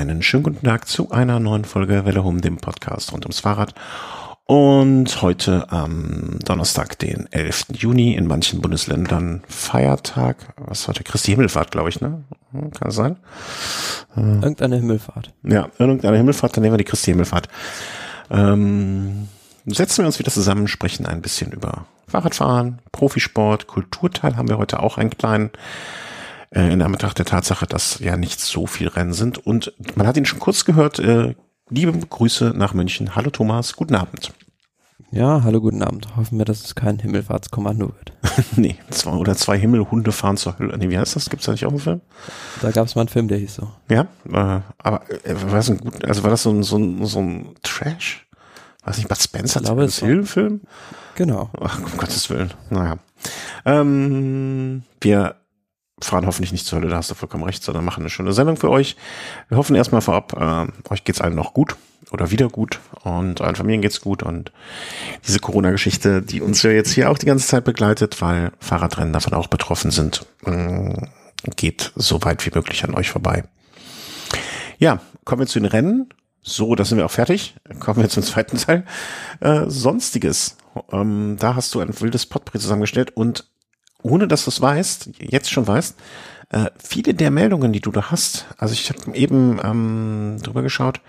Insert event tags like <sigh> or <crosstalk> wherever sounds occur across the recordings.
einen schönen guten Tag zu einer neuen Folge Welle Home, dem Podcast rund ums Fahrrad. Und heute am Donnerstag, den 11. Juni, in manchen Bundesländern Feiertag. Was heute? Christi Himmelfahrt, glaube ich, ne? Hm, kann das sein? Irgendeine Himmelfahrt. Ja, irgendeine Himmelfahrt, dann nehmen wir die Christi Himmelfahrt. Ähm, setzen wir uns wieder zusammen, sprechen ein bisschen über Fahrradfahren, Profisport, Kulturteil haben wir heute auch einen kleinen äh, in Anbetracht der Tatsache, dass ja nicht so viel Rennen sind. Und man hat ihn schon kurz gehört. Äh, liebe Grüße nach München. Hallo Thomas, guten Abend. Ja, hallo, guten Abend. Hoffen wir, dass es kein Himmelfahrtskommando wird. <laughs> nee, zwei oder zwei Himmelhunde fahren zur Hölle. Nee, wie heißt das? Gibt's da nicht auch einen Film? Da gab es mal einen Film, der hieß so. Ja, äh, aber äh, war das ein gut, also war das so ein, so ein, so ein Trash? Weiß nicht, Bud Spencer, Ich glaube, es war- Film? Genau. Ach, um Gottes Willen. Naja. Ähm, wir fahren hoffentlich nicht zur Hölle, da hast du vollkommen recht, sondern machen eine schöne Sendung für euch. Wir hoffen erstmal vorab, äh, euch geht's allen noch gut oder wieder gut und euren Familien geht's gut und diese Corona-Geschichte, die uns ja jetzt hier auch die ganze Zeit begleitet, weil Fahrradrennen davon auch betroffen sind, mh, geht so weit wie möglich an euch vorbei. Ja, kommen wir zu den Rennen. So, da sind wir auch fertig. Kommen wir zum zweiten Teil. Äh, Sonstiges. Ähm, da hast du ein wildes Potpourri zusammengestellt und ohne dass du es weißt, jetzt schon weißt, äh, viele der Meldungen, die du da hast, also ich habe eben ähm, drüber geschaut,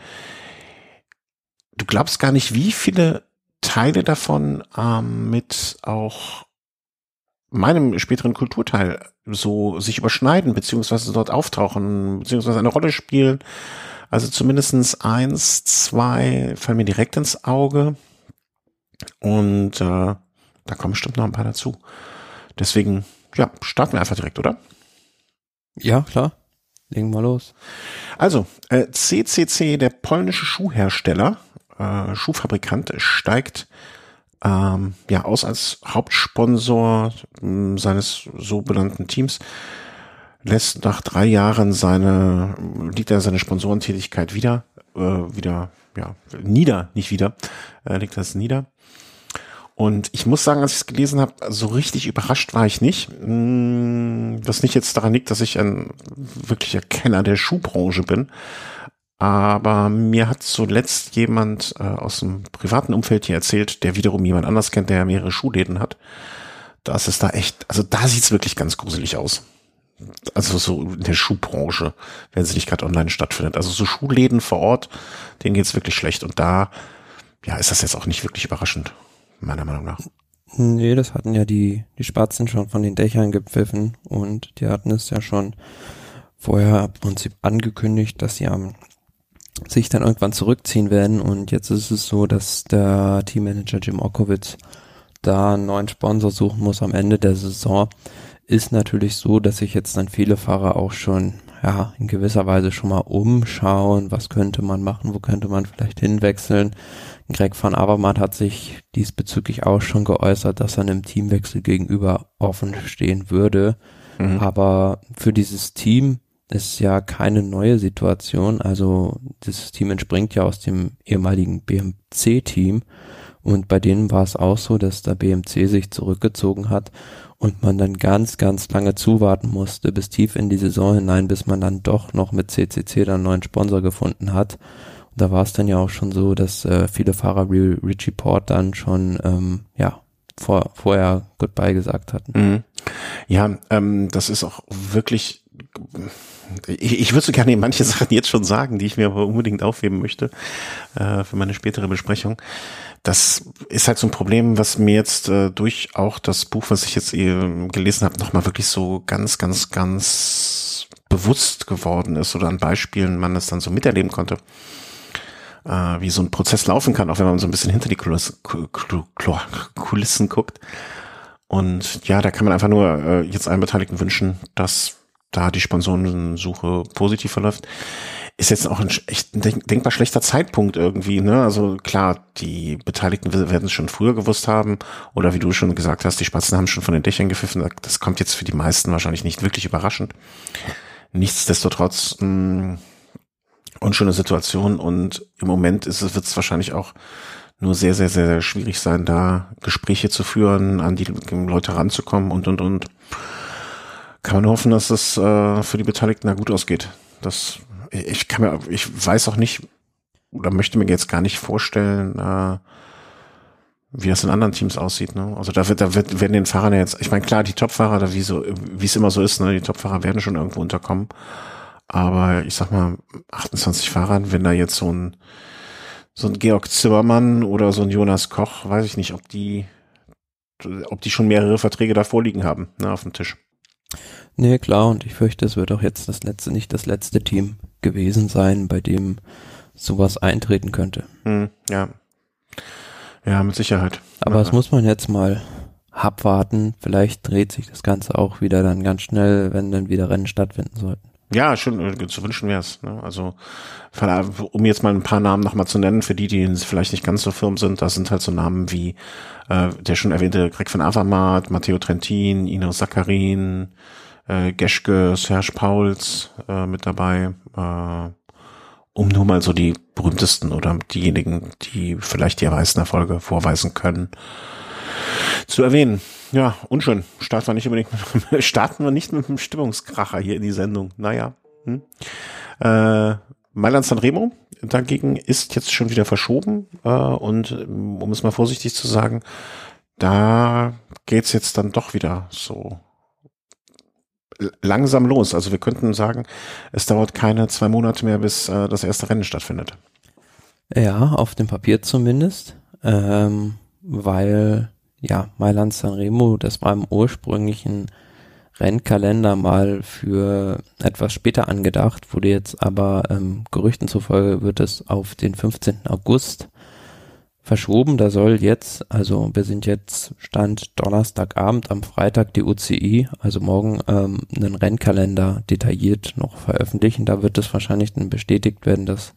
du glaubst gar nicht, wie viele Teile davon ähm, mit auch meinem späteren Kulturteil so sich überschneiden, beziehungsweise dort auftauchen, beziehungsweise eine Rolle spielen. Also zumindestens eins, zwei fallen mir direkt ins Auge. Und äh, da kommen bestimmt noch ein paar dazu. Deswegen, ja, starten wir einfach direkt, oder? Ja, klar. Legen wir los. Also, äh, CCC, der polnische Schuhhersteller, äh, Schuhfabrikant, steigt ähm, ja aus als Hauptsponsor mh, seines so benannten Teams, lässt nach drei Jahren seine, liegt er seine Sponsorentätigkeit wieder, äh, wieder, ja, nieder, nicht wieder, äh, legt das nieder. Und ich muss sagen, als ich es gelesen habe, so richtig überrascht war ich nicht. Mm, Was nicht jetzt daran liegt, dass ich ein wirklicher Kenner der Schuhbranche bin. Aber mir hat zuletzt jemand äh, aus dem privaten Umfeld hier erzählt, der wiederum jemand anders kennt, der mehrere Schuhläden hat. Das ist da echt, also da sieht's wirklich ganz gruselig aus. Also so in der Schuhbranche, wenn sie nicht gerade online stattfindet. Also so Schuhläden vor Ort, denen geht's wirklich schlecht. Und da, ja, ist das jetzt auch nicht wirklich überraschend, meiner Meinung nach. Nee, das hatten ja die, die Spatzen schon von den Dächern gepfiffen und die hatten es ja schon vorher im Prinzip angekündigt, dass sie am sich dann irgendwann zurückziehen werden und jetzt ist es so, dass der Teammanager Jim Okowitz da einen neuen Sponsor suchen muss am Ende der Saison. Ist natürlich so, dass sich jetzt dann viele Fahrer auch schon ja, in gewisser Weise schon mal umschauen, was könnte man machen, wo könnte man vielleicht hinwechseln. Greg van Avermaet hat sich diesbezüglich auch schon geäußert, dass er einem Teamwechsel gegenüber offen stehen würde. Mhm. Aber für dieses Team ist ja keine neue Situation. Also dieses Team entspringt ja aus dem ehemaligen BMC-Team. Und bei denen war es auch so, dass der BMC sich zurückgezogen hat und man dann ganz, ganz lange zuwarten musste, bis tief in die Saison hinein, bis man dann doch noch mit CCC dann einen neuen Sponsor gefunden hat. Und da war es dann ja auch schon so, dass äh, viele Fahrer wie Richie Port dann schon, ähm, ja, vor, vorher Goodbye gesagt hatten. Mhm. Ja, ähm, das ist auch wirklich. Ich, ich würde so gerne manche <laughs> Sachen jetzt schon sagen, die ich mir aber unbedingt aufheben möchte äh, für meine spätere Besprechung. Das ist halt so ein Problem, was mir jetzt äh, durch auch das Buch, was ich jetzt äh, gelesen habe, nochmal wirklich so ganz, ganz, ganz bewusst geworden ist oder an Beispielen man das dann so miterleben konnte äh, wie so ein Prozess laufen kann, auch wenn man so ein bisschen hinter die Kulissen, Kulissen guckt. Und ja, da kann man einfach nur äh, jetzt allen Beteiligten wünschen, dass da die Sponsorensuche positiv verläuft. Ist jetzt auch ein echt denkbar schlechter Zeitpunkt irgendwie, ne? Also klar, die Beteiligten werden es schon früher gewusst haben oder wie du schon gesagt hast, die Spatzen haben schon von den Dächern gepfiffen. Das kommt jetzt für die meisten wahrscheinlich nicht wirklich überraschend. Nichtsdestotrotz mh, unschöne Situation und im Moment ist es, wird es wahrscheinlich auch nur sehr, sehr, sehr, sehr schwierig sein, da Gespräche zu führen, an die Leute ranzukommen und, und, und. Kann man hoffen, dass es äh, für die Beteiligten da gut ausgeht. Das ich kann mir, ich weiß auch nicht oder möchte mir jetzt gar nicht vorstellen, äh, wie das in anderen Teams aussieht. Ne? Also da wird, da wird, werden den Fahrern jetzt, ich meine klar, die Topfahrer, da wie so, wie es immer so ist, ne, die Topfahrer werden schon irgendwo unterkommen. Aber ich sag mal, 28 Fahrern, wenn da jetzt so ein so ein Georg Zimmermann oder so ein Jonas Koch, weiß ich nicht, ob die, ob die schon mehrere Verträge da vorliegen haben, ne, auf dem Tisch. Nee, klar, und ich fürchte, es wird auch jetzt das letzte, nicht das letzte Team gewesen sein, bei dem sowas eintreten könnte. Hm, ja. Ja, mit Sicherheit. Aber ja. das muss man jetzt mal abwarten. Vielleicht dreht sich das Ganze auch wieder dann ganz schnell, wenn dann wieder Rennen stattfinden sollten. Ja, schön, äh, zu wünschen wäre es. Ne? Also, um jetzt mal ein paar Namen nochmal zu nennen, für die, die vielleicht nicht ganz so firm sind, da sind halt so Namen wie äh, der schon erwähnte Greg van Avermaet, Matteo Trentin, Ino Saccharin, äh, Geschke, Serge Pauls äh, mit dabei, äh, um nur mal so die berühmtesten oder diejenigen, die vielleicht die meisten Erfolge vorweisen können, zu erwähnen. Ja, unschön. Starten wir nicht unbedingt mit, <laughs> starten wir nicht mit einem Stimmungskracher hier in die Sendung. Naja. Hm. Äh, Mailand Sanremo dagegen ist jetzt schon wieder verschoben äh, und um es mal vorsichtig zu sagen, da geht's jetzt dann doch wieder so langsam los. Also wir könnten sagen, es dauert keine zwei Monate mehr, bis äh, das erste Rennen stattfindet. Ja, auf dem Papier zumindest, ähm, weil ja, Mailand Sanremo, das war im ursprünglichen Rennkalender mal für etwas später angedacht, wurde jetzt aber ähm, Gerüchten zufolge wird es auf den 15. August verschoben. Da soll jetzt, also wir sind jetzt Stand Donnerstagabend, am Freitag die UCI, also morgen ähm, einen Rennkalender detailliert noch veröffentlichen. Da wird es wahrscheinlich dann bestätigt werden, dass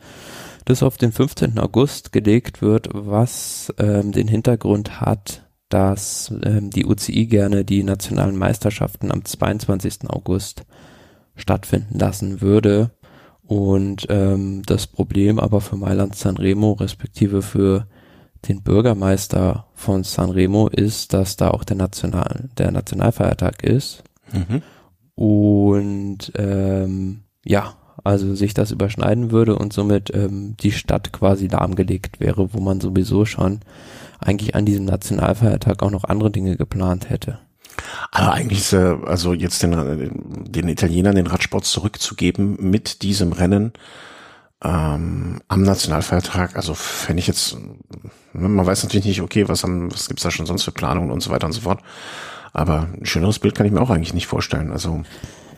das auf den 15. August gelegt wird, was ähm, den Hintergrund hat, dass ähm, die UCI gerne die nationalen Meisterschaften am 22. August stattfinden lassen würde. Und ähm, das Problem aber für Mailand Sanremo, respektive für den Bürgermeister von Sanremo, ist, dass da auch der, National, der Nationalfeiertag ist. Mhm. Und ähm, ja, also sich das überschneiden würde und somit ähm, die Stadt quasi lahmgelegt wäre, wo man sowieso schon eigentlich an diesem Nationalfeiertag auch noch andere Dinge geplant hätte. Aber eigentlich ist äh, also jetzt den, den Italienern den Radsport zurückzugeben mit diesem Rennen ähm, am Nationalfeiertag, also fände ich jetzt, man weiß natürlich nicht, okay, was haben, was gibt's da schon sonst für Planungen und so weiter und so fort. Aber ein schöneres Bild kann ich mir auch eigentlich nicht vorstellen. Also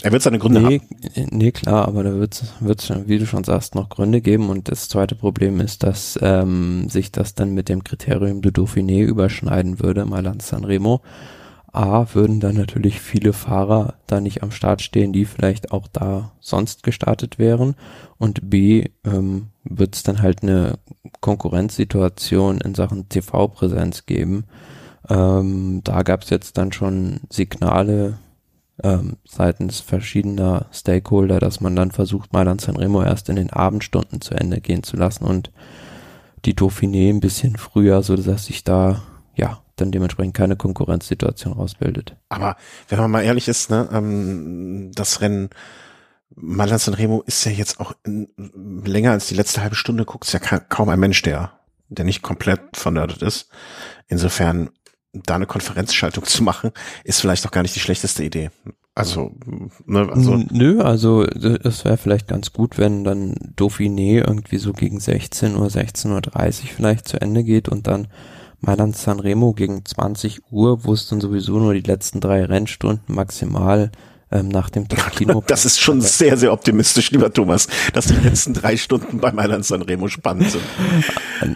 er wird seine Gründe nee, haben. Nee, klar, aber da wird es, wie du schon sagst, noch Gründe geben. Und das zweite Problem ist, dass ähm, sich das dann mit dem Kriterium du Dauphiné überschneiden würde, Mailand Sanremo. A, würden dann natürlich viele Fahrer da nicht am Start stehen, die vielleicht auch da sonst gestartet wären. Und B, ähm, wird es dann halt eine Konkurrenzsituation in Sachen TV-Präsenz geben. Ähm, da gab es jetzt dann schon Signale ähm, seitens verschiedener Stakeholder, dass man dann versucht, Mailand Sanremo erst in den Abendstunden zu Ende gehen zu lassen und die Dauphiné ein bisschen früher, so dass sich da ja dann dementsprechend keine Konkurrenzsituation rausbildet. Aber wenn man mal ehrlich ist, ne, ähm, das Rennen Mailand Sanremo ist ja jetzt auch in, länger als die letzte halbe Stunde guckt ja kaum ein Mensch, der der nicht komplett vernördet ist. Insofern da eine Konferenzschaltung zu machen, ist vielleicht auch gar nicht die schlechteste Idee. Also, ne, also. Nö, also es wäre vielleicht ganz gut, wenn dann Dauphiné irgendwie so gegen 16 Uhr, 16.30 Uhr vielleicht zu Ende geht und dann Mailand Sanremo gegen 20 Uhr, wo es dann sowieso nur die letzten drei Rennstunden maximal ähm, nach dem Kino. <laughs> Das ist schon sehr, sehr optimistisch, lieber Thomas, dass die letzten drei Stunden bei Mailand Sanremo spannend sind.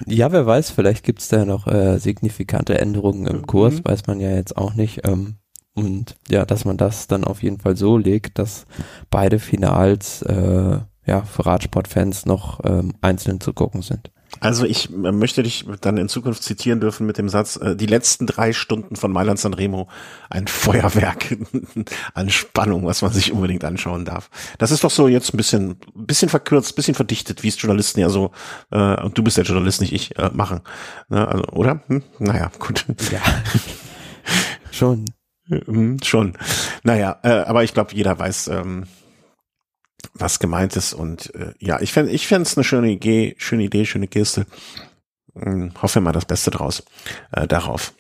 Ja, wer weiß, vielleicht gibt's da noch äh, signifikante Änderungen im Kurs, mhm. weiß man ja jetzt auch nicht. Ähm, und ja, dass man das dann auf jeden Fall so legt, dass beide Finals äh, ja für Radsportfans noch ähm, einzeln zu gucken sind. Also ich äh, möchte dich dann in Zukunft zitieren dürfen mit dem Satz, äh, die letzten drei Stunden von Mailand Sanremo, ein Feuerwerk <laughs> an Spannung, was man sich unbedingt anschauen darf. Das ist doch so jetzt ein bisschen, bisschen verkürzt, bisschen verdichtet, wie es Journalisten ja so, äh, und du bist der Journalist, nicht ich, äh, machen. Ne, also, oder? Hm? Naja, <laughs> gut. Ja. Schon. Hm, schon. Naja, äh, aber ich glaube, jeder weiß, ähm, was gemeint ist. Und äh, ja, ich fände ich fände es eine schöne Idee, schöne Idee, schöne Geste. Hm, hoffe mal das Beste draus äh, darauf.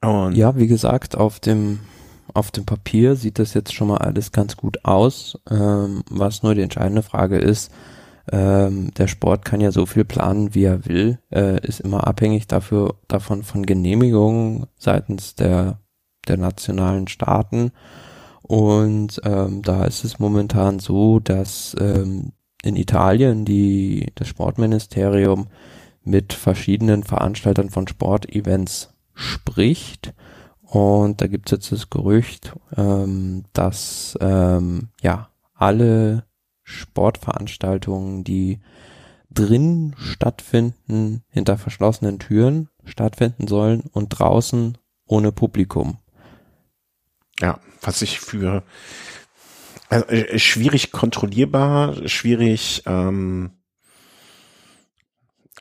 Und ja, wie gesagt, auf dem auf dem Papier sieht das jetzt schon mal alles ganz gut aus. Ähm, was nur die entscheidende Frage ist, ähm, der Sport kann ja so viel planen, wie er will, äh, ist immer abhängig dafür davon von Genehmigungen seitens der der nationalen Staaten. Und ähm, da ist es momentan so, dass ähm, in Italien die das Sportministerium mit verschiedenen Veranstaltern von Sportevents spricht. Und da gibt es jetzt das Gerücht, ähm, dass ähm, ja alle Sportveranstaltungen, die drin stattfinden, hinter verschlossenen Türen stattfinden sollen und draußen ohne Publikum. Ja, was ich für also, äh, schwierig kontrollierbar, schwierig ähm,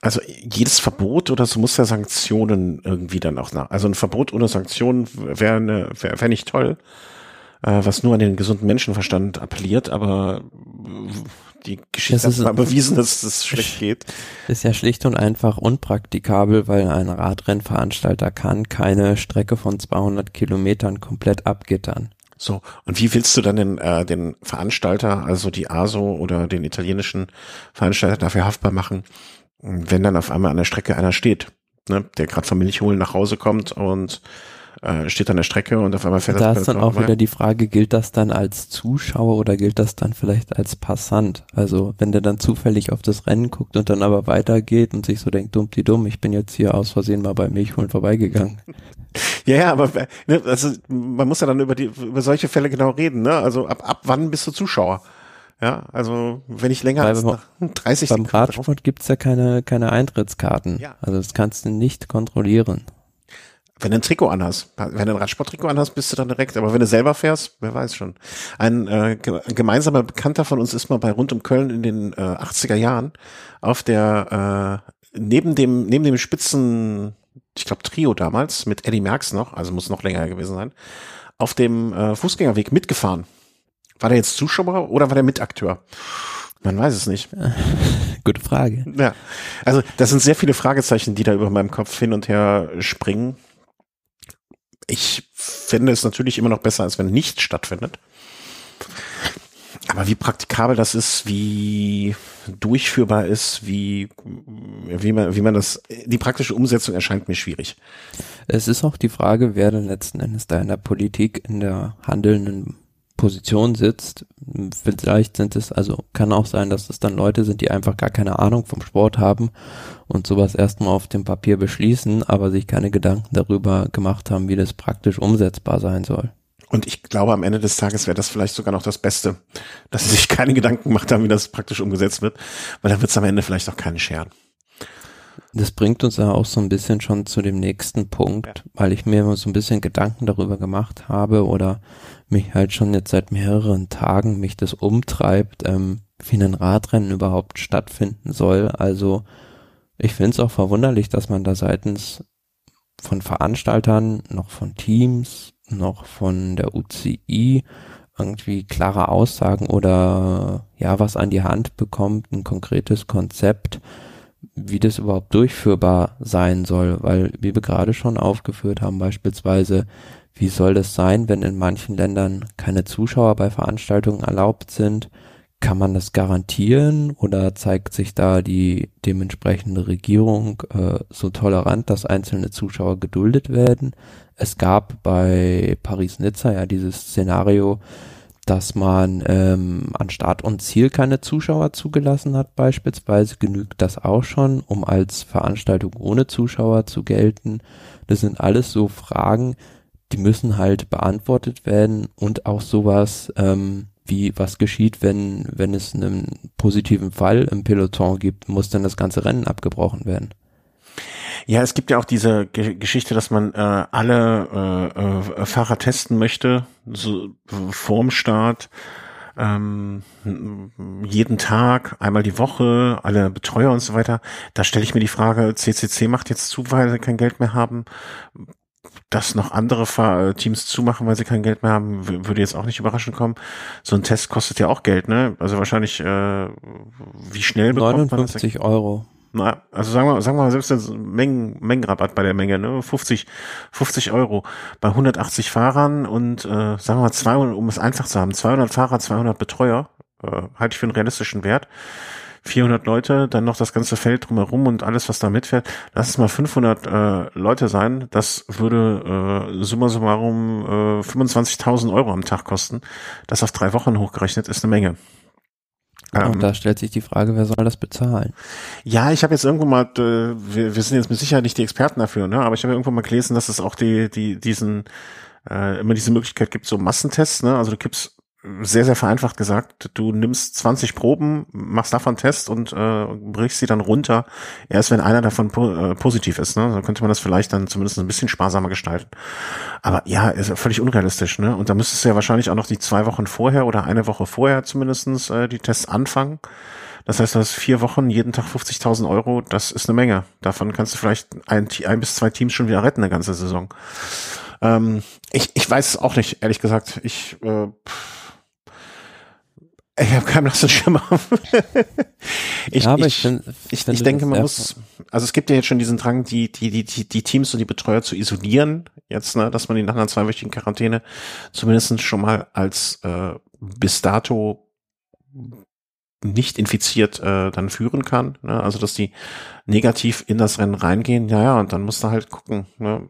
also jedes Verbot oder so muss ja Sanktionen irgendwie dann auch nach. Also ein Verbot ohne Sanktionen wäre ne, wär, wär nicht toll, äh, was nur an den gesunden Menschenverstand appelliert, aber die Geschichte hat mal bewiesen, dass es <laughs> schlecht geht. Ist ja schlicht und einfach unpraktikabel, weil ein Radrennveranstalter kann keine Strecke von 200 Kilometern komplett abgittern. So, und wie willst du dann den, äh, den Veranstalter, also die ASO oder den italienischen Veranstalter dafür haftbar machen, wenn dann auf einmal an der Strecke einer steht, ne, der gerade vom Milchholen nach Hause kommt und äh, steht an der Strecke und auf einmal fährt da das. Da ist dann auch wieder die Frage, gilt das dann als Zuschauer oder gilt das dann vielleicht als Passant? Also wenn der dann zufällig auf das Rennen guckt und dann aber weitergeht und sich so denkt, dumm die dumm, ich bin jetzt hier aus Versehen mal beim Milchholen vorbeigegangen. <laughs> Ja, ja, aber ne, also man muss ja dann über die über solche Fälle genau reden, ne? Also ab ab wann bist du Zuschauer? Ja, also wenn ich länger Weil als nach 30 Beim Radsport gibt's ja keine, keine Eintrittskarten. Ja. Also das kannst du nicht kontrollieren. Wenn du ein Trikot anhast, wenn du ein Radsporttrikot anhast, bist du dann direkt. Aber wenn du selber fährst, wer weiß schon. Ein äh, gemeinsamer Bekannter von uns ist mal bei Rund um Köln in den äh, 80er Jahren auf der äh, neben dem neben dem Spitzen, ich glaube Trio damals mit Eddie Merckx noch, also muss noch länger gewesen sein, auf dem äh, Fußgängerweg mitgefahren war der jetzt Zuschauer oder war der Mitakteur? Man weiß es nicht. <laughs> Gute Frage. Ja. Also, das sind sehr viele Fragezeichen, die da über meinem Kopf hin und her springen. Ich finde es natürlich immer noch besser, als wenn nichts stattfindet. Aber wie praktikabel das ist, wie durchführbar ist, wie, wie man, wie man das, die praktische Umsetzung erscheint mir schwierig. Es ist auch die Frage, wer denn letzten Endes da in der Politik, in der handelnden Position sitzt, vielleicht sind es, also kann auch sein, dass es dann Leute sind, die einfach gar keine Ahnung vom Sport haben und sowas erstmal auf dem Papier beschließen, aber sich keine Gedanken darüber gemacht haben, wie das praktisch umsetzbar sein soll. Und ich glaube, am Ende des Tages wäre das vielleicht sogar noch das Beste, dass sie sich keine Gedanken gemacht haben, wie das praktisch umgesetzt wird, weil dann wird es am Ende vielleicht auch keine scheren. Das bringt uns ja auch so ein bisschen schon zu dem nächsten Punkt, ja. weil ich mir so ein bisschen Gedanken darüber gemacht habe oder mich halt schon jetzt seit mehreren Tagen mich das umtreibt, ähm, wie ein Radrennen überhaupt stattfinden soll. Also ich finde es auch verwunderlich, dass man da seitens von Veranstaltern, noch von Teams, noch von der UCI irgendwie klare Aussagen oder ja was an die Hand bekommt, ein konkretes Konzept, wie das überhaupt durchführbar sein soll, weil wie wir gerade schon aufgeführt haben, beispielsweise, wie soll das sein, wenn in manchen Ländern keine Zuschauer bei Veranstaltungen erlaubt sind? Kann man das garantieren oder zeigt sich da die dementsprechende Regierung äh, so tolerant, dass einzelne Zuschauer geduldet werden? Es gab bei Paris-Nizza ja dieses Szenario, dass man ähm, an Start und Ziel keine Zuschauer zugelassen hat beispielsweise, genügt das auch schon, um als Veranstaltung ohne Zuschauer zu gelten. Das sind alles so Fragen, die müssen halt beantwortet werden und auch sowas ähm, wie was geschieht, wenn wenn es einen positiven Fall im Peloton gibt, muss dann das ganze Rennen abgebrochen werden. Ja, es gibt ja auch diese G Geschichte, dass man äh, alle äh, äh, Fahrer testen möchte, so vorm Start, ähm, jeden Tag, einmal die Woche, alle Betreuer und so weiter. Da stelle ich mir die Frage, CCC macht jetzt zu, weil sie kein Geld mehr haben. Dass noch andere Fahr Teams zumachen, weil sie kein Geld mehr haben, würde jetzt auch nicht überraschend kommen. So ein Test kostet ja auch Geld, ne? Also wahrscheinlich, äh, wie schnell bekommt 59 man das? Euro. Na, also sagen wir, sagen wir mal, selbst ein Mengen, Mengenrabatt bei der Menge, ne? 50, 50 Euro bei 180 Fahrern und äh, sagen wir mal 200, um es einfach zu haben, 200 Fahrer, 200 Betreuer, äh, halte ich für einen realistischen Wert. 400 Leute, dann noch das ganze Feld drumherum und alles, was da mitfährt. Lass es mal 500 äh, Leute sein. Das würde äh, summa summarum äh, 25.000 Euro am Tag kosten. Das auf drei Wochen hochgerechnet ist eine Menge. Ähm, und da stellt sich die Frage, wer soll das bezahlen? Ja, ich habe jetzt irgendwo mal, äh, wir, wir sind jetzt mit Sicherheit nicht die Experten dafür, ne? aber ich habe irgendwo mal gelesen, dass es auch die, die, diesen, äh, immer diese Möglichkeit gibt, so Massentests, ne? Also du gibst sehr, sehr vereinfacht gesagt, du nimmst 20 Proben, machst davon Test und äh, brichst sie dann runter, erst wenn einer davon po äh, positiv ist. Ne? Dann könnte man das vielleicht dann zumindest ein bisschen sparsamer gestalten. Aber ja, ist völlig unrealistisch. Ne? Und da müsstest du ja wahrscheinlich auch noch die zwei Wochen vorher oder eine Woche vorher zumindestens äh, die Tests anfangen. Das heißt, du hast vier Wochen, jeden Tag 50.000 Euro, das ist eine Menge. Davon kannst du vielleicht ein, ein bis zwei Teams schon wieder retten, eine ganze Saison. Ähm, ich, ich weiß es auch nicht, ehrlich gesagt. Ich äh, ich habe keinen blassen Schimmer. <laughs> ich, ja, ich, ich, ich, ich denke, man muss, also es gibt ja jetzt schon diesen Drang, die, die, die, die, die Teams und die Betreuer zu isolieren, jetzt, ne, dass man die nach einer zweiwöchigen Quarantäne zumindest schon mal als äh, bis dato nicht infiziert äh, dann führen kann. Ne? Also dass die negativ in das Rennen reingehen, ja, ja, und dann musst du halt gucken, ne?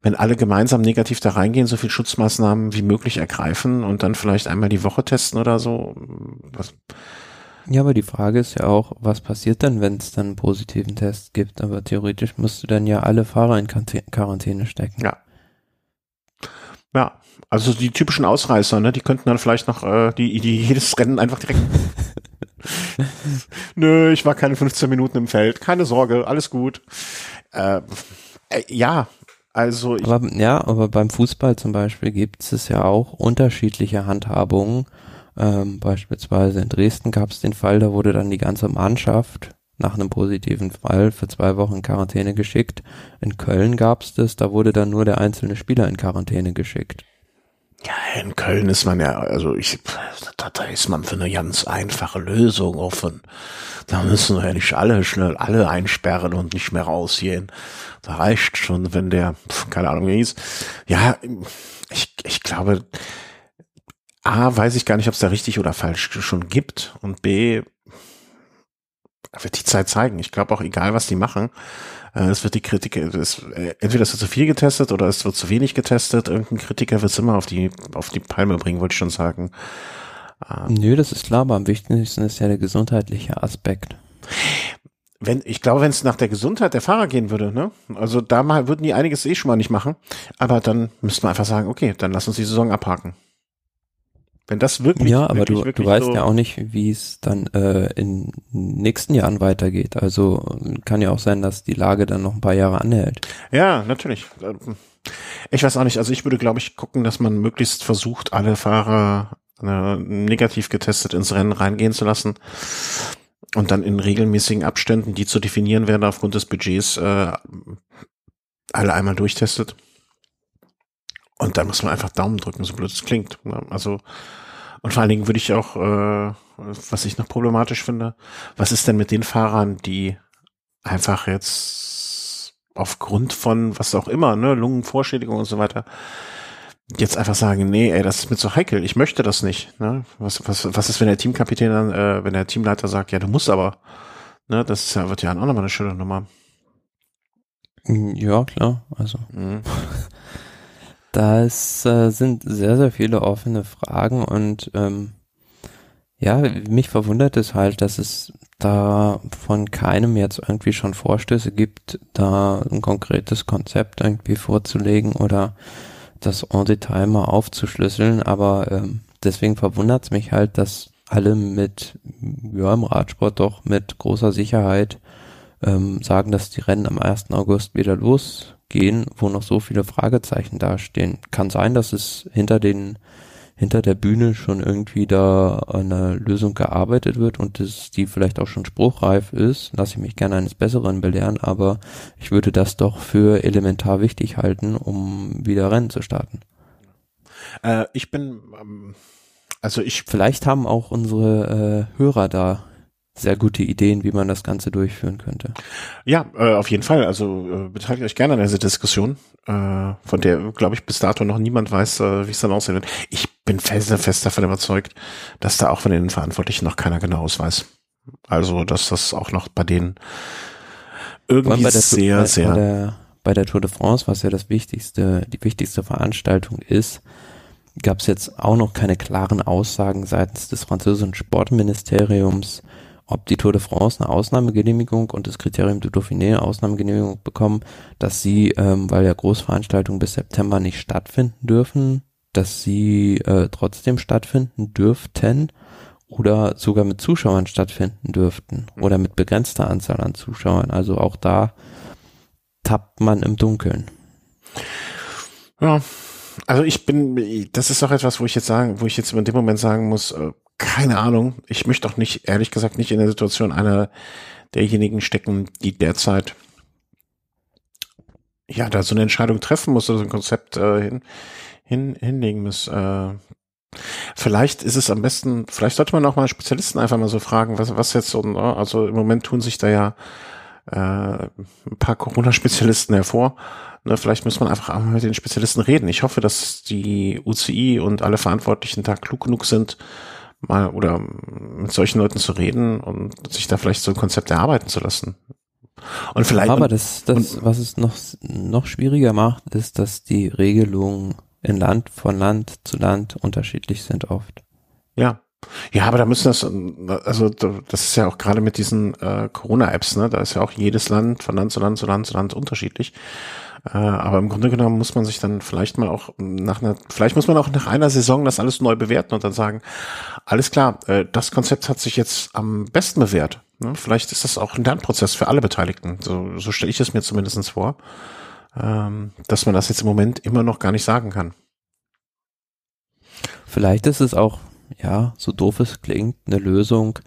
Wenn alle gemeinsam negativ da reingehen, so viel Schutzmaßnahmen wie möglich ergreifen und dann vielleicht einmal die Woche testen oder so. Was? Ja, aber die Frage ist ja auch, was passiert denn, wenn es dann einen positiven Test gibt? Aber theoretisch musst du dann ja alle Fahrer in Quarantäne stecken. Ja. Ja, also die typischen Ausreißer, ne, die könnten dann vielleicht noch äh, die, die jedes Rennen einfach direkt. <laughs> Nö, ich war keine 15 Minuten im Feld, keine Sorge, alles gut. Äh, äh, ja, also ich aber, ja, aber beim Fußball zum Beispiel gibt es ja auch unterschiedliche Handhabungen. Ähm, beispielsweise in Dresden gab es den Fall, da wurde dann die ganze Mannschaft nach einem positiven Fall für zwei Wochen in Quarantäne geschickt. In Köln gab es das, da wurde dann nur der einzelne Spieler in Quarantäne geschickt. Ja, in Köln ist man ja, also ich, da, da ist man für eine ganz einfache Lösung offen. Da müssen wir ja nicht alle schnell alle einsperren und nicht mehr rausgehen. Da reicht schon, wenn der, keine Ahnung, wie hieß. Ja, ich, ich glaube, A, weiß ich gar nicht, ob es da richtig oder falsch schon gibt. Und B, wird die Zeit zeigen. Ich glaube auch, egal was die machen, es wird die Kritiker, es, äh, entweder es wird zu viel getestet oder es wird zu wenig getestet. Irgendein Kritiker wird es immer auf die, auf die Palme bringen, wollte ich schon sagen. Ähm, Nö, das ist klar, aber am wichtigsten ist ja der gesundheitliche Aspekt. Wenn, ich glaube, wenn es nach der Gesundheit der Fahrer gehen würde, ne? Also da mal, würden die einiges eh schon mal nicht machen. Aber dann müsste man einfach sagen, okay, dann lass uns die Saison abhaken. Wenn das wirklich. Ja, aber wirklich, du, wirklich du weißt so ja auch nicht, wie es dann äh, in nächsten Jahren weitergeht. Also kann ja auch sein, dass die Lage dann noch ein paar Jahre anhält. Ja, natürlich. Ich weiß auch nicht. Also ich würde, glaube ich, gucken, dass man möglichst versucht, alle Fahrer äh, negativ getestet ins Rennen reingehen zu lassen und dann in regelmäßigen Abständen, die zu definieren werden aufgrund des Budgets, äh, alle einmal durchtestet. Und dann muss man einfach Daumen drücken, so blöd es klingt. Ne? Also, und vor allen Dingen würde ich auch, äh, was ich noch problematisch finde, was ist denn mit den Fahrern, die einfach jetzt aufgrund von was auch immer, ne, Lungenvorschädigung und so weiter, jetzt einfach sagen, nee, ey, das ist mir zu heikel, ich möchte das nicht. Ne? Was, was, was ist, wenn der Teamkapitän dann, äh, wenn der Teamleiter sagt, ja, du musst aber. Ne, das ist ja, wird ja auch nochmal eine schöne Nummer. Ja, klar, also. Mhm. <laughs> Das äh, sind sehr, sehr viele offene Fragen und ähm, ja, mich verwundert es halt, dass es da von keinem jetzt irgendwie schon Vorstöße gibt, da ein konkretes Konzept irgendwie vorzulegen oder das en Detail mal aufzuschlüsseln, aber ähm, deswegen verwundert es mich halt, dass alle mit, ja, im Radsport doch mit großer Sicherheit ähm, sagen, dass die Rennen am 1. August wieder losgehen, wo noch so viele Fragezeichen dastehen. Kann sein, dass es hinter den hinter der Bühne schon irgendwie da an einer Lösung gearbeitet wird und dass die vielleicht auch schon spruchreif ist, lasse ich mich gerne eines Besseren belehren, aber ich würde das doch für elementar wichtig halten, um wieder Rennen zu starten. Äh, ich bin, ähm, also ich. Vielleicht haben auch unsere äh, Hörer da sehr gute Ideen, wie man das Ganze durchführen könnte. Ja, äh, auf jeden Fall. Also äh, beteiligt euch gerne an dieser Diskussion, äh, von der, glaube ich, bis dato noch niemand weiß, äh, wie es dann aussehen wird. Ich bin felsenfest davon überzeugt, dass da auch von den Verantwortlichen noch keiner genaues weiß. Also, dass das auch noch bei denen irgendwie bei der, sehr, sehr. Bei der, bei der Tour de France, was ja das wichtigste, die wichtigste Veranstaltung ist, gab es jetzt auch noch keine klaren Aussagen seitens des französischen Sportministeriums, ob die Tour de France eine Ausnahmegenehmigung und das Kriterium du Dauphiné eine Ausnahmegenehmigung bekommen, dass sie, ähm, weil ja Großveranstaltungen bis September nicht stattfinden dürfen, dass sie äh, trotzdem stattfinden dürften oder sogar mit Zuschauern stattfinden dürften oder mit begrenzter Anzahl an Zuschauern. Also auch da tappt man im Dunkeln. Ja, also ich bin, das ist doch etwas, wo ich jetzt sagen, wo ich jetzt in dem Moment sagen muss, äh, keine Ahnung. Ich möchte doch nicht, ehrlich gesagt, nicht in der Situation einer derjenigen stecken, die derzeit ja da so eine Entscheidung treffen muss oder so ein Konzept äh, hin, hin, hinlegen muss. Äh, vielleicht ist es am besten, vielleicht sollte man auch mal Spezialisten einfach mal so fragen, was, was jetzt so, ne? also im Moment tun sich da ja äh, ein paar Corona-Spezialisten hervor. Ne, vielleicht muss man einfach mit den Spezialisten reden. Ich hoffe, dass die UCI und alle Verantwortlichen da klug genug sind, mal oder mit solchen Leuten zu reden und sich da vielleicht so ein Konzept erarbeiten zu lassen. Und vielleicht. Aber das, das, und, was es noch, noch schwieriger macht, ist, dass die Regelungen in Land von Land zu Land unterschiedlich sind oft. Ja. Ja, aber da müssen das, also das ist ja auch gerade mit diesen äh, Corona-Apps, ne? Da ist ja auch jedes Land von Land zu Land zu Land zu Land unterschiedlich. Äh, aber im Grunde genommen muss man sich dann vielleicht mal auch nach einer, vielleicht muss man auch nach einer Saison das alles neu bewerten und dann sagen, alles klar, äh, das Konzept hat sich jetzt am besten bewährt. Ne? Vielleicht ist das auch ein Lernprozess für alle Beteiligten. So, so stelle ich es mir zumindestens vor, ähm, dass man das jetzt im Moment immer noch gar nicht sagen kann. Vielleicht ist es auch, ja, so doof es klingt, eine Lösung,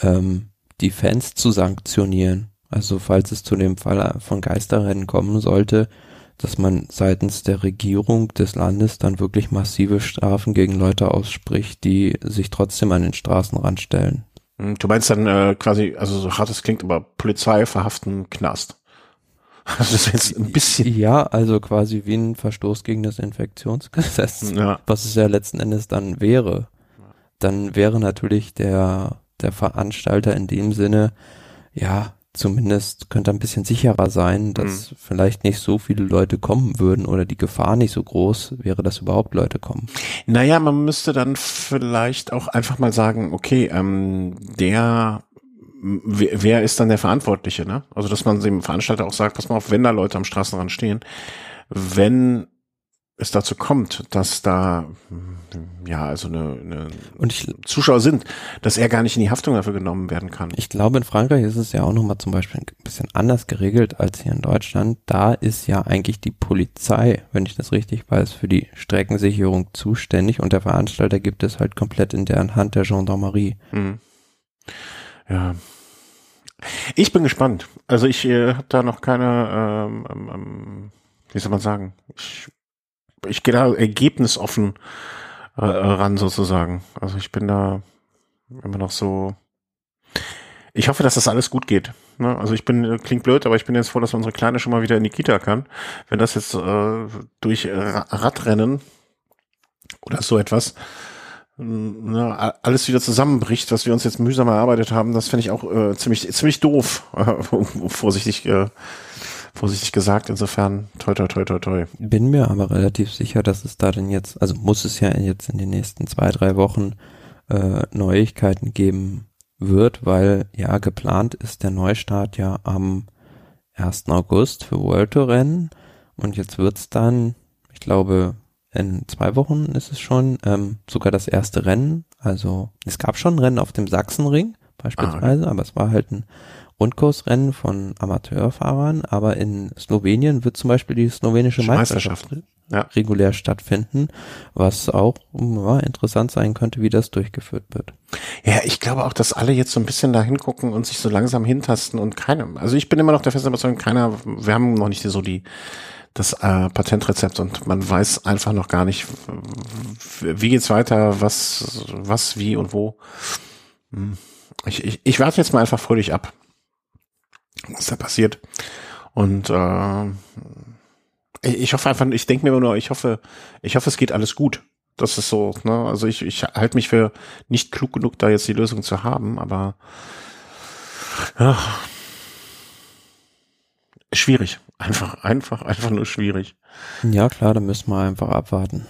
ähm, die Fans zu sanktionieren. Also falls es zu dem Fall von Geisterrennen kommen sollte, dass man seitens der Regierung des Landes dann wirklich massive Strafen gegen Leute ausspricht, die sich trotzdem an den Straßenrand stellen. Hm, du meinst dann äh, quasi, also so hart es klingt, aber Polizei verhaften, Knast. Also <laughs> das ist jetzt ein bisschen. Ja, also quasi wie ein Verstoß gegen das Infektionsgesetz, ja. was es ja letzten Endes dann wäre. Dann wäre natürlich der, der Veranstalter in dem Sinne, ja, zumindest könnte ein bisschen sicherer sein, dass mhm. vielleicht nicht so viele Leute kommen würden oder die Gefahr nicht so groß wäre, dass überhaupt Leute kommen. Naja, man müsste dann vielleicht auch einfach mal sagen, okay, ähm, der wer, wer ist dann der Verantwortliche, ne? Also dass man dem Veranstalter auch sagt, pass mal auf, wenn da Leute am Straßenrand stehen, wenn es dazu kommt, dass da ja also eine, eine und ich, Zuschauer sind, dass er gar nicht in die Haftung dafür genommen werden kann. Ich glaube, in Frankreich ist es ja auch nochmal zum Beispiel ein bisschen anders geregelt als hier in Deutschland. Da ist ja eigentlich die Polizei, wenn ich das richtig weiß, für die Streckensicherung zuständig und der Veranstalter gibt es halt komplett in deren Hand der Gendarmerie. Mhm. Ja. Ich bin gespannt. Also ich äh, habe da noch keine, ähm, ähm, ähm wie soll man sagen, ich ich gehe da ergebnisoffen äh, ran sozusagen. Also ich bin da immer noch so. Ich hoffe, dass das alles gut geht. Ne? Also ich bin, klingt blöd, aber ich bin jetzt froh, dass unsere Kleine schon mal wieder in die Kita kann. Wenn das jetzt äh, durch Radrennen oder so etwas ne, alles wieder zusammenbricht, was wir uns jetzt mühsam erarbeitet haben, das finde ich auch äh, ziemlich ziemlich doof, äh, <laughs> vorsichtig äh, vorsichtig gesagt. Insofern, toi, toi, toi, toi, toi. Bin mir aber relativ sicher, dass es da denn jetzt, also muss es ja jetzt in den nächsten zwei, drei Wochen äh, Neuigkeiten geben wird, weil ja geplant ist der Neustart ja am 1. August für World Tour Rennen und jetzt wird's dann, ich glaube, in zwei Wochen ist es schon ähm, sogar das erste Rennen. Also es gab schon Rennen auf dem Sachsenring beispielsweise, ah, okay. aber es war halt ein Rundkursrennen von Amateurfahrern, aber in Slowenien wird zum Beispiel die slowenische Meisterschaft, Meisterschaft ja. regulär stattfinden, was auch ja, interessant sein könnte, wie das durchgeführt wird. Ja, ich glaube auch, dass alle jetzt so ein bisschen da hingucken und sich so langsam hintasten und keiner, also ich bin immer noch der festen Überzeugung, keiner, wir haben noch nicht so die das äh, Patentrezept und man weiß einfach noch gar nicht, wie geht's weiter, was, was, wie und wo. Hm. Ich, ich, ich warte jetzt mal einfach fröhlich ab, was da passiert. Und äh, ich hoffe einfach, ich denke mir nur, ich hoffe, ich hoffe, es geht alles gut. Das ist so, ne? Also ich, ich halte mich für nicht klug genug, da jetzt die Lösung zu haben, aber ja, schwierig. Einfach, einfach, einfach nur schwierig. Ja, klar, da müssen wir einfach abwarten.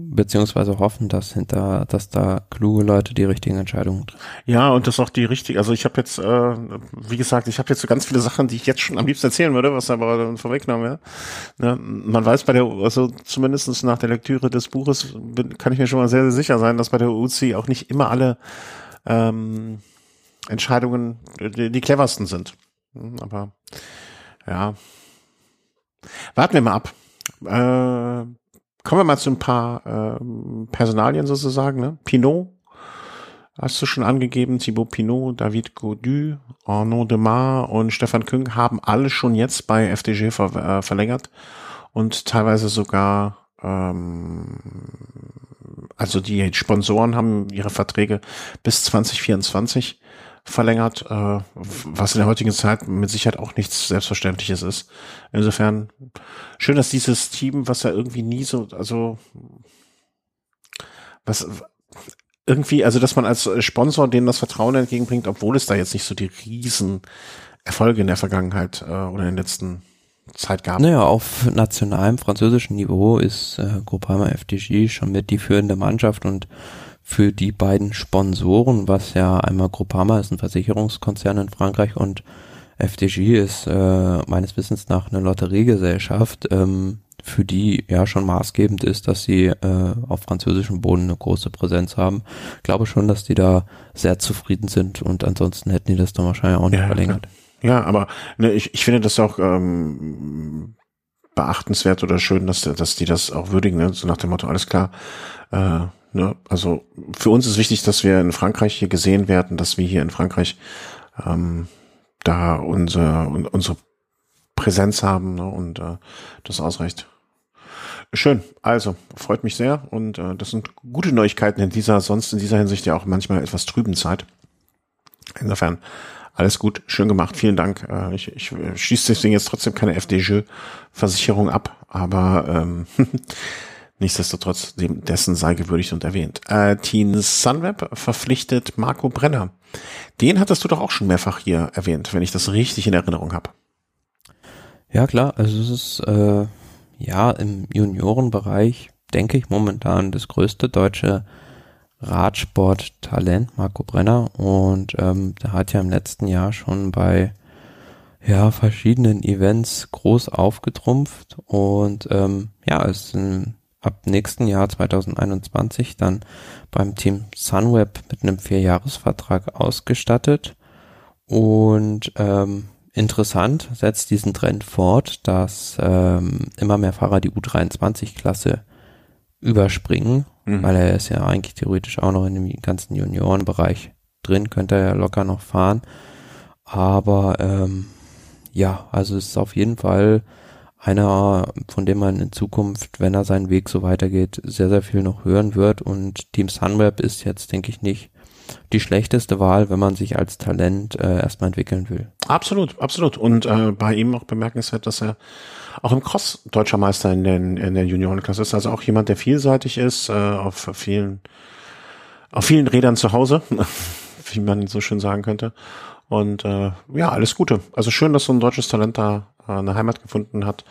Beziehungsweise hoffen, dass hinter, dass da kluge Leute die richtigen Entscheidungen treffen. Ja, und das auch die richtige. Also ich habe jetzt, äh, wie gesagt, ich habe jetzt so ganz viele Sachen, die ich jetzt schon am liebsten erzählen würde, was aber dann vorwegnahm, ja. ja. Man weiß bei der, also zumindestens nach der Lektüre des Buches kann ich mir schon mal sehr, sehr sicher sein, dass bei der UC auch nicht immer alle ähm, Entscheidungen die, die cleversten sind. Aber ja. Warten wir mal ab. Äh, kommen wir mal zu ein paar äh, Personalien sozusagen. Ne? Pinot, hast du schon angegeben, Thibaut Pinot, David Godu, Arnaud Demar und Stefan Küng haben alle schon jetzt bei FDG ver äh, verlängert und teilweise sogar ähm, also die Sponsoren haben ihre Verträge bis 2024 verlängert, äh, was in der heutigen Zeit mit Sicherheit auch nichts Selbstverständliches ist. Insofern schön, dass dieses Team, was ja irgendwie nie so, also was irgendwie, also dass man als Sponsor denen das Vertrauen entgegenbringt, obwohl es da jetzt nicht so die riesen Erfolge in der Vergangenheit äh, oder in den letzten Zeit gab. Naja, auf nationalem französischen Niveau ist äh, Groupama FDG schon mit die führende Mannschaft und für die beiden Sponsoren, was ja einmal Groupama ist ein Versicherungskonzern in Frankreich und FDG ist äh, meines Wissens nach eine Lotteriegesellschaft, ähm, für die ja schon maßgebend ist, dass sie äh, auf französischem Boden eine große Präsenz haben. Ich glaube schon, dass die da sehr zufrieden sind und ansonsten hätten die das dann wahrscheinlich auch nicht ja, verlängert. Ja, aber ne, ich, ich finde das auch ähm, beachtenswert oder schön, dass, dass die das auch würdigen, ne? so nach dem Motto, alles klar, äh, Ne? Also für uns ist wichtig, dass wir in Frankreich hier gesehen werden, dass wir hier in Frankreich ähm, da unsere, unsere Präsenz haben ne? und äh, das ausreicht. Schön, also freut mich sehr und äh, das sind gute Neuigkeiten in dieser sonst in dieser Hinsicht ja auch manchmal etwas trüben Zeit. Insofern alles gut, schön gemacht, vielen Dank. Äh, ich, ich schließe deswegen jetzt trotzdem keine FDJ-Versicherung ab, aber ähm, <laughs> Nichtsdestotrotz dessen sei gewürdigt und erwähnt. Äh, Teen Sunweb verpflichtet Marco Brenner. Den hattest du doch auch schon mehrfach hier erwähnt, wenn ich das richtig in Erinnerung habe. Ja klar, also es ist äh, ja im Juniorenbereich, denke ich, momentan das größte deutsche Radsporttalent, Marco Brenner. Und ähm, der hat ja im letzten Jahr schon bei ja, verschiedenen Events groß aufgetrumpft und ähm, ja, ist ein ab nächsten Jahr 2021 dann beim Team Sunweb mit einem Vierjahresvertrag ausgestattet. Und ähm, interessant setzt diesen Trend fort, dass ähm, immer mehr Fahrer die U23-Klasse überspringen, mhm. weil er ist ja eigentlich theoretisch auch noch in dem ganzen Juniorenbereich drin, könnte er ja locker noch fahren. Aber ähm, ja, also es ist auf jeden Fall einer, von dem man in Zukunft, wenn er seinen Weg so weitergeht, sehr, sehr viel noch hören wird. Und Team Sunweb ist jetzt, denke ich, nicht die schlechteste Wahl, wenn man sich als Talent äh, erstmal entwickeln will. Absolut, absolut. Und äh, bei ihm auch bemerkenswert, dass er auch im Cross deutscher Meister in, den, in der Juniorenklasse ist. Also auch jemand, der vielseitig ist, äh, auf vielen, auf vielen Rädern zu Hause, <laughs> wie man so schön sagen könnte. Und äh, ja, alles Gute. Also schön, dass so ein deutsches Talent da äh, eine Heimat gefunden hat.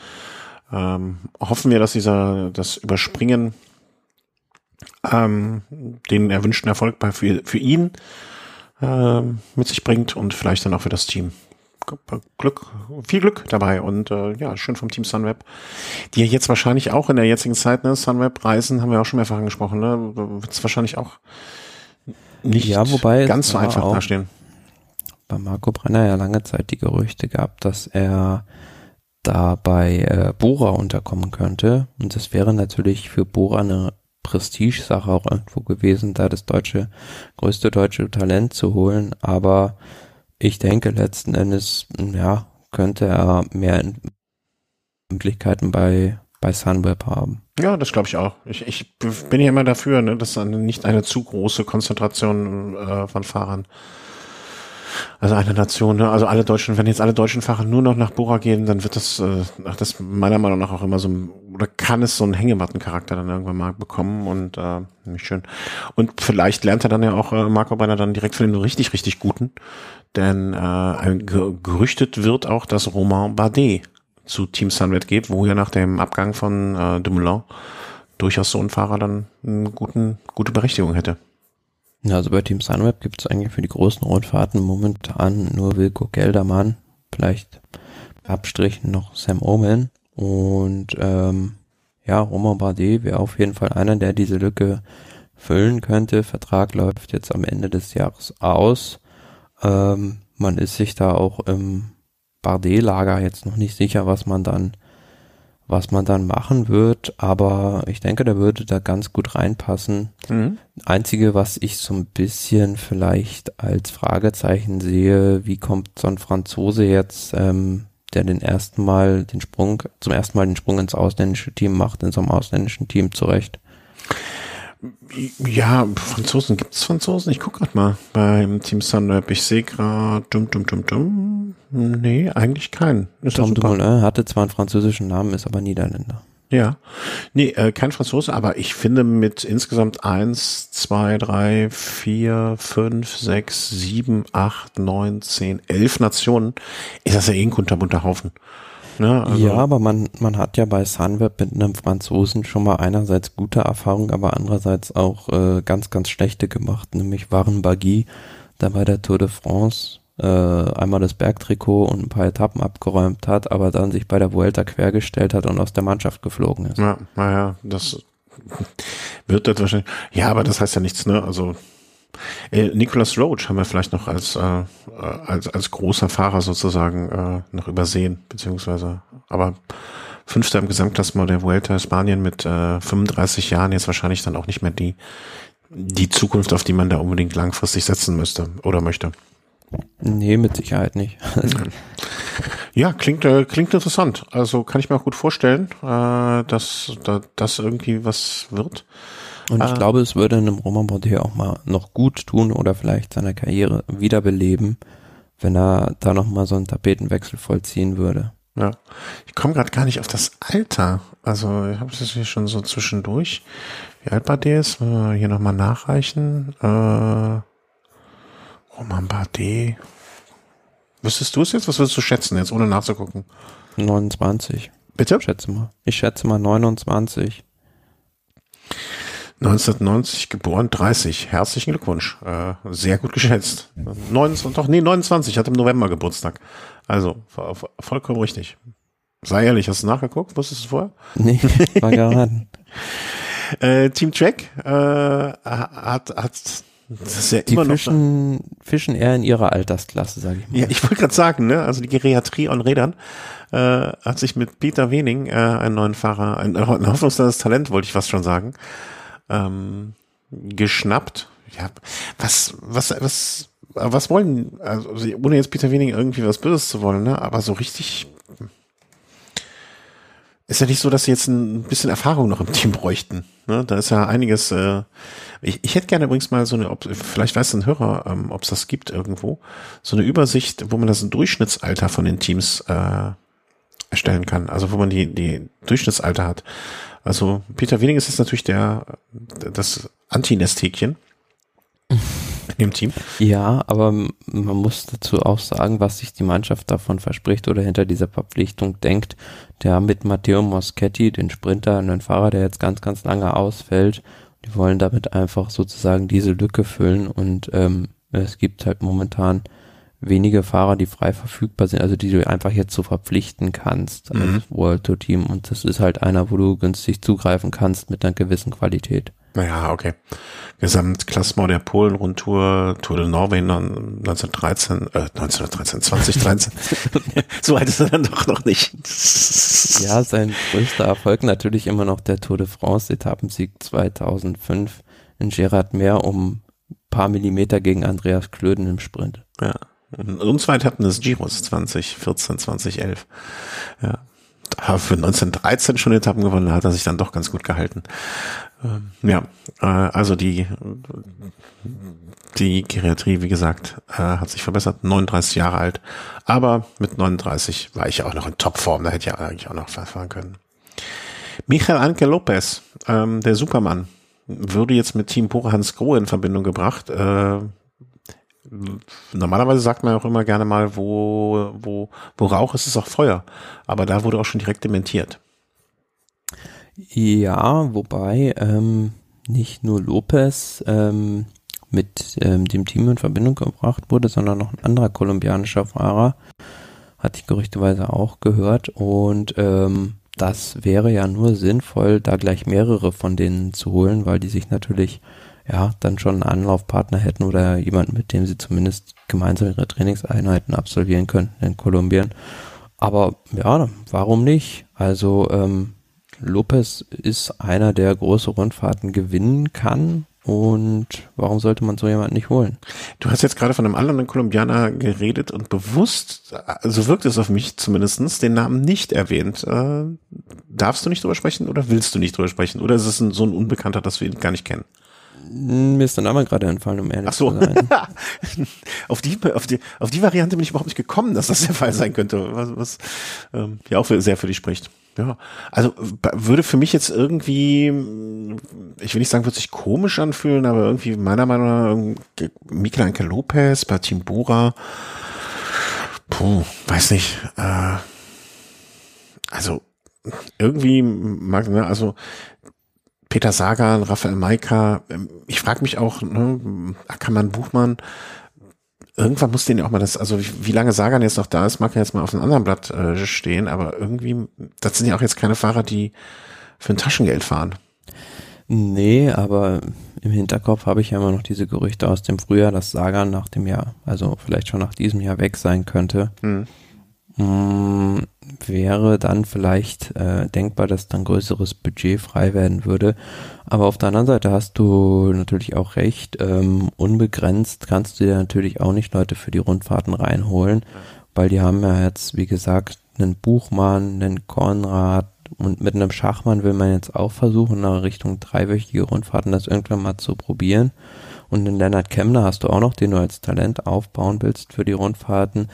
Ähm, hoffen wir, dass dieser das Überspringen ähm, den erwünschten Erfolg bei für, für ihn äh, mit sich bringt und vielleicht dann auch für das Team. Glück, viel Glück dabei und äh, ja, schön vom Team Sunweb, die ja jetzt wahrscheinlich auch in der jetzigen Zeit, ne, Sunweb-Reisen haben wir auch schon mehrfach angesprochen, ne, wird es wahrscheinlich auch nicht ja, wobei ganz so einfach dastehen bei Marco Brenner ja lange Zeit die Gerüchte gab, dass er da bei äh, Bora unterkommen könnte. Und das wäre natürlich für Bora eine Prestigesache auch irgendwo gewesen, da das deutsche, größte deutsche Talent zu holen. Aber ich denke letzten Endes, ja, könnte er mehr Möglichkeiten bei, bei Sunweb haben. Ja, das glaube ich auch. Ich, ich bin ja immer dafür, ne, dass nicht eine zu große Konzentration äh, von Fahrern also eine Nation, ne? also alle Deutschen, wenn jetzt alle deutschen Fahrer nur noch nach Bora gehen, dann wird das, äh, das meiner Meinung nach auch immer so, oder kann es so einen Hängemattencharakter dann irgendwann mal bekommen und äh, nicht schön. Und vielleicht lernt er dann ja auch äh, Marco Beiner dann direkt von den richtig, richtig Guten, denn äh, gerüchtet wird auch, dass Romain Bardet zu Team Sunweb geht, wo ja nach dem Abgang von äh, Dumoulin durchaus so ein Fahrer dann eine guten, gute Berechtigung hätte. Also bei Team Sunweb gibt es eigentlich für die großen Rundfahrten momentan nur Wilco Geldermann, vielleicht Abstrichen noch Sam Omen und ähm, ja, Romain Bardet wäre auf jeden Fall einer, der diese Lücke füllen könnte. Vertrag läuft jetzt am Ende des Jahres aus. Ähm, man ist sich da auch im Bardet-Lager jetzt noch nicht sicher, was man dann was man dann machen wird, aber ich denke, der würde da ganz gut reinpassen. Mhm. Einzige, was ich so ein bisschen vielleicht als Fragezeichen sehe, wie kommt so ein Franzose jetzt, ähm, der den ersten Mal den Sprung, zum ersten Mal den Sprung ins ausländische Team macht, in so einem ausländischen Team zurecht? Ja, Franzosen, gibt es Franzosen? Ich gucke gerade mal beim Team Sunweb. Ich sehe gerade, dumm, dumm, dumm, dumm. Nee, eigentlich keinen. Ist Tom Dumoulin hatte zwar einen französischen Namen, ist aber Niederländer. Ja, nee, äh, kein Franzose, aber ich finde mit insgesamt eins, zwei, drei, vier, fünf, sechs, sieben, acht, neun, zehn, elf Nationen ist das ja eh ein kunterbunter Haufen. Ne? Also ja, aber man, man hat ja bei Sunweb mit einem Franzosen schon mal einerseits gute Erfahrungen, aber andererseits auch äh, ganz, ganz schlechte gemacht, nämlich Waren Bagui, der bei der Tour de France äh, einmal das Bergtrikot und ein paar Etappen abgeräumt hat, aber dann sich bei der Vuelta quergestellt hat und aus der Mannschaft geflogen ist. Ja, naja, das <laughs> wird das wahrscheinlich. Ja, aber das heißt ja nichts, ne? Also äh, Nicholas Roach haben wir vielleicht noch als, äh, äh, als, als großer Fahrer sozusagen äh, noch übersehen, beziehungsweise, aber Fünfter im Gesamtklassement der Vuelta Spanien mit äh, 35 Jahren jetzt wahrscheinlich dann auch nicht mehr die, die Zukunft, auf die man da unbedingt langfristig setzen müsste oder möchte. Nee, mit Sicherheit nicht. <laughs> ja, klingt, äh, klingt interessant. Also kann ich mir auch gut vorstellen, äh, dass da, das irgendwie was wird. Und ich ah. glaube, es würde einem Roman Bordet auch mal noch gut tun oder vielleicht seine Karriere wiederbeleben, wenn er da noch mal so einen Tapetenwechsel vollziehen würde. Ja, ich komme gerade gar nicht auf das Alter. Also ich habe das hier schon so zwischendurch. Wie alt Bardet ist? Hier nochmal nachreichen. Äh, Roman Bardet. Wüsstest du es jetzt? Was würdest du schätzen jetzt, ohne nachzugucken? 29. Bitte? Ich schätze mal. Ich schätze mal 29. 1990 geboren, 30. Herzlichen Glückwunsch. Äh, sehr gut geschätzt. 29, doch, nee, 29, hat im November Geburtstag. Also, vollkommen richtig. Sei ehrlich, hast du nachgeguckt? Wusstest du vorher? <laughs> Nee, war geraten. <laughs> äh, Team Track äh, hat, hat das ist ja die immer fischen, noch, fischen eher in ihrer Altersklasse, sage ich mal. Ja, ich wollte gerade sagen, ne, also die Geriatrie on Rädern äh, hat sich mit Peter Wening äh, einen neuen Fahrer, ein, ein hoffnungsloses Talent, wollte ich fast schon sagen, ähm, geschnappt. Ja, was, was, was, was wollen, also ohne jetzt Peter Wening irgendwie was Böses zu wollen, ne? Aber so richtig ist ja nicht so, dass sie jetzt ein bisschen Erfahrung noch im Team bräuchten. Ne? Da ist ja einiges. Äh, ich, ich hätte gerne übrigens mal so eine, ob, vielleicht weiß ein Hörer, ähm, ob es das gibt irgendwo, so eine Übersicht, wo man das Durchschnittsalter von den Teams äh, erstellen kann. Also wo man die, die Durchschnittsalter hat. Also Peter Wening ist jetzt natürlich der das Anti-Nesthäkchen im Team. Ja, aber man muss dazu auch sagen, was sich die Mannschaft davon verspricht oder hinter dieser Verpflichtung denkt. Der mit Matteo Moschetti, den Sprinter, einen Fahrer, der jetzt ganz, ganz lange ausfällt. Die wollen damit einfach sozusagen diese Lücke füllen und ähm, es gibt halt momentan wenige Fahrer, die frei verfügbar sind, also die du einfach jetzt so verpflichten kannst als mhm. World Tour Team und das ist halt einer, wo du günstig zugreifen kannst mit einer gewissen Qualität. Naja, okay. Gesamtklassement der Polen-Rundtour, Tour de Norwegen 1913, äh, 1913, 2013. <laughs> so alt ist er dann doch noch nicht. ja, sein größter Erfolg natürlich immer noch der Tour de France, Etappensieg 2005 in Gerard Meer um paar Millimeter gegen Andreas Klöden im Sprint. Ja. Und zweit hatten es Giros 2014, 2011. Ja. Aber für 1913 schon Etappen gewonnen, hat er sich dann doch ganz gut gehalten. Ähm, ja, äh, also die, die Geriatrie, wie gesagt, äh, hat sich verbessert, 39 Jahre alt. Aber mit 39 war ich ja auch noch in Topform, da hätte ich ja eigentlich auch noch fahren können. Michael Anke Lopez, ähm, der Supermann, würde jetzt mit Team Pore Hans Grohe in Verbindung gebracht. Äh, normalerweise sagt man auch immer gerne mal, wo, wo, wo Rauch ist, ist auch Feuer. Aber da wurde auch schon direkt dementiert. Ja, wobei ähm, nicht nur Lopez ähm, mit ähm, dem Team in Verbindung gebracht wurde, sondern noch ein anderer kolumbianischer Fahrer, hatte ich gerüchteweise auch gehört. Und ähm, das wäre ja nur sinnvoll, da gleich mehrere von denen zu holen, weil die sich natürlich ja dann schon einen Anlaufpartner hätten oder jemanden, mit dem sie zumindest gemeinsam ihre Trainingseinheiten absolvieren könnten in Kolumbien. Aber ja, warum nicht? Also ähm, Lopez ist einer, der große Rundfahrten gewinnen kann. Und warum sollte man so jemanden nicht holen? Du hast jetzt gerade von einem anderen Kolumbianer geredet und bewusst, also wirkt es auf mich zumindestens, den Namen nicht erwähnt. Äh, darfst du nicht drüber sprechen oder willst du nicht drüber sprechen? Oder ist es ein, so ein Unbekannter, dass wir ihn gar nicht kennen? Mir ist der Name gerade entfallen, um ehrlich Ach so. zu sein. <laughs> auf, die, auf, die, auf die Variante bin ich überhaupt nicht gekommen, dass das der Fall sein könnte, was, was ähm, ja auch für, sehr für dich spricht. Ja, also würde für mich jetzt irgendwie, ich will nicht sagen, würde sich komisch anfühlen, aber irgendwie meiner Meinung nach Michelangelo Lopez bei Timbura, puh, weiß nicht, äh, also irgendwie mag, ne, also Peter Sagan, Raphael Maika, ähm, ich frage mich auch, ne, Ackermann Buchmann, irgendwann muss den ja auch mal das, also wie, lange Sagan jetzt noch da ist, mag er jetzt mal auf einem anderen Blatt äh, stehen, aber irgendwie, das sind ja auch jetzt keine Fahrer, die für ein Taschengeld fahren. Nee, aber im Hinterkopf habe ich ja immer noch diese Gerüchte aus dem Frühjahr, dass Sagan nach dem Jahr, also vielleicht schon nach diesem Jahr weg sein könnte. Hm. Wäre dann vielleicht äh, denkbar, dass dann größeres Budget frei werden würde. Aber auf der anderen Seite hast du natürlich auch recht, ähm, unbegrenzt kannst du dir natürlich auch nicht Leute für die Rundfahrten reinholen, weil die haben ja jetzt, wie gesagt, einen Buchmann, einen Konrad und mit einem Schachmann will man jetzt auch versuchen, nach Richtung dreiwöchige Rundfahrten das irgendwann mal zu probieren. Und den Lennart Kemner hast du auch noch, den du als Talent aufbauen willst für die Rundfahrten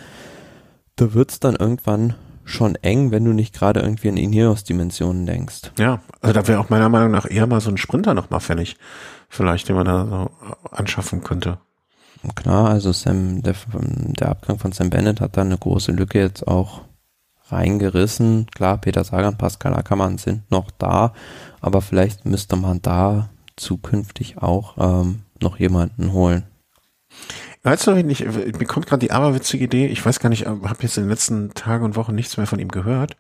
da wird's dann irgendwann schon eng, wenn du nicht gerade irgendwie in Ineos-Dimensionen denkst. Ja, also da wäre auch meiner Meinung nach eher mal so ein Sprinter noch mal fällig, vielleicht, den man da so anschaffen könnte. Klar, also Sam, der, der Abgang von Sam Bennett hat da eine große Lücke jetzt auch reingerissen. Klar, Peter Sagan, Pascal Ackermann sind noch da, aber vielleicht müsste man da zukünftig auch ähm, noch jemanden holen. Weißt du, nicht, mir kommt gerade die aberwitzige Idee, ich weiß gar nicht, habe jetzt in den letzten Tagen und Wochen nichts mehr von ihm gehört,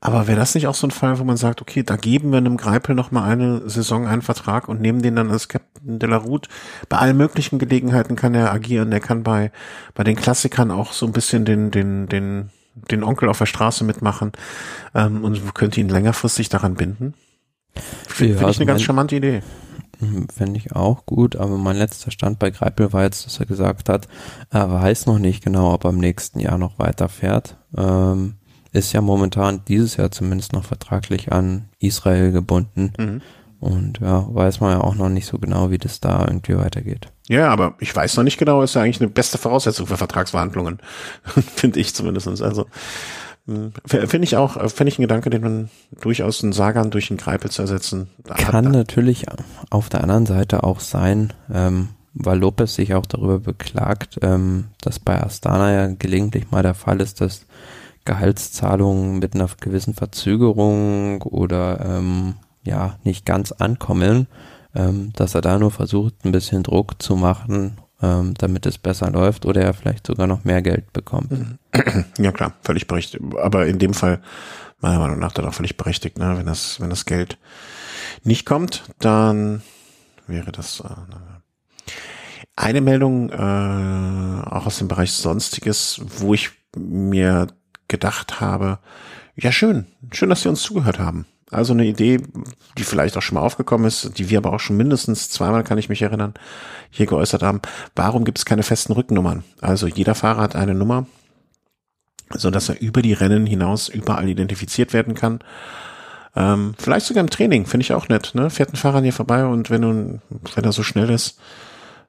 aber wäre das nicht auch so ein Fall, wo man sagt, okay, da geben wir einem Greipel noch mal eine Saison einen Vertrag und nehmen den dann als Captain de la Route. Bei allen möglichen Gelegenheiten kann er agieren, der kann bei, bei den Klassikern auch so ein bisschen den, den, den, den Onkel auf der Straße mitmachen ähm, und könnte ihn längerfristig daran binden. Finde ja, find ich eine ganz charmante Idee. Mhm, Fände ich auch gut, aber mein letzter Stand bei Greipel war jetzt, dass er gesagt hat, er weiß noch nicht genau, ob er im nächsten Jahr noch weiterfährt. Ähm, ist ja momentan dieses Jahr zumindest noch vertraglich an Israel gebunden. Mhm. Und ja, weiß man ja auch noch nicht so genau, wie das da irgendwie weitergeht. Ja, aber ich weiß noch nicht genau, ist ja eigentlich eine beste Voraussetzung für Vertragsverhandlungen, <laughs> finde ich zumindest. Also Finde ich auch, finde ich ein Gedanke, den man durchaus einen Sagan durch einen Greipel zu ersetzen. Kann hat. natürlich auf der anderen Seite auch sein, ähm, weil Lopez sich auch darüber beklagt, ähm, dass bei Astana ja gelegentlich mal der Fall ist, dass Gehaltszahlungen mit einer gewissen Verzögerung oder ähm, ja nicht ganz ankommen, ähm, dass er da nur versucht, ein bisschen Druck zu machen, ähm, damit es besser läuft oder er vielleicht sogar noch mehr Geld bekommt. <clears throat> Ja klar, völlig berechtigt. Aber in dem Fall meiner Meinung nach dann auch völlig berechtigt, ne? wenn das, wenn das Geld nicht kommt, dann wäre das. Äh, eine Meldung äh, auch aus dem Bereich Sonstiges, wo ich mir gedacht habe, ja schön, schön, dass Sie uns zugehört haben. Also eine Idee, die vielleicht auch schon mal aufgekommen ist, die wir aber auch schon mindestens zweimal, kann ich mich erinnern, hier geäußert haben. Warum gibt es keine festen Rückennummern? Also jeder Fahrer hat eine Nummer, so dass er über die Rennen hinaus überall identifiziert werden kann. Ähm, vielleicht sogar im Training, finde ich auch nett. Ne? Fährt ein Fahrer an dir vorbei und wenn du, wenn er so schnell ist,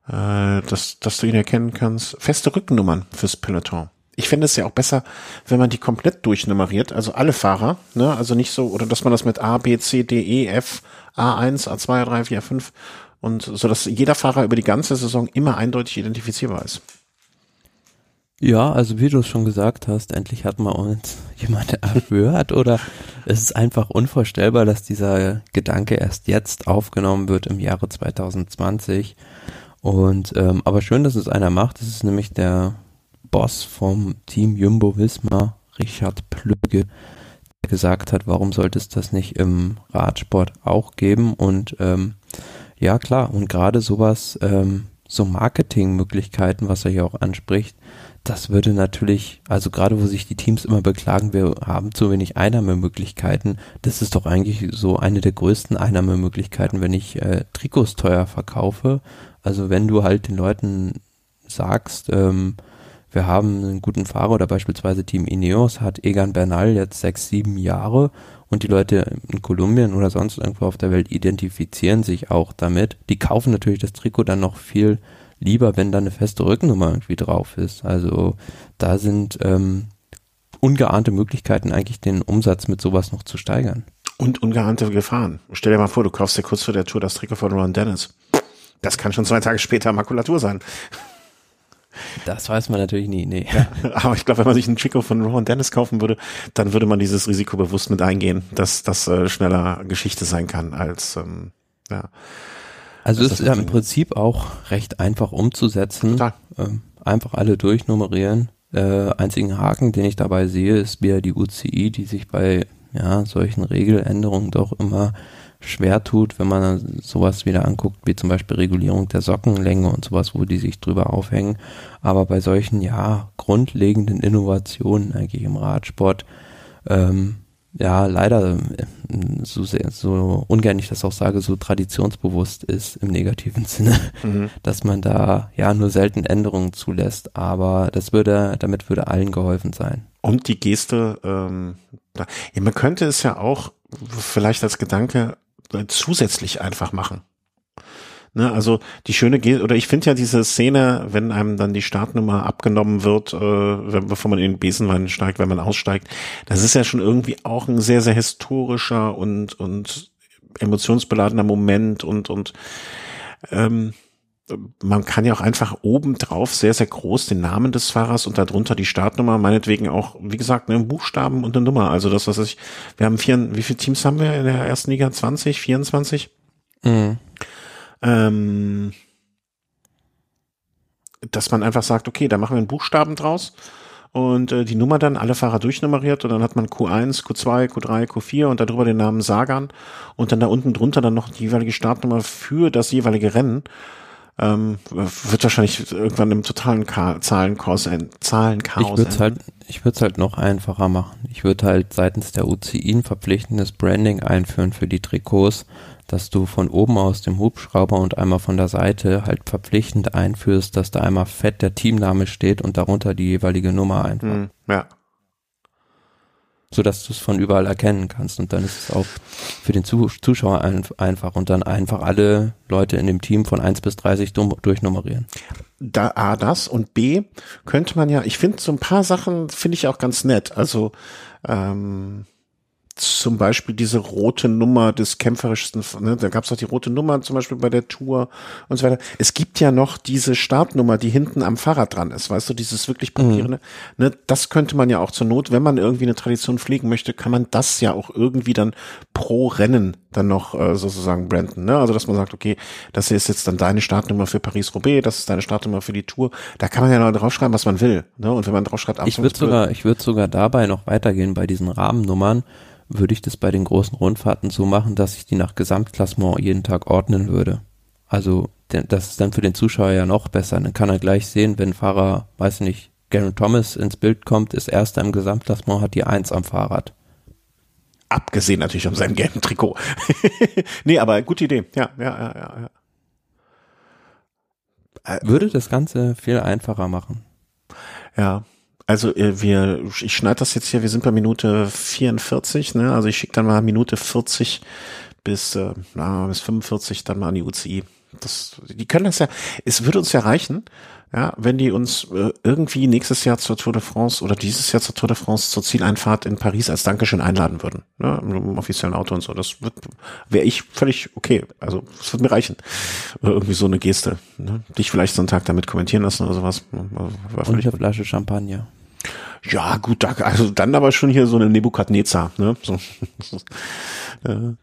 äh, dass, dass du ihn erkennen kannst. Feste Rückennummern fürs Peloton. Ich fände es ja auch besser, wenn man die komplett durchnummeriert, also alle Fahrer, ne, also nicht so, oder dass man das mit A, B, C, D, E, F, A1, A2, A3, A4, A5 und so, dass jeder Fahrer über die ganze Saison immer eindeutig identifizierbar ist. Ja, also wie du es schon gesagt hast, endlich hat man uns <laughs> jemand erhört oder es ist einfach unvorstellbar, dass dieser Gedanke erst jetzt aufgenommen wird im Jahre 2020. Und ähm, aber schön, dass es einer macht. Das ist nämlich der Boss vom Team Jumbo Visma, Richard Plüge, der gesagt hat, warum sollte es das nicht im Radsport auch geben? Und ähm, ja klar, und gerade sowas, ähm, so Marketingmöglichkeiten, was er hier auch anspricht, das würde natürlich, also gerade wo sich die Teams immer beklagen, wir haben zu wenig Einnahmemöglichkeiten, das ist doch eigentlich so eine der größten Einnahmemöglichkeiten, wenn ich äh, Trikots teuer verkaufe. Also wenn du halt den Leuten sagst, ähm, wir haben einen guten Fahrer oder beispielsweise Team Ineos hat Egan Bernal jetzt sechs, sieben Jahre und die Leute in Kolumbien oder sonst irgendwo auf der Welt identifizieren sich auch damit. Die kaufen natürlich das Trikot dann noch viel lieber, wenn da eine feste Rückennummer irgendwie drauf ist. Also da sind ähm, ungeahnte Möglichkeiten, eigentlich den Umsatz mit sowas noch zu steigern. Und ungeahnte Gefahren. Stell dir mal vor, du kaufst dir kurz vor der Tour das Trikot von Ron Dennis. Das kann schon zwei Tage später Makulatur sein. Das weiß man natürlich nie, nee. Ja, aber ich glaube, wenn man sich ein Trikot von Ron Dennis kaufen würde, dann würde man dieses Risiko bewusst mit eingehen, dass das äh, schneller Geschichte sein kann als ähm, ja. Also es ist ja im Prinzip auch recht einfach umzusetzen. Total. Ähm, einfach alle durchnummerieren. Äh, einzigen Haken, den ich dabei sehe, ist wieder die UCI, die sich bei ja, solchen Regeländerungen doch immer schwer tut, wenn man sowas wieder anguckt, wie zum Beispiel Regulierung der Sockenlänge und sowas, wo die sich drüber aufhängen. Aber bei solchen, ja, grundlegenden Innovationen eigentlich im Radsport, ähm, ja, leider, äh, so, sehr, so ungern ich das auch sage, so traditionsbewusst ist im negativen <laughs> Sinne, mhm. dass man da ja nur selten Änderungen zulässt, aber das würde, damit würde allen geholfen sein. Und die Geste, ähm, ja, man könnte es ja auch vielleicht als Gedanke zusätzlich einfach machen. Ne, also die schöne Ge oder ich finde ja diese Szene, wenn einem dann die Startnummer abgenommen wird, äh, wenn, bevor man in den Besenwein steigt, wenn man aussteigt, das ist ja schon irgendwie auch ein sehr, sehr historischer und, und emotionsbeladener Moment und, und ähm, man kann ja auch einfach oben drauf sehr, sehr groß den Namen des Fahrers und darunter die Startnummer, meinetwegen auch, wie gesagt, einen Buchstaben und eine Nummer. Also das, was ich, wir haben vier, wie viele Teams haben wir in der ersten Liga? 20, 24? Mhm. Ähm, dass man einfach sagt, okay, da machen wir einen Buchstaben draus und äh, die Nummer dann alle Fahrer durchnummeriert und dann hat man Q1, Q2, Q3, Q4 und darüber den Namen Sagan und dann da unten drunter dann noch die jeweilige Startnummer für das jeweilige Rennen ähm, wird wahrscheinlich irgendwann im totalen Ka Zahlenchaos, ein Zahlenchaos. Ich würde es halt, ich würde es halt noch einfacher machen. Ich würde halt seitens der UCI ein verpflichtendes Branding einführen für die Trikots, dass du von oben aus dem Hubschrauber und einmal von der Seite halt verpflichtend einführst, dass da einmal fett der Teamname steht und darunter die jeweilige Nummer einfach. Hm, ja so dass du es von überall erkennen kannst. Und dann ist es auch für den Zuschauer ein, einfach und dann einfach alle Leute in dem Team von 1 bis 30 durchnummerieren. Da A, das und B, könnte man ja, ich finde so ein paar Sachen finde ich auch ganz nett. Also ähm, zum Beispiel diese rote Nummer des kämpferischsten, ne, da gab es auch die rote Nummer zum Beispiel bei der Tour und so weiter. Es gibt ja noch diese Startnummer, die hinten am Fahrrad dran ist, weißt du, dieses wirklich punktierende. Mhm. Ne, das könnte man ja auch zur Not, wenn man irgendwie eine Tradition pflegen möchte, kann man das ja auch irgendwie dann pro Rennen dann noch äh, sozusagen branden. Ne? Also dass man sagt, okay, das ist jetzt dann deine Startnummer für Paris-Roubaix, das ist deine Startnummer für die Tour. Da kann man ja noch draufschreiben, was man will. Ne? Und wenn man draufschreibt, ich würde sogar, ich würde sogar dabei noch weitergehen bei diesen Rahmennummern würde ich das bei den großen Rundfahrten so machen, dass ich die nach Gesamtklassement jeden Tag ordnen würde. Also das ist dann für den Zuschauer ja noch besser. Dann kann er gleich sehen, wenn Fahrer, weiß nicht, Garen Thomas ins Bild kommt, ist erster im Gesamtklassement, hat die Eins am Fahrrad. Abgesehen natürlich um sein gelben Trikot. <laughs> nee, aber gute Idee. Ja, ja, ja, ja. ja. Würde das Ganze viel einfacher machen. Ja, also äh, wir, ich schneide das jetzt hier, wir sind bei Minute 44, ne? Also ich schicke dann mal Minute 40 bis, äh, na, bis 45 dann mal an die UCI. Das, die können das ja, es würde uns ja reichen, ja, wenn die uns äh, irgendwie nächstes Jahr zur Tour de France oder dieses Jahr zur Tour de France zur Zieleinfahrt in Paris als Dankeschön einladen würden, ne, im offiziellen Auto und so. Das wäre ich völlig okay. Also das wird mir reichen. Irgendwie so eine Geste, ne? dich vielleicht so einen Tag damit kommentieren lassen oder sowas. War und eine Flasche Champagner. Ja, gut, also dann aber schon hier so eine Nebukadnezar, ne? So. <laughs> äh,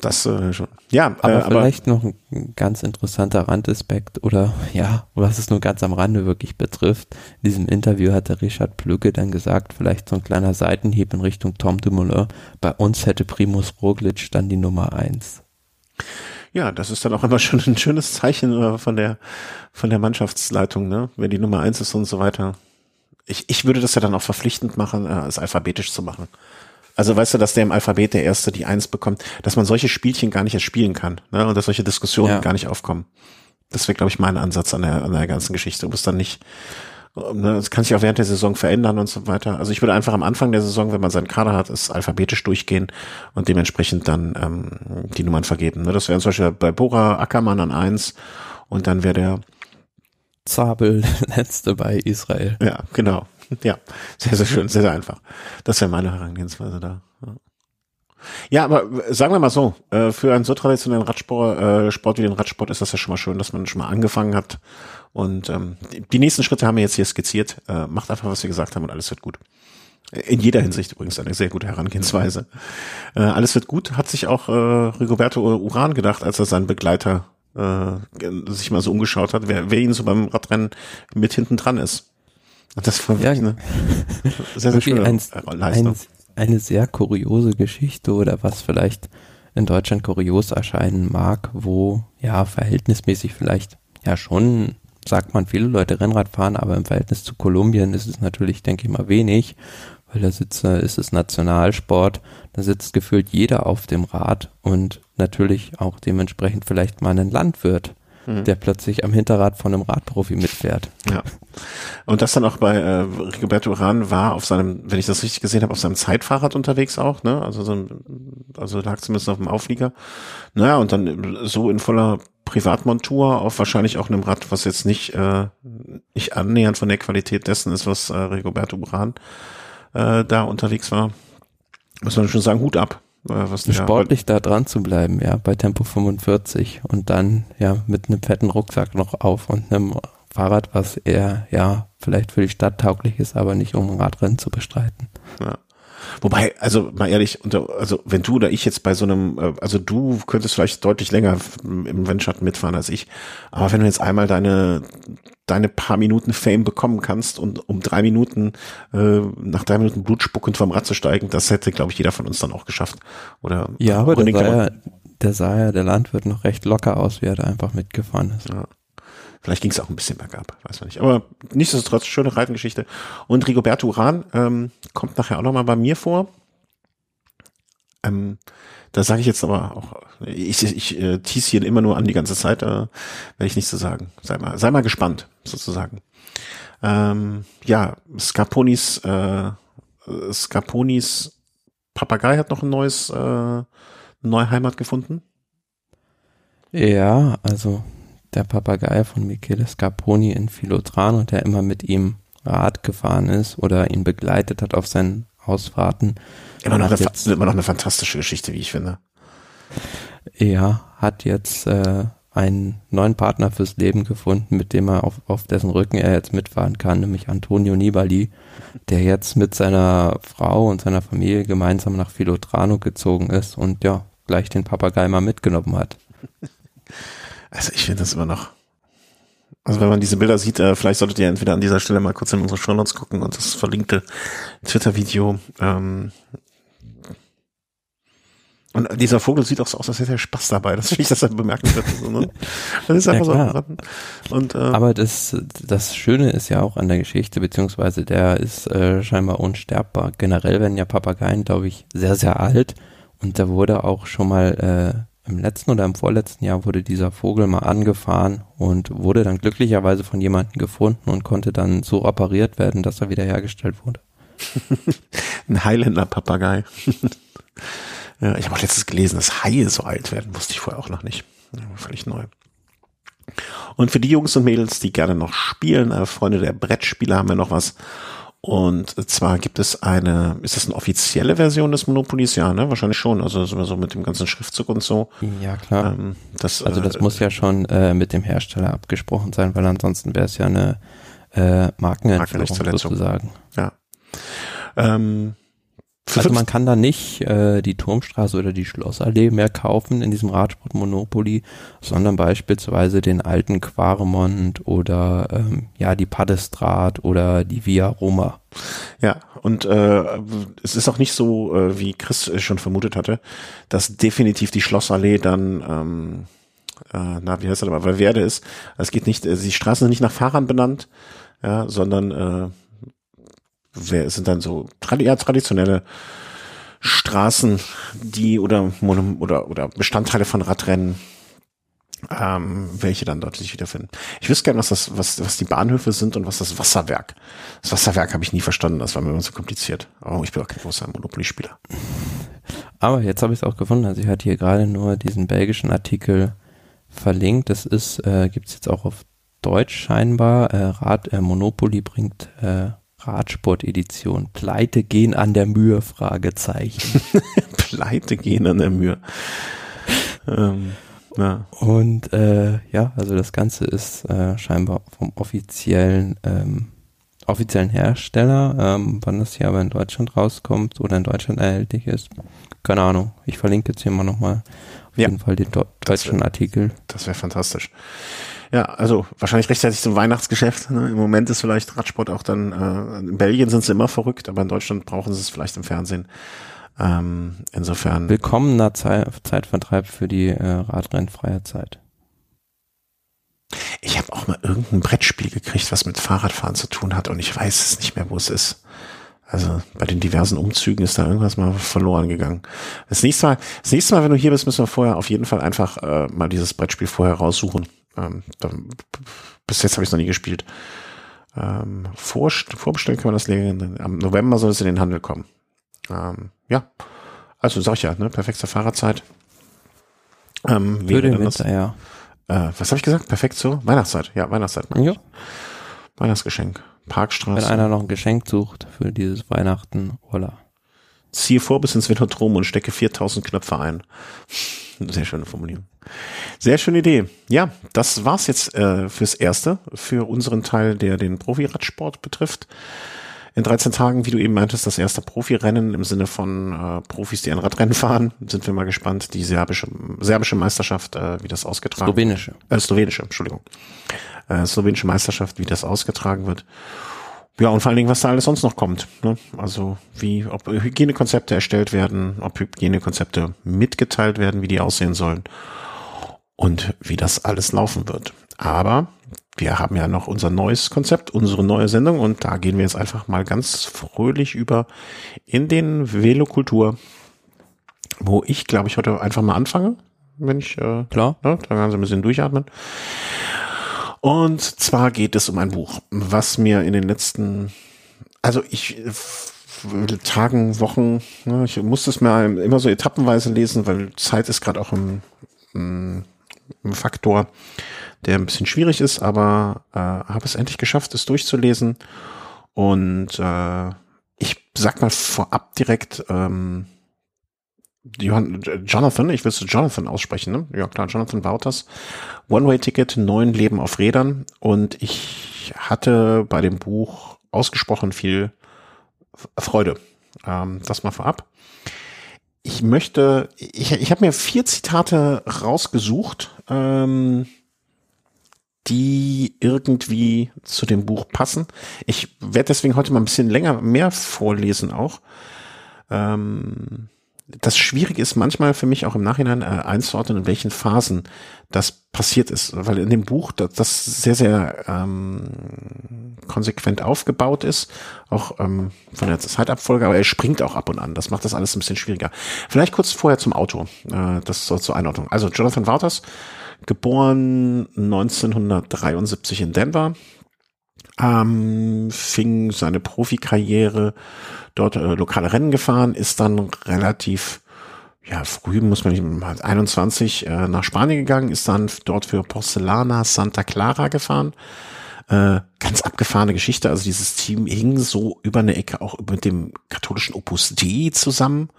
das äh, schon. Ja, aber, äh, aber vielleicht noch ein ganz interessanter Randaspekt oder ja, was es nur ganz am Rande wirklich betrifft. In diesem Interview hatte Richard Plücke dann gesagt, vielleicht so ein kleiner Seitenhieb in Richtung Tom Dumoulin. Bei uns hätte Primus Roglic dann die Nummer eins. Ja, das ist dann auch immer <laughs> schon ein schönes Zeichen äh, von der von der Mannschaftsleitung, ne? Wenn die Nummer eins ist und so weiter. Ich, ich würde das ja dann auch verpflichtend machen, äh, es alphabetisch zu machen. Also weißt du, dass der im Alphabet der Erste die Eins bekommt, dass man solche Spielchen gar nicht erst spielen kann ne? und dass solche Diskussionen ja. gar nicht aufkommen. Das wäre, glaube ich, mein Ansatz an der, an der ganzen Geschichte. Du musst dann nicht, ne, das kann sich auch während der Saison verändern und so weiter. Also ich würde einfach am Anfang der Saison, wenn man seinen Kader hat, es alphabetisch durchgehen und dementsprechend dann ähm, die Nummern vergeben. Ne? Das wäre zum Beispiel bei Bora Ackermann an eins und dann wäre der Zabel <laughs> letzte bei Israel. Ja, genau. Ja, sehr, sehr schön, sehr, sehr einfach. Das wäre meine Herangehensweise da. Ja, aber sagen wir mal so, äh, für einen so traditionellen Radsport, äh, Sport wie den Radsport ist das ja schon mal schön, dass man schon mal angefangen hat. Und ähm, die nächsten Schritte haben wir jetzt hier skizziert. Äh, macht einfach, was wir gesagt haben und alles wird gut. In jeder Hinsicht übrigens eine sehr gute Herangehensweise. Alles wird gut, hat sich auch Rigoberto Uran gedacht, als er seinen Begleiter äh, sich mal so umgeschaut hat, wer, wer ihn so beim Radrennen mit hinten dran ist. Das war wirklich ja, eine <laughs> sehr, sehr schöne ein, Leistung. Ein, eine sehr kuriose Geschichte oder was vielleicht in Deutschland kurios erscheinen mag, wo ja verhältnismäßig vielleicht ja schon sagt man viele Leute Rennrad fahren, aber im Verhältnis zu Kolumbien ist es natürlich, denke ich mal, wenig, weil da sitzt, ist es Nationalsport, da sitzt gefühlt jeder auf dem Rad und natürlich auch dementsprechend vielleicht mal ein Landwirt mhm. der plötzlich am Hinterrad von einem Radprofi mitfährt. Ja. Und das dann auch bei äh, Rigoberto Uran war auf seinem, wenn ich das richtig gesehen habe, auf seinem Zeitfahrrad unterwegs auch, ne? Also so ein, also lag zumindest auf dem Auflieger. Naja, und dann so in voller Privatmontur auf wahrscheinlich auch einem Rad, was jetzt nicht, äh, nicht annähernd von der Qualität dessen ist, was äh, Rigoberto Uran äh, da unterwegs war. Muss man schon sagen, Hut ab. Äh, was Sportlich da dran zu bleiben, ja, bei Tempo 45 und dann ja mit einem fetten Rucksack noch auf und einem Fahrrad, was eher ja vielleicht für die Stadt tauglich ist, aber nicht um Radrennen zu bestreiten. Ja. Wobei, also mal ehrlich, also wenn du oder ich jetzt bei so einem, äh, also du könntest vielleicht deutlich länger im Windschatten mitfahren als ich, aber wenn du jetzt einmal deine deine paar Minuten Fame bekommen kannst und um drei Minuten äh, nach drei Minuten Blutspuckend vom Rad zu steigen, das hätte, glaube ich, jeder von uns dann auch geschafft. Oder ja, aber der sah ja, der sah ja der Landwirt noch recht locker aus, wie er da einfach mitgefahren ist. Ja. Vielleicht ging es auch ein bisschen bergab, weiß man nicht. Aber nichtsdestotrotz, schöne Reitengeschichte. Und Rigoberto Uran ähm, kommt nachher auch nochmal bei mir vor. Ähm, da sage ich jetzt aber auch, ich, ich äh, tease hier immer nur an die ganze Zeit, äh, werde ich nicht zu so sagen. Sei mal, sei mal gespannt, sozusagen. Ähm, ja, Scarponis, äh, Scarponis Papagei hat noch ein neues, äh, neue Heimat gefunden. Ja, also der Papagei von Michele Scarponi in Filotrano, der immer mit ihm Rad gefahren ist oder ihn begleitet hat auf seinen Ausfahrten. Immer noch, eine, immer noch eine fantastische Geschichte, wie ich finde. Er hat jetzt äh, einen neuen Partner fürs Leben gefunden, mit dem er auf, auf dessen Rücken er jetzt mitfahren kann, nämlich Antonio Nibali, der jetzt mit seiner Frau und seiner Familie gemeinsam nach Filotrano gezogen ist und ja, gleich den Papagei mal mitgenommen hat. <laughs> Also ich finde das immer noch. Also wenn man diese Bilder sieht, äh, vielleicht solltet ihr entweder an dieser Stelle mal kurz in unsere Show Notes gucken und das verlinkte Twitter-Video. Ähm, Und dieser Vogel sieht auch so aus, als hätte er Spaß dabei. Das finde ich das halt bemerkenswert. Ne? Das ist einfach Ja, so. Und, äh, Aber das, das Schöne ist ja auch an der Geschichte, beziehungsweise der ist äh, scheinbar unsterbbar. Generell werden ja Papageien, glaube ich, sehr, sehr alt. Und da wurde auch schon mal äh, im letzten oder im vorletzten Jahr wurde dieser Vogel mal angefahren und wurde dann glücklicherweise von jemandem gefunden und konnte dann so operiert werden, dass er wieder hergestellt wurde. <laughs> ein Highlander-Papagei. Ja, ich habe auch letztens gelesen, dass Haie so alt werden, wusste ich vorher auch noch nicht. Völlig neu. Und für die Jungs und Mädels, die gerne noch spielen, äh, Freunde der Brettspiele, haben wir noch was. Und zwar gibt es eine, ist das eine offizielle Version des Monopolies? Ja, ne? Wahrscheinlich schon. Also so so mit dem ganzen Schriftzug und so. Ja, klar. Ähm, das, Also das äh, muss ja schon äh, mit dem Hersteller abgesprochen sein, weil ansonsten wäre es ja eine äh, Markenentführung sozusagen. Ja. Ähm, Also man kann da nicht äh, die Turmstraße oder die Schlossallee mehr kaufen in diesem Radsport Monopoly, sondern beispielsweise den alten Quaremont oder ähm, ja die Paddestrat oder die Via Roma. Ja, und äh, es ist auch nicht so, äh, wie Chris schon vermutet hatte, dass definitiv die Schlossallee dann, ähm, äh, na, wie heißt das aber, weil Werde ist. Es geht nicht, äh, die Straßen sind nicht nach Fahrern benannt, ja, sondern äh, sind dann so tradi ja, traditionelle Straßen, die oder oder oder Bestandteile von Radrennen, ähm, welche dann dort sich wiederfinden. Ich wüsste gerne, was das, was, was die Bahnhöfe sind und was das Wasserwerk. Das Wasserwerk habe ich nie verstanden, das war mir immer so kompliziert. Aber ich bin auch kein großer Monopoly-Spieler. Aber jetzt habe ich es auch gefunden. Also ich hatte hier gerade nur diesen belgischen Artikel verlinkt. Das ist, äh, gibt es jetzt auch auf Deutsch scheinbar. Äh, Rad, äh, Monopoly bringt äh, Radsport-Edition. Pleite gehen an der Mühe? Fragezeichen. <laughs> Pleite gehen an der Mühe. ähm, ja. Und äh, ja, also das Ganze ist äh, scheinbar vom offiziellen ähm, offiziellen Hersteller. Ähm, wann das hier aber in Deutschland rauskommt oder in Deutschland erhältlich ist, keine Ahnung. Ich verlinke jetzt hier mal nochmal auf Ja. jeden Fall den do Das deutschen Artikel. Das wäre fantastisch. Ja, also wahrscheinlich rechtzeitig zum Weihnachtsgeschäft. Ne? Im Moment ist vielleicht Radsport auch dann, äh, in Belgien sind sie immer verrückt, aber in Deutschland brauchen sie es vielleicht im Fernsehen. Ähm, insofern, Willkommener Zei Zeitvertreib für die äh, Radrennfreie Zeit. ich habe auch mal irgendein Brettspiel gekriegt, was mit Fahrradfahren zu tun hat und ich weiß es nicht mehr, wo es ist. Also bei den diversen Umzügen ist da irgendwas mal verloren gegangen. Das nächste Mal, das nächste Mal, wenn du hier bist, müssen wir vorher auf jeden Fall einfach äh, mal dieses Brettspiel vorher raussuchen. Ähm, bis jetzt habe ich es noch nie gespielt. Ähm, vor, vorbestellen kann man das legen. Am November soll es in den Handel kommen. Ähm, ja, also sag ich ja, ne, perfekte Fahrerzeit. Ähm, Für den dann das, Winter, ja. äh, was habe ich gesagt? Perfekt zur Weihnachtszeit. Ja, Weihnachtszeit. ja. Weihnachtsgeschenk. Wenn Parkstraße. einer noch ein Geschenk sucht für dieses Weihnachten, voila. Ziehe vor bis ins Velodrom und stecke 4000 Knöpfe ein. Sehr schöne Formulierung. Sehr schöne Idee. Ja, das war's jetzt äh, fürs Erste, für unseren Teil, der den Profi-Radsport betrifft. In 13 Tagen, wie du eben meintest, das erste Profirennen im Sinne von äh, Profis, die ein Radrennen fahren. Sind wir mal gespannt. Die serbische, serbische Meisterschaft, äh, wie das ausgetragen wird. Slowenische. Äh, slowenische, Entschuldigung. Äh, slowenische Meisterschaft, wie das ausgetragen wird. Ja, und vor allen Dingen, was da alles sonst noch kommt. Ne? Also wie, ob Hygienekonzepte erstellt werden, ob Hygienekonzepte mitgeteilt werden, wie die aussehen sollen und wie das alles laufen wird. Aber wir haben ja noch unser neues Konzept, unsere neue Sendung und da gehen wir jetzt einfach mal ganz fröhlich über in den Velokultur, wo ich, glaube ich, heute einfach mal anfange, wenn ich äh, Klar. Ne, da kann sie ein bisschen durchatmen. Und zwar geht es um ein Buch, was mir in den letzten, also ich Tagen, Wochen, ne, ich musste es mir immer so etappenweise lesen, weil Zeit ist gerade auch ein, ein Faktor, der ein bisschen schwierig ist, aber äh, habe es endlich geschafft, es durchzulesen. Und äh, ich sag mal vorab direkt, ähm, Johann, Jonathan, ich will es Jonathan aussprechen, ne? Ja klar, Jonathan Wouters. One-Way-Ticket, neun Leben auf Rädern. Und ich hatte bei dem Buch ausgesprochen viel Freude. Ähm, das mal vorab. Ich möchte, ich, ich habe mir vier Zitate rausgesucht, ähm, die irgendwie zu dem Buch passen. Ich werde deswegen heute mal ein bisschen länger mehr vorlesen auch. Ähm, das Schwierige ist manchmal für mich auch im Nachhinein äh, einzuordnen, in welchen Phasen das passiert ist, weil in dem Buch das, das sehr, sehr ähm, konsequent aufgebaut ist, auch ähm, von der Zeitabfolge, aber er springt auch ab und an. Das macht das alles ein bisschen schwieriger. Vielleicht kurz vorher zum Auto, äh, das so zur Einordnung. Also Jonathan Wouters, geboren 1973 in Denver, ähm, fing seine Profikarriere dort äh, lokale Rennen gefahren, ist dann relativ ja, früh muss man nicht, 21 äh, nach Spanien gegangen, ist dann dort für Porcelana Santa Clara gefahren. Äh, ganz abgefahrene Geschichte. Also dieses Team hing so über eine Ecke auch mit dem katholischen Opus D zusammen,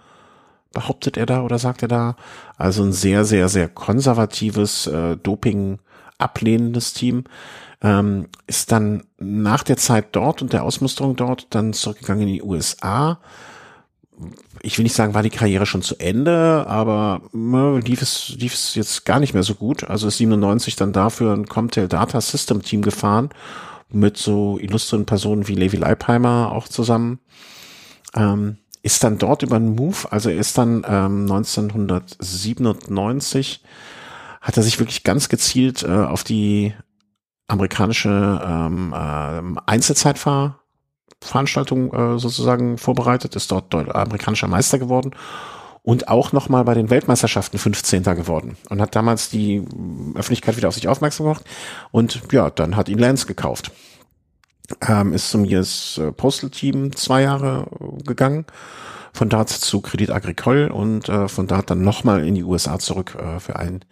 behauptet er da oder sagt er da. Also ein sehr, sehr, sehr konservatives, äh, Doping ablehnendes Team ähm, ist dann nach der Zeit dort und der Ausmusterung dort dann zurückgegangen in die USA. Ich will nicht sagen, war die Karriere schon zu Ende, aber äh, lief es, lief es jetzt gar nicht mehr so gut. Also ist 97 dann dafür ein Comtel Data System Team gefahren mit so illustren Personen wie Levi Leipheimer auch zusammen. Ähm, ist dann dort über einen Move, also er ist dann ähm, 1997 hat er sich wirklich ganz gezielt äh, auf die amerikanische ähm, äh, Einzelzeitfahrveranstaltung äh, sozusagen vorbereitet, ist dort amerikanischer Meister geworden und auch nochmal bei den Weltmeisterschaften 15. geworden und hat damals die Öffentlichkeit wieder auf sich aufmerksam gemacht und ja, dann hat ihn Lance gekauft. Ähm, ist zum US äh, Postal Team zwei Jahre gegangen, von dort zu Credit Agricole und äh, von dort dann nochmal in die USA zurück äh, für ein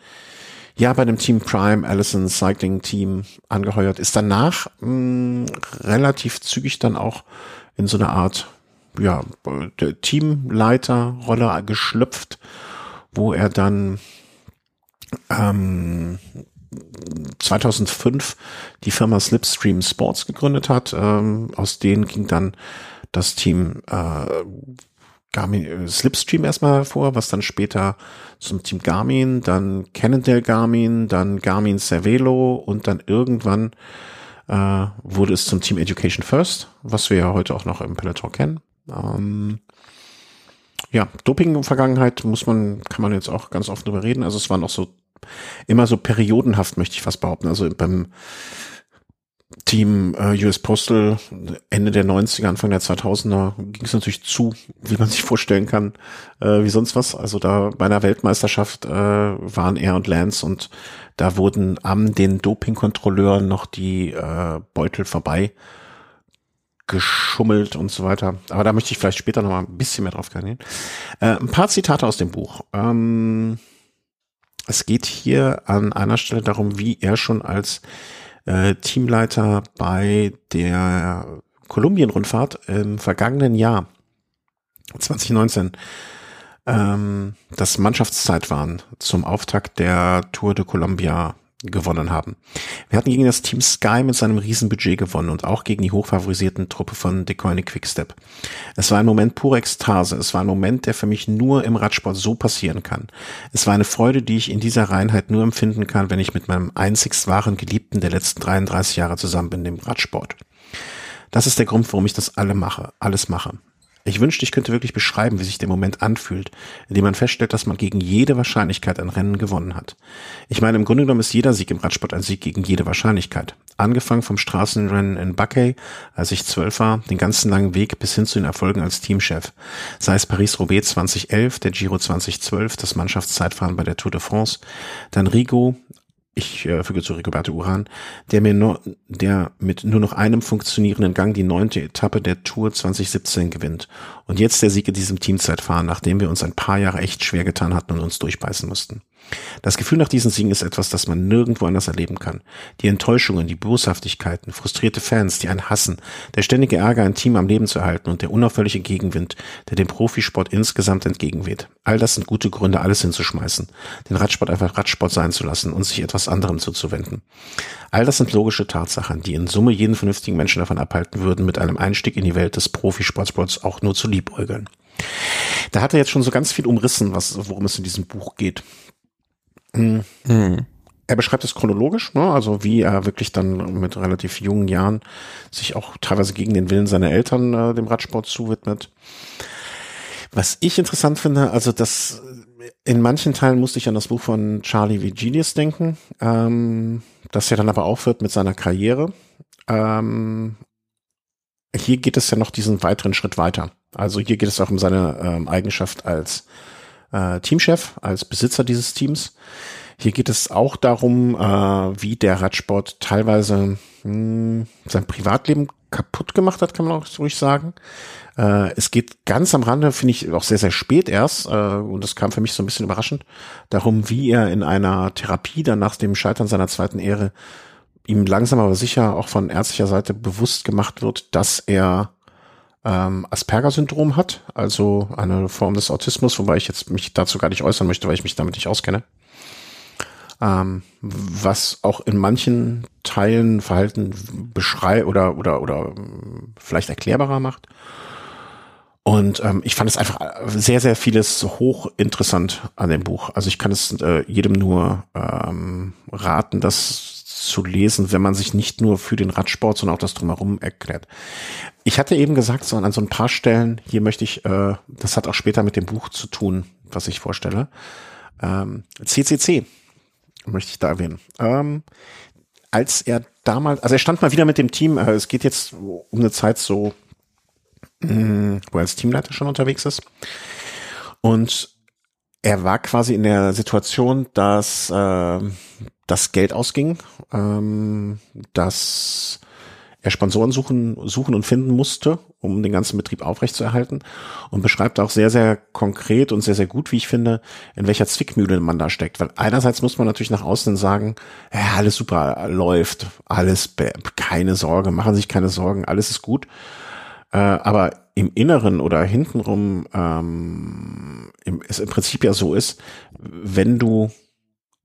ja bei dem Team Prime Allison Cycling Team angeheuert, ist danach mh, hm, relativ zügig dann auch in so eine Art ja, Teamleiterrolle geschlüpft, wo er dann ähm, 2005 die Firma Slipstream Sports gegründet hat. Ähm, aus denen ging dann das Team äh, Garmin äh, Slipstream erstmal vor, was dann später zum Team Garmin, dann Cannondale Garmin, dann Garmin Cervelo und dann irgendwann äh, wurde es zum Team Education First, was wir ja heute auch noch im Peloton kennen. Ähm, ja, Doping-Vergangenheit muss man, kann man jetzt auch ganz oft drüber reden. Also es war noch so immer so periodenhaft, möchte ich fast behaupten. Also beim Team äh, US Postal Ende der 90er, Anfang der 2000er ging es natürlich zu, wie man sich vorstellen kann, äh, wie sonst was. Also da bei einer Weltmeisterschaft äh, waren er und Lance und da wurden am den Dopingkontrolleuren noch die äh, Beutel vorbei geschummelt und so weiter. Aber da möchte ich vielleicht später noch mal ein bisschen mehr drauf eingehen. Äh, ein paar Zitate aus dem Buch. Ähm, es geht hier an einer Stelle darum, wie er schon als äh, Teamleiter bei der Kolumbien-Rundfahrt im vergangenen Jahr 2019 ähm, das Mannschaftszeit waren zum Auftakt der Tour de Colombia gewonnen haben. Wir hatten gegen das Team Sky mit seinem Riesenbudget gewonnen und auch gegen die hochfavorisierten Truppe von Decoyne Quickstep. Es war ein Moment pure Ekstase. Es war ein Moment, der für mich nur im Radsport so passieren kann. Es war eine Freude, die ich in dieser Reinheit nur empfinden kann, wenn ich mit meinem einzigst wahren Geliebten der letzten 33 Jahre zusammen bin, dem Radsport. Das ist der Grund, warum ich das alle mache, alles mache. Ich wünschte, ich könnte wirklich beschreiben, wie sich der Moment anfühlt, in dem man feststellt, dass man gegen jede Wahrscheinlichkeit ein Rennen gewonnen hat. Ich meine, im Grunde genommen ist jeder Sieg im Radsport ein Sieg gegen jede Wahrscheinlichkeit. Angefangen vom Straßenrennen in Buckey, als ich zwölf war, den ganzen langen Weg bis hin zu den Erfolgen als Teamchef. Sei es Paris-Roubaix 2011, der Giro 2012, das Mannschaftszeitfahren bei der Tour de France, dann Rigo, ich äh, füge zu Rigoberto Uran, der mir nur, der mit nur noch einem funktionierenden Gang die neunte Etappe der Tour 2017 gewinnt. Und jetzt der Sieg in diesem Teamzeitfahren, nachdem wir uns ein paar Jahre echt schwer getan hatten und uns durchbeißen mussten. Das Gefühl nach diesen Siegen ist etwas, das man nirgendwo anders erleben kann. Die Enttäuschungen, die Boshaftigkeiten, frustrierte Fans, die einen hassen, der ständige Ärger, ein Team am Leben zu erhalten und der unaufhörliche Gegenwind, der dem Profisport insgesamt entgegenweht. All das sind gute Gründe, alles hinzuschmeißen, den Radsport einfach Radsport sein zu lassen und sich etwas anderem zuzuwenden. All das sind logische Tatsachen, die in Summe jeden vernünftigen Menschen davon abhalten würden, mit einem Einstieg in die Welt des Profisportsports auch nur zu liebäugeln. Da hat er jetzt schon so ganz viel umrissen, was, worum es in diesem Buch geht. Mhm. Er beschreibt es chronologisch, ne? also wie er wirklich dann mit relativ jungen Jahren sich auch teilweise gegen den Willen seiner Eltern äh, dem Radsport zuwidmet. Was ich interessant finde, also das in manchen Teilen musste ich an das Buch von Charlie Vigilius denken, ähm, das ja dann aber aufhört mit seiner Karriere. Ähm, hier geht es ja noch diesen weiteren Schritt weiter. Also hier geht es auch um seine ähm, Eigenschaft als äh, Teamchef, als Besitzer dieses Teams. Hier geht es auch darum, äh, wie der Radsport teilweise mh, hm, sein Privatleben kaputt gemacht hat, kann man auch ruhig sagen. Äh, es geht ganz am Rande, finde ich auch sehr, sehr spät erst, äh, und das kam für mich so ein bisschen überraschend, darum, wie er in einer Therapie dann nach dem Scheitern seiner zweiten Ehre ihm langsam aber sicher auch von ärztlicher Seite bewusst gemacht wird, dass er ähm, Asperger-Syndrom hat, also eine Form des Autismus, wobei ich jetzt mich dazu gar nicht äußern möchte, weil ich mich damit nicht auskenne. Ähm, was auch in manchen Teilen Verhalten beschrei oder oder oder vielleicht erklärbarer macht. Und ähm, ich fand es einfach sehr, sehr vieles hochinteressant an dem Buch. Also ich kann es äh, jedem nur ähm, raten, das zu lesen, wenn man sich nicht nur für den Radsport, sondern auch das drumherum erklärt. Ich hatte eben gesagt, so an so ein paar Stellen, hier möchte ich, äh, das hat auch später mit dem Buch zu tun, was ich vorstelle. Ähm, CCC möchte ich da erwähnen. Ähm, als er damals, also er stand mal wieder mit dem Team, äh, es geht jetzt um eine Zeit so, mh, mm, wo er als Teamleiter schon unterwegs ist. Und er war quasi in der Situation, dass äh, das Geld ausging, ähm, dass er Sponsoren suchen, suchen und finden musste, um den ganzen Betrieb aufrechtzuerhalten und beschreibt auch sehr, sehr konkret und sehr, sehr gut, wie ich finde, in welcher Zwickmühle man da steckt. Weil einerseits muss man natürlich nach außen sagen, ja, alles super läuft, alles, keine Sorge, machen sich keine Sorgen, alles ist gut. Äh, aber im Inneren oder hintenrum ähm, im, es im Prinzip ja so ist, wenn du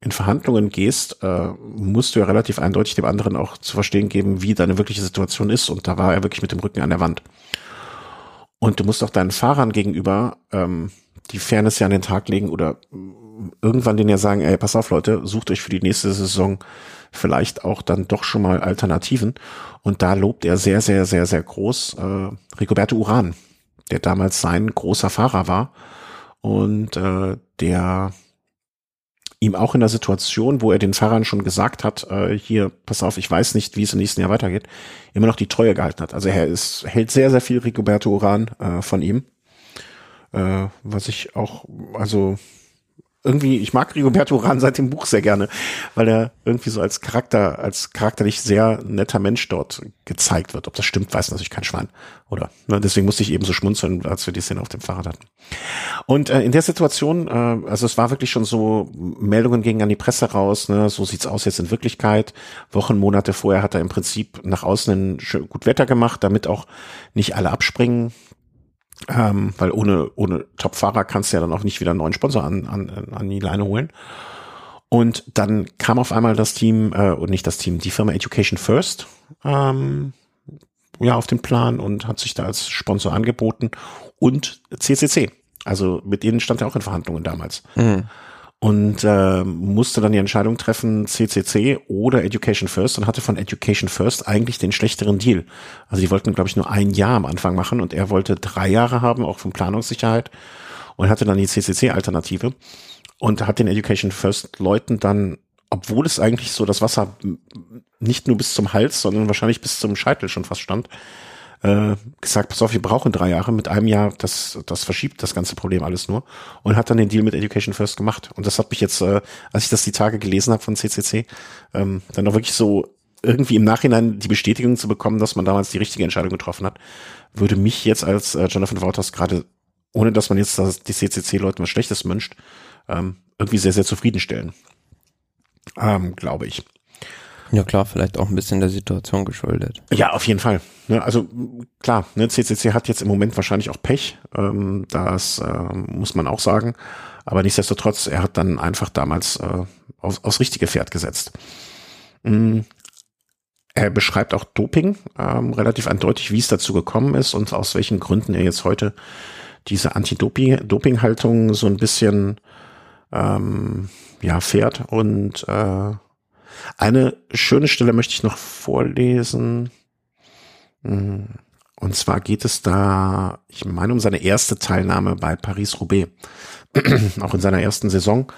in Verhandlungen gehst, äh, musst du ja relativ eindeutig dem anderen auch zu verstehen geben, wie deine wirkliche Situation ist. Und da war er wirklich mit dem Rücken an der Wand. Und du musst auch deinen Fahrern gegenüber ähm, die Fairness ja an den Tag legen oder irgendwann denen ja sagen, ey, pass auf Leute, sucht euch für die nächste Saison vielleicht auch dann doch schon mal Alternativen. Und da lobt er sehr, sehr, sehr, sehr groß äh, Rigoberto Uran, der damals sein großer Fahrer war und äh, der ihm auch in der Situation, wo er den Fahrern schon gesagt hat, äh, hier, pass auf, ich weiß nicht, wie es im nächsten Jahr weitergeht, immer noch die Treue gehalten hat. Also er ist, hält sehr, sehr viel Rigoberto Uran äh, von ihm. Äh, was ich auch, also irgendwie, ich mag Rigoberto Uran seit dem Buch sehr gerne, weil er irgendwie so als Charakter, als charakterlich sehr netter Mensch dort gezeigt wird. Ob das stimmt, weiß natürlich kein Schwein. Oder ne, deswegen musste ich eben so schmunzeln, als wir die Szene auf dem Fahrrad hatten. Und äh, in der Situation, äh, also es war wirklich schon so, Meldungen gingen an die Presse raus, ne, so sieht's aus jetzt in Wirklichkeit. Wochen, Monate vorher hat er im Prinzip nach außen ein gut Wetter gemacht, damit auch nicht alle abspringen ähm, weil ohne, ohne Top-Fahrer kannst du ja dann auch nicht wieder einen neuen Sponsor an, an, an die Leine holen. Und dann kam auf einmal das Team, äh, und nicht das Team, die Firma Education First, ähm, ja, auf den Plan und hat sich da als Sponsor angeboten und CCC. Also mit denen stand er auch in Verhandlungen damals. Mhm und äh, musste dann die Entscheidung treffen, CCC oder Education First und hatte von Education First eigentlich den schlechteren Deal. Also die wollten, glaube ich, nur ein Jahr am Anfang machen und er wollte drei Jahre haben, auch von Planungssicherheit und hatte dann die CCC-Alternative und hat den Education First Leuten dann, obwohl es eigentlich so das Wasser nicht nur bis zum Hals, sondern wahrscheinlich bis zum Scheitel schon fast stand, äh, gesagt, pass auf, wir brauchen drei Jahre, mit einem Jahr, das, das verschiebt das ganze Problem alles nur und hat dann den Deal mit Education First gemacht. Und das hat mich jetzt, äh, als ich das die Tage gelesen habe von CCC, ähm, dann auch wirklich so irgendwie im Nachhinein die Bestätigung zu bekommen, dass man damals die richtige Entscheidung getroffen hat, würde mich jetzt als äh, Jonathan Wouters gerade, ohne dass man jetzt das, die CCC-Leuten was Schlechtes wünscht, ähm, irgendwie sehr, sehr zufriedenstellen. Ähm, glaube ich. Ja klar, vielleicht auch ein bisschen der Situation geschuldet. Ja, auf jeden Fall. Ne, also klar, ne, CCC hat jetzt im Moment wahrscheinlich auch Pech, ähm, das äh, muss man auch sagen. Aber nichtsdestotrotz, er hat dann einfach damals äh, auf, aufs richtige Pferd gesetzt. Mhm. Er beschreibt auch Doping ähm, relativ eindeutig, wie es dazu gekommen ist und aus welchen Gründen er jetzt heute diese Anti-Doping-Haltung so ein bisschen ähm, ja fährt und äh, eine schöne Stelle möchte ich noch vorlesen. Und Und zwar geht es da, ich meine, um seine erste Teilnahme bei Paris-Roubaix. <clears throat> Auch in seiner ersten Saison.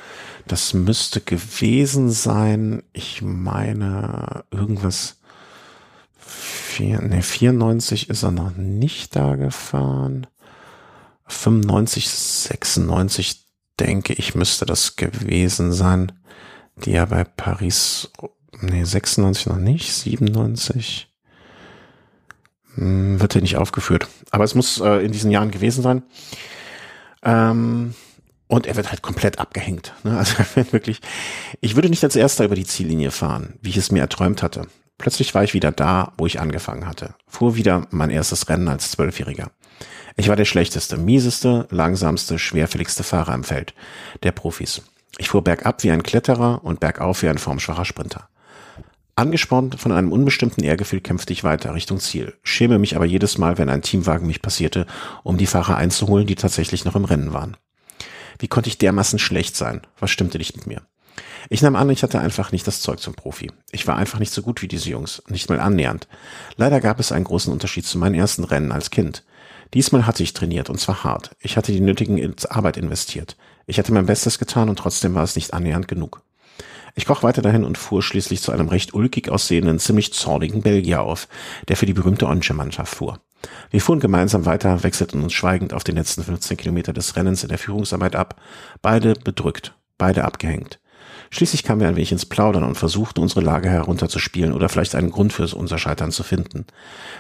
Das müsste gewesen sein, ich meine, irgendwas, ne, 94 ist er noch nicht da gefahren. 95, 96 denke ich, müsste das gewesen sein, die ja bei Paris, nee, 96 noch nicht, 97 hm, wird hier nicht aufgeführt. Aber es muss äh, in diesen Jahren gewesen sein. Ähm, und er wird halt komplett abgehängt. Ne? <laughs> Also wirklich, ich würde nicht als erster über die Ziellinie fahren, wie ich es mir erträumt hatte. Plötzlich war ich wieder da, wo ich angefangen hatte. Fuhr wieder mein erstes Rennen als Zwölfjähriger. Ich war der schlechteste, mieseste, langsamste, schwerfälligste Fahrer im Feld, der Profis. Ich fuhr bergab wie ein Kletterer und bergauf wie ein formschwacher Sprinter. Angespornt von einem unbestimmten Ehrgefühl kämpfte ich weiter Richtung Ziel, schäme mich aber jedes Mal, wenn ein Teamwagen mich passierte, um die Fahrer einzuholen, die tatsächlich noch im Rennen waren. Wie konnte ich dermaßen schlecht sein? Was stimmte nicht mit mir? Ich nahm an, ich hatte einfach nicht das Zeug zum Profi. Ich war einfach nicht so gut wie diese Jungs, nicht mal annähernd. Leider gab es einen großen Unterschied zu meinen ersten Rennen als Kind. Diesmal hatte ich trainiert und zwar hart. Ich hatte die nötigen Arbeit investiert. Ich hatte mein Bestes getan und trotzdem war es nicht annähernd genug. Ich kroch weiter dahin und fuhr schließlich zu einem recht ulkig aussehenden, ziemlich zornigen Belgier auf, der für die berühmte Onsche-Mannschaft fuhr. Wir fuhren gemeinsam weiter, wechselten uns schweigend auf den letzten 15 Kilometer des Rennens in der Führungsarbeit ab, beide bedrückt, beide abgehängt. Schließlich kamen wir ein wenig ins Plaudern und versuchten, unsere Lage herunterzuspielen oder vielleicht einen Grund für unser Scheitern zu finden.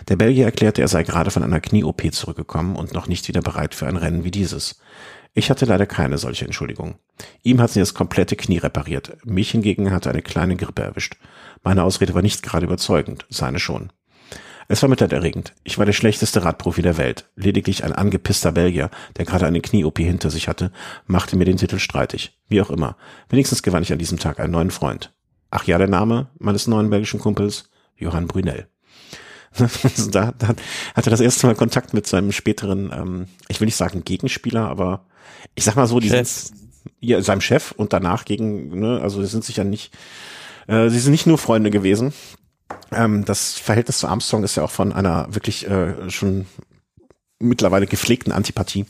Der Belgier erklärte, er sei gerade von einer Knie-OP zurückgekommen und noch nicht wieder bereit für ein Rennen wie dieses. Ich hatte leider keine solche Entschuldigung. Ihm hat sie das komplette Knie repariert. Mich hingegen hatte eine kleine Grippe erwischt. Meine Ausrede war nicht gerade überzeugend, seine schon. Es war mitleiderregend. Ich war der schlechteste Radprofi der Welt. Lediglich ein angepisster Belgier, der gerade eine Knie-OP hinter sich hatte, machte mir den Titel streitig. Wie auch immer. Wenigstens gewann ich an diesem Tag einen neuen Freund. Ach ja, der Name meines neuen belgischen Kumpels? Johann Brunel. <laughs> da, da hatte das erste Mal Kontakt mit seinem späteren, ähm, ich will nicht sagen Gegenspieler, aber ich sag mal so, die Chef. sind ja, seinem Chef und danach gegen, ne, also sie sind sich ja nicht, äh, sie sind nicht nur Freunde gewesen. Ähm, das Verhältnis zu Armstrong ist ja auch von einer wirklich äh, schon mittlerweile gepflegten Antipathie.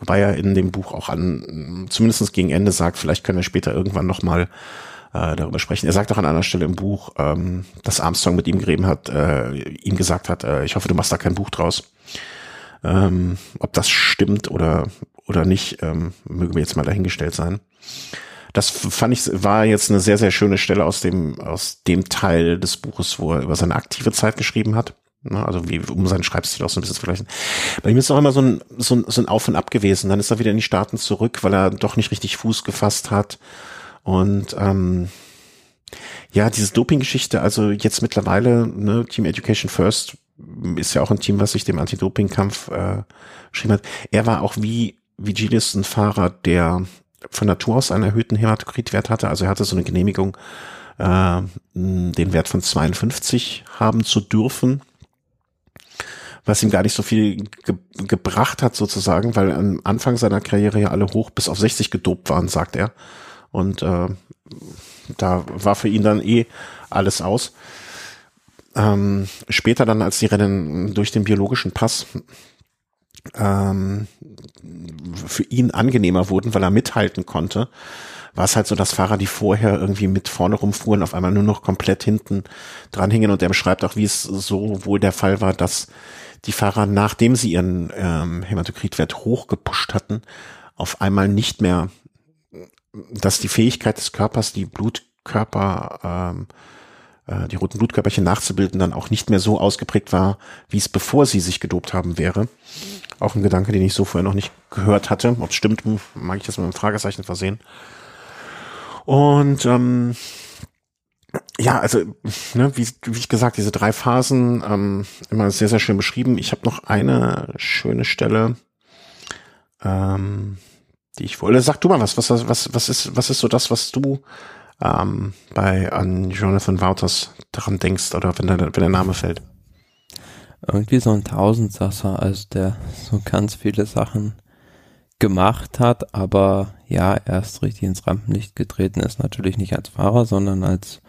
Wobei er in dem Buch auch an, zumindest gegen Ende sagt, vielleicht können wir später irgendwann nochmal äh, darüber sprechen. Er sagt auch an einer Stelle im Buch, ähm, dass Armstrong mit ihm geredet hat, äh, ihm gesagt hat, äh, ich hoffe, du machst da kein Buch draus. Ähm, ob das stimmt oder, oder nicht, ähm, mögen wir jetzt mal dahingestellt sein das fand ich, war jetzt eine sehr, sehr schöne Stelle aus dem, aus dem Teil des Buches, wo er über seine aktive Zeit geschrieben hat. Ne, also wie, um seinen Schreibstil auch so ein bisschen zu vergleichen. Bei ihm ist auch immer so ein, so ein, so ein Auf und Ab gewesen. Dann ist er wieder in die Staaten zurück, weil er doch nicht richtig Fuß gefasst hat. Und ähm, ja, diese Doping-Geschichte, also jetzt mittlerweile, ne, Team Education First ist ja auch ein Team, was sich dem Anti-Doping-Kampf äh, geschrieben hat. Er war auch wie, wie Gilles ein Fahrer, der von Natur aus einen erhöhten Hämatokritwert hatte. Also er hatte so eine Genehmigung, äh, den Wert von 52 haben zu dürfen, was ihm gar nicht so viel ge gebracht hat sozusagen, weil am Anfang seiner Karriere ja alle hoch bis auf 60 gedopt waren, sagt er. Und äh, da war für ihn dann eh alles aus. Ähm, später dann, als die Rennen durch den biologischen Pass ähm, für ihn angenehmer wurden, weil er mithalten konnte, war es halt so, dass Fahrer, die vorher irgendwie mit vorne rumfuhren, auf einmal nur noch komplett hinten dran hingen und er beschreibt auch, wie es so wohl der Fall war, dass die Fahrer, nachdem sie ihren ähm, Hämatokritwert hochgepusht hatten, auf einmal nicht mehr, dass die Fähigkeit des Körpers, die Blutkörper, ähm, äh, die roten Blutkörperchen nachzubilden, dann auch nicht mehr so ausgeprägt war, wie es bevor sie sich gedopt haben wäre. Auch ein Gedanke, den ich so vorher noch nicht gehört hatte. Ob es stimmt, mag ich das mit einem Fragezeichen versehen. Und ähm, ja, also, ne, wie, wie ich gesagt, diese drei Phasen ähm, immer sehr, sehr schön beschrieben. Ich habe noch eine schöne Stelle, ähm, die ich wollte. Sag du mal was, was, was, was ist, was ist so das, was du ähm, bei an Jonathan Wouters daran denkst oder wenn der, wenn der Name fällt? irgendwie so ein Tausendsasser, also der so ganz viele Sachen gemacht hat, aber ja, erst richtig ins Rampenlicht getreten ist, natürlich nicht als Fahrer, sondern als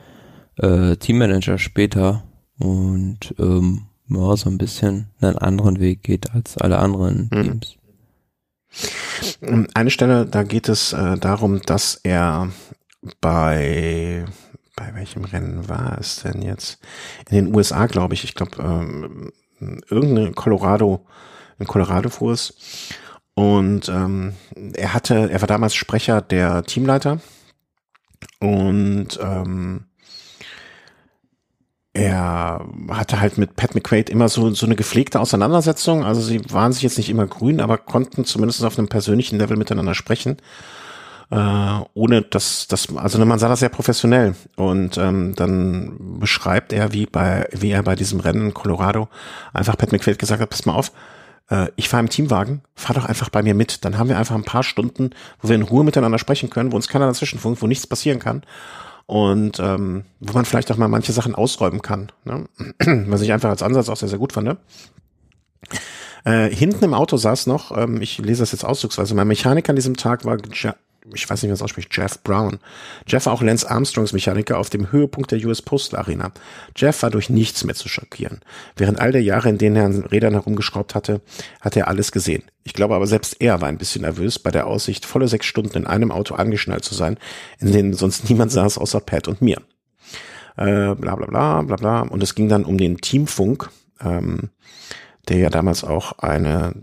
äh, Teammanager später und ähm, ja, so ein bisschen einen anderen Weg geht als alle anderen Mhm. Teams. Ähm, Eine Stelle, da geht es äh, darum, dass er bei bei welchem Rennen war es denn jetzt? In den USA, glaube ich. Ich glaube, ähm, irgendeine Colorado, in Colorado fuhr es. Und ähm, er hatte, er war damals Sprecher der Teamleiter und ähm, er hatte halt mit Pat McQuaid immer so, so eine gepflegte Auseinandersetzung. Also sie waren sich jetzt nicht immer grün, aber konnten zumindest auf einem persönlichen Level miteinander sprechen. Äh, ohne dass das, also man sah das sehr professionell. Und ähm, dann beschreibt er, wie bei, wie er bei diesem Rennen in Colorado einfach Pat McQuaid gesagt hat, pass mal auf, äh, ich fahre im Teamwagen, fahr doch einfach bei mir mit. Dann haben wir einfach ein paar Stunden, wo wir in Ruhe miteinander sprechen können, wo uns keiner dazwischen funkt, wo nichts passieren kann und ähm, wo man vielleicht auch mal manche Sachen ausräumen kann, ne? <clears throat> was ich einfach als Ansatz auch sehr, sehr gut fand. Ne? Äh, hinten im Auto saß noch, ähm, ich lese das jetzt ausdrucksweise, mein Mechaniker an diesem Tag war, ich weiß nicht, wie man es ausspricht, Jeff Brown. Jeff war auch Lance Armstrongs Mechaniker auf dem Höhepunkt der US Postal Arena. Jeff war durch nichts mehr zu schockieren. Während all der Jahre, in denen er an Rädern herumgeschraubt hatte, hatte er alles gesehen. Ich glaube aber selbst er war ein bisschen nervös bei der Aussicht, volle sechs Stunden in einem Auto angeschnallt zu sein, in denen sonst niemand saß außer Pat und mir. Äh, bla bla bla bla bla. Und es ging dann um den Teamfunk, ähm, der ja damals auch eine,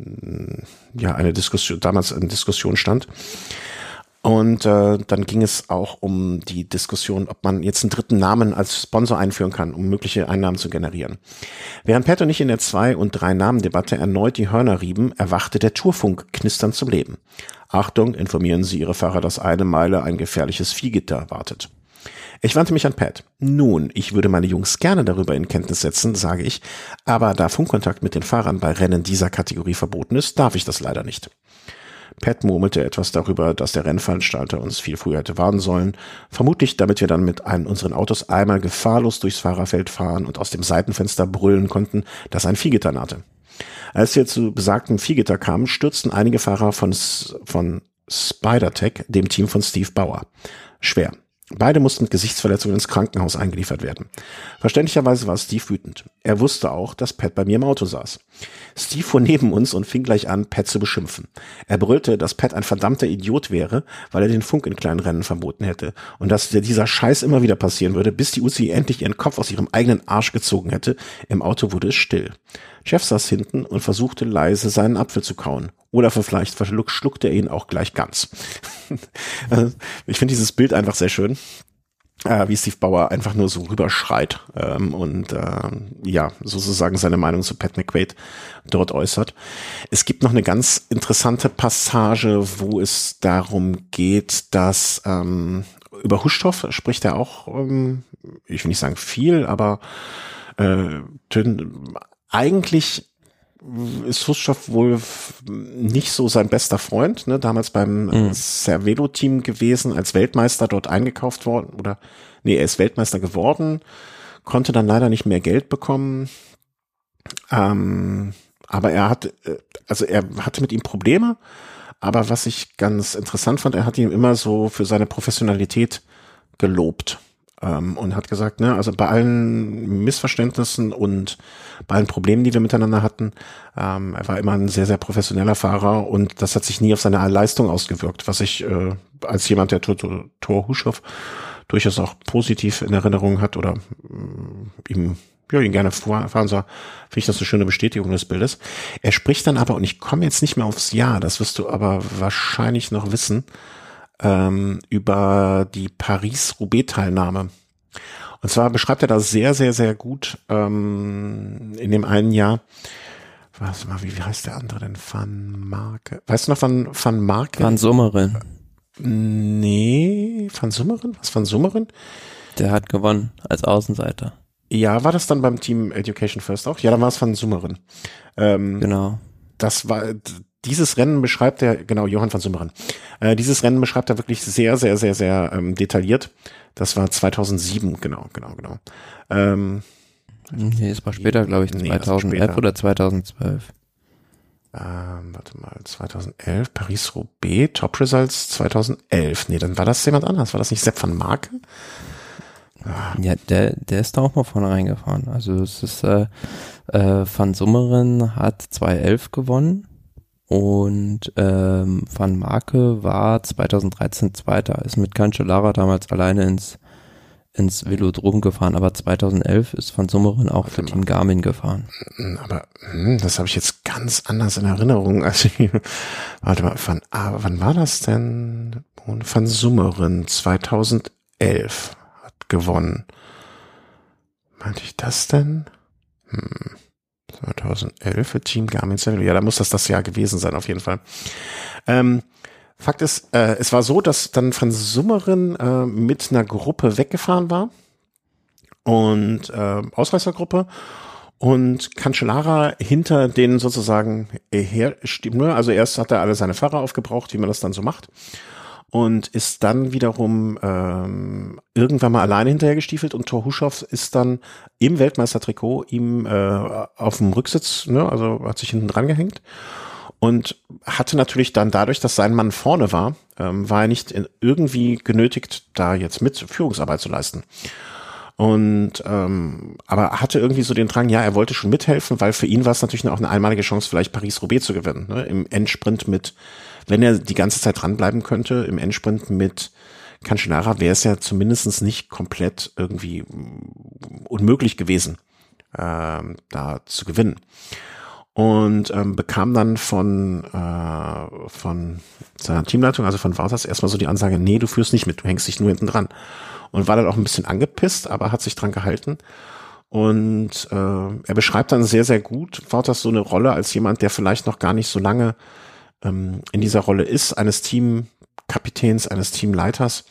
ja, eine Diskussion, damals in Diskussion stand. Und äh, dann ging es auch um die Diskussion, ob man jetzt einen dritten Namen als Sponsor einführen kann, um mögliche Einnahmen zu generieren. Während Pat und ich in der Zwei- und Drei-Namen-Debatte erneut die Hörner rieben, erwachte der Tourfunk knisternd zum Leben. Achtung, informieren Sie Ihre Fahrer, dass eine Meile ein gefährliches Viehgitter wartet. Ich wandte mich an Pat. Nun, ich würde meine Jungs gerne darüber in Kenntnis setzen, sage ich, aber da Funkkontakt mit den Fahrern bei Rennen dieser Kategorie verboten ist, darf ich das leider nicht. Pat murmelte etwas darüber, dass der Rennveranstalter uns viel früher hätte warnen sollen, vermutlich damit wir dann mit einem unseren Autos einmal gefahrlos durchs Fahrerfeld fahren und aus dem Seitenfenster brüllen konnten, dass ein Viehgitter nahte. Als wir zu besagtem Viehgitter kamen, stürzten einige Fahrer von, von Spider-Tech, dem Team von Steve Bauer. Schwer. Beide mussten mit Gesichtsverletzungen ins Krankenhaus eingeliefert werden. Verständlicherweise war Steve wütend. Er wusste auch, dass Pat bei mir im Auto saß. Steve fuhr neben uns und fing gleich an, Pat zu beschimpfen. Er brüllte, dass Pat ein verdammter Idiot wäre, weil er den Funk in kleinen Rennen verboten hätte und dass dieser Scheiß immer wieder passieren würde, bis die Uzi endlich ihren Kopf aus ihrem eigenen Arsch gezogen hätte. Im Auto wurde es still. Jeff saß hinten und versuchte leise seinen Apfel zu kauen. Oder vielleicht verschluckte er ihn auch gleich ganz. <laughs> ich finde dieses Bild einfach sehr schön. Äh, wie Steve Bauer einfach nur so rüberschreit ähm, und äh, ja, sozusagen seine Meinung zu Pat McQuaid dort äußert. Es gibt noch eine ganz interessante Passage, wo es darum geht, dass ähm, über Huschtoff spricht er auch, ähm, ich will nicht sagen viel, aber äh, eigentlich ist Huschow wohl nicht so sein bester Freund, ne? damals beim mhm. Cervelo-Team gewesen, als Weltmeister dort eingekauft worden, oder nee, er ist Weltmeister geworden, konnte dann leider nicht mehr Geld bekommen. Ähm, aber er hat, also er hatte mit ihm Probleme, aber was ich ganz interessant fand, er hat ihn immer so für seine Professionalität gelobt ähm, und hat gesagt, ne, also bei allen Missverständnissen und bei allen Problemen, die wir miteinander hatten, ähm, er war immer ein sehr, sehr professioneller Fahrer und das hat sich nie auf seine Leistung ausgewirkt, was ich äh, als jemand, der Thor, Thor Huschow durchaus auch positiv in Erinnerung hat oder äh, ihm ja, ihn gerne fahren sah, finde ich das eine schöne Bestätigung des Bildes. Er spricht dann aber, und ich komme jetzt nicht mehr aufs Jahr, das wirst du aber wahrscheinlich noch wissen, ähm, über die Paris-Roubaix-Teilnahme. Und zwar beschreibt er da sehr, sehr, sehr gut ähm, in dem einen Jahr, was mal, wie, wie heißt der andere denn? Van Marke. Weißt du noch Van, Van Marke? Van Summeren. Nee, Van Summeren? Was Van Summeren? Der hat gewonnen als Außenseiter. Ja, war das dann beim Team Education First auch? Ja, dann war es Van Summeren. Ähm, genau. Das war, dieses Rennen beschreibt er, genau, Johann van Summeren. Äh, dieses Rennen beschreibt er wirklich sehr, sehr, sehr, sehr ähm, detailliert. Das war 2007, genau, genau, genau. Ähm, nee, es war später, glaube ich, 2011 nee, oder 2012. Ähm, warte mal, 2011, Paris-Roubaix, Top Results 2011. Nee, dann war das jemand anders. War das nicht Sepp van Marke? Ja, der, der ist da auch mal vorne reingefahren. Also es ist, äh, äh, Van Summeren hat 2.11 gewonnen und ähm, Van Marke war 2013 Zweiter, ist mit Cancellara damals alleine ins ins Velodrom gefahren, aber 2011 ist Van Summeren auch für Team Garmin gefahren. Hm, aber hm, das habe ich jetzt ganz anders in Erinnerung. Also, <laughs> warte mal, von, ah, wann war das denn? Van Summeren 2011 hat gewonnen. Meinte ich das denn? Hm. 2011 für Team Garmin Ja, da muss das das Jahr gewesen sein, auf jeden Fall. Ähm, Fakt ist, äh, es war so, dass dann Van Summeren äh, mit einer Gruppe weggefahren war und äh, Ausreißergruppe und Cancellara hinter denen sozusagen her stimme. Also erst hat er alle seine Fahrer aufgebraucht, wie man das dann so macht und ist dann wiederum ähm, irgendwann mal alleine hinterhergestiefelt und Thor Huschow ist dann im Weltmeistertrikot ihm äh, auf dem Rücksitz, ne, also hat sich hinten dran gehängt und hatte natürlich dann dadurch, dass sein Mann vorne war, ähm, war er nicht irgendwie genötigt, da jetzt mit Führungsarbeit zu leisten. Und ähm, aber hatte irgendwie so den Drang, ja, er wollte schon mithelfen, weil für ihn war es natürlich auch eine einmalige Chance, vielleicht Paris-Roubaix zu gewinnen. Ne? Im Endsprint mit, wenn er die ganze Zeit dranbleiben könnte, im Endsprint mit Cancellara wäre es ja zumindestens nicht komplett irgendwie unmöglich gewesen, ähm, da zu gewinnen und ähm, bekam dann von äh, von seiner Teamleitung, also von Wouters, erstmal so die Ansage, nee, du führst nicht mit, du hängst dich nur hinten dran. Und war dann auch ein bisschen angepisst, aber hat sich dran gehalten. Und äh, er beschreibt dann sehr, sehr gut Wouters so eine Rolle als jemand, der vielleicht noch gar nicht so lange ähm, in dieser Rolle ist, eines Teamkapitäns, eines Teamleiters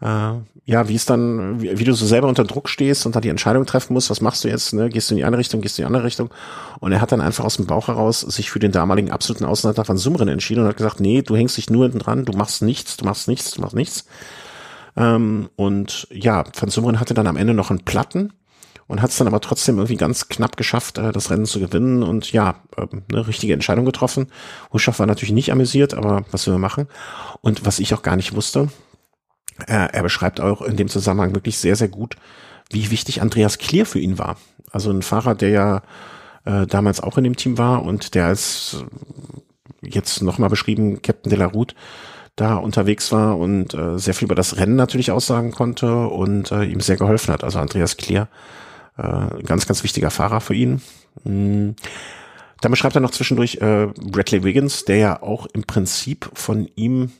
äh, ja, wie es dann, wie, wie, du so selber unter Druck stehst und da die Entscheidung treffen musst, was machst du jetzt, ne? Gehst du in die eine Richtung, gehst du in die andere Richtung? Und er hat dann einfach aus dem Bauch heraus sich für den damaligen absoluten Außenseiter von Sumren entschieden und hat gesagt, nee, du hängst dich nur hinten dran, du machst nichts, du machst nichts, du machst nichts. Ähm, und ja, Van Sumren hatte dann am Ende noch einen Platten und hat es dann aber trotzdem irgendwie ganz knapp geschafft, äh, das Rennen zu gewinnen und ja, äh, eine richtige Entscheidung getroffen. Huschow war natürlich nicht amüsiert, aber was will wir machen? Und was ich auch gar nicht wusste, er, er beschreibt auch in dem Zusammenhang wirklich sehr, sehr gut, wie wichtig Andreas Klier für ihn war. Also ein Fahrer, der ja äh, damals auch in dem Team war und der als äh, jetzt nochmal beschrieben Captain de la Route da unterwegs war und äh, sehr viel über das Rennen natürlich aussagen konnte und äh, ihm sehr geholfen hat. Also Andreas Klier, äh, ganz, ganz wichtiger Fahrer für ihn. Mhm. Dann beschreibt er noch zwischendurch äh, Bradley Wiggins, der ja auch im Prinzip von ihm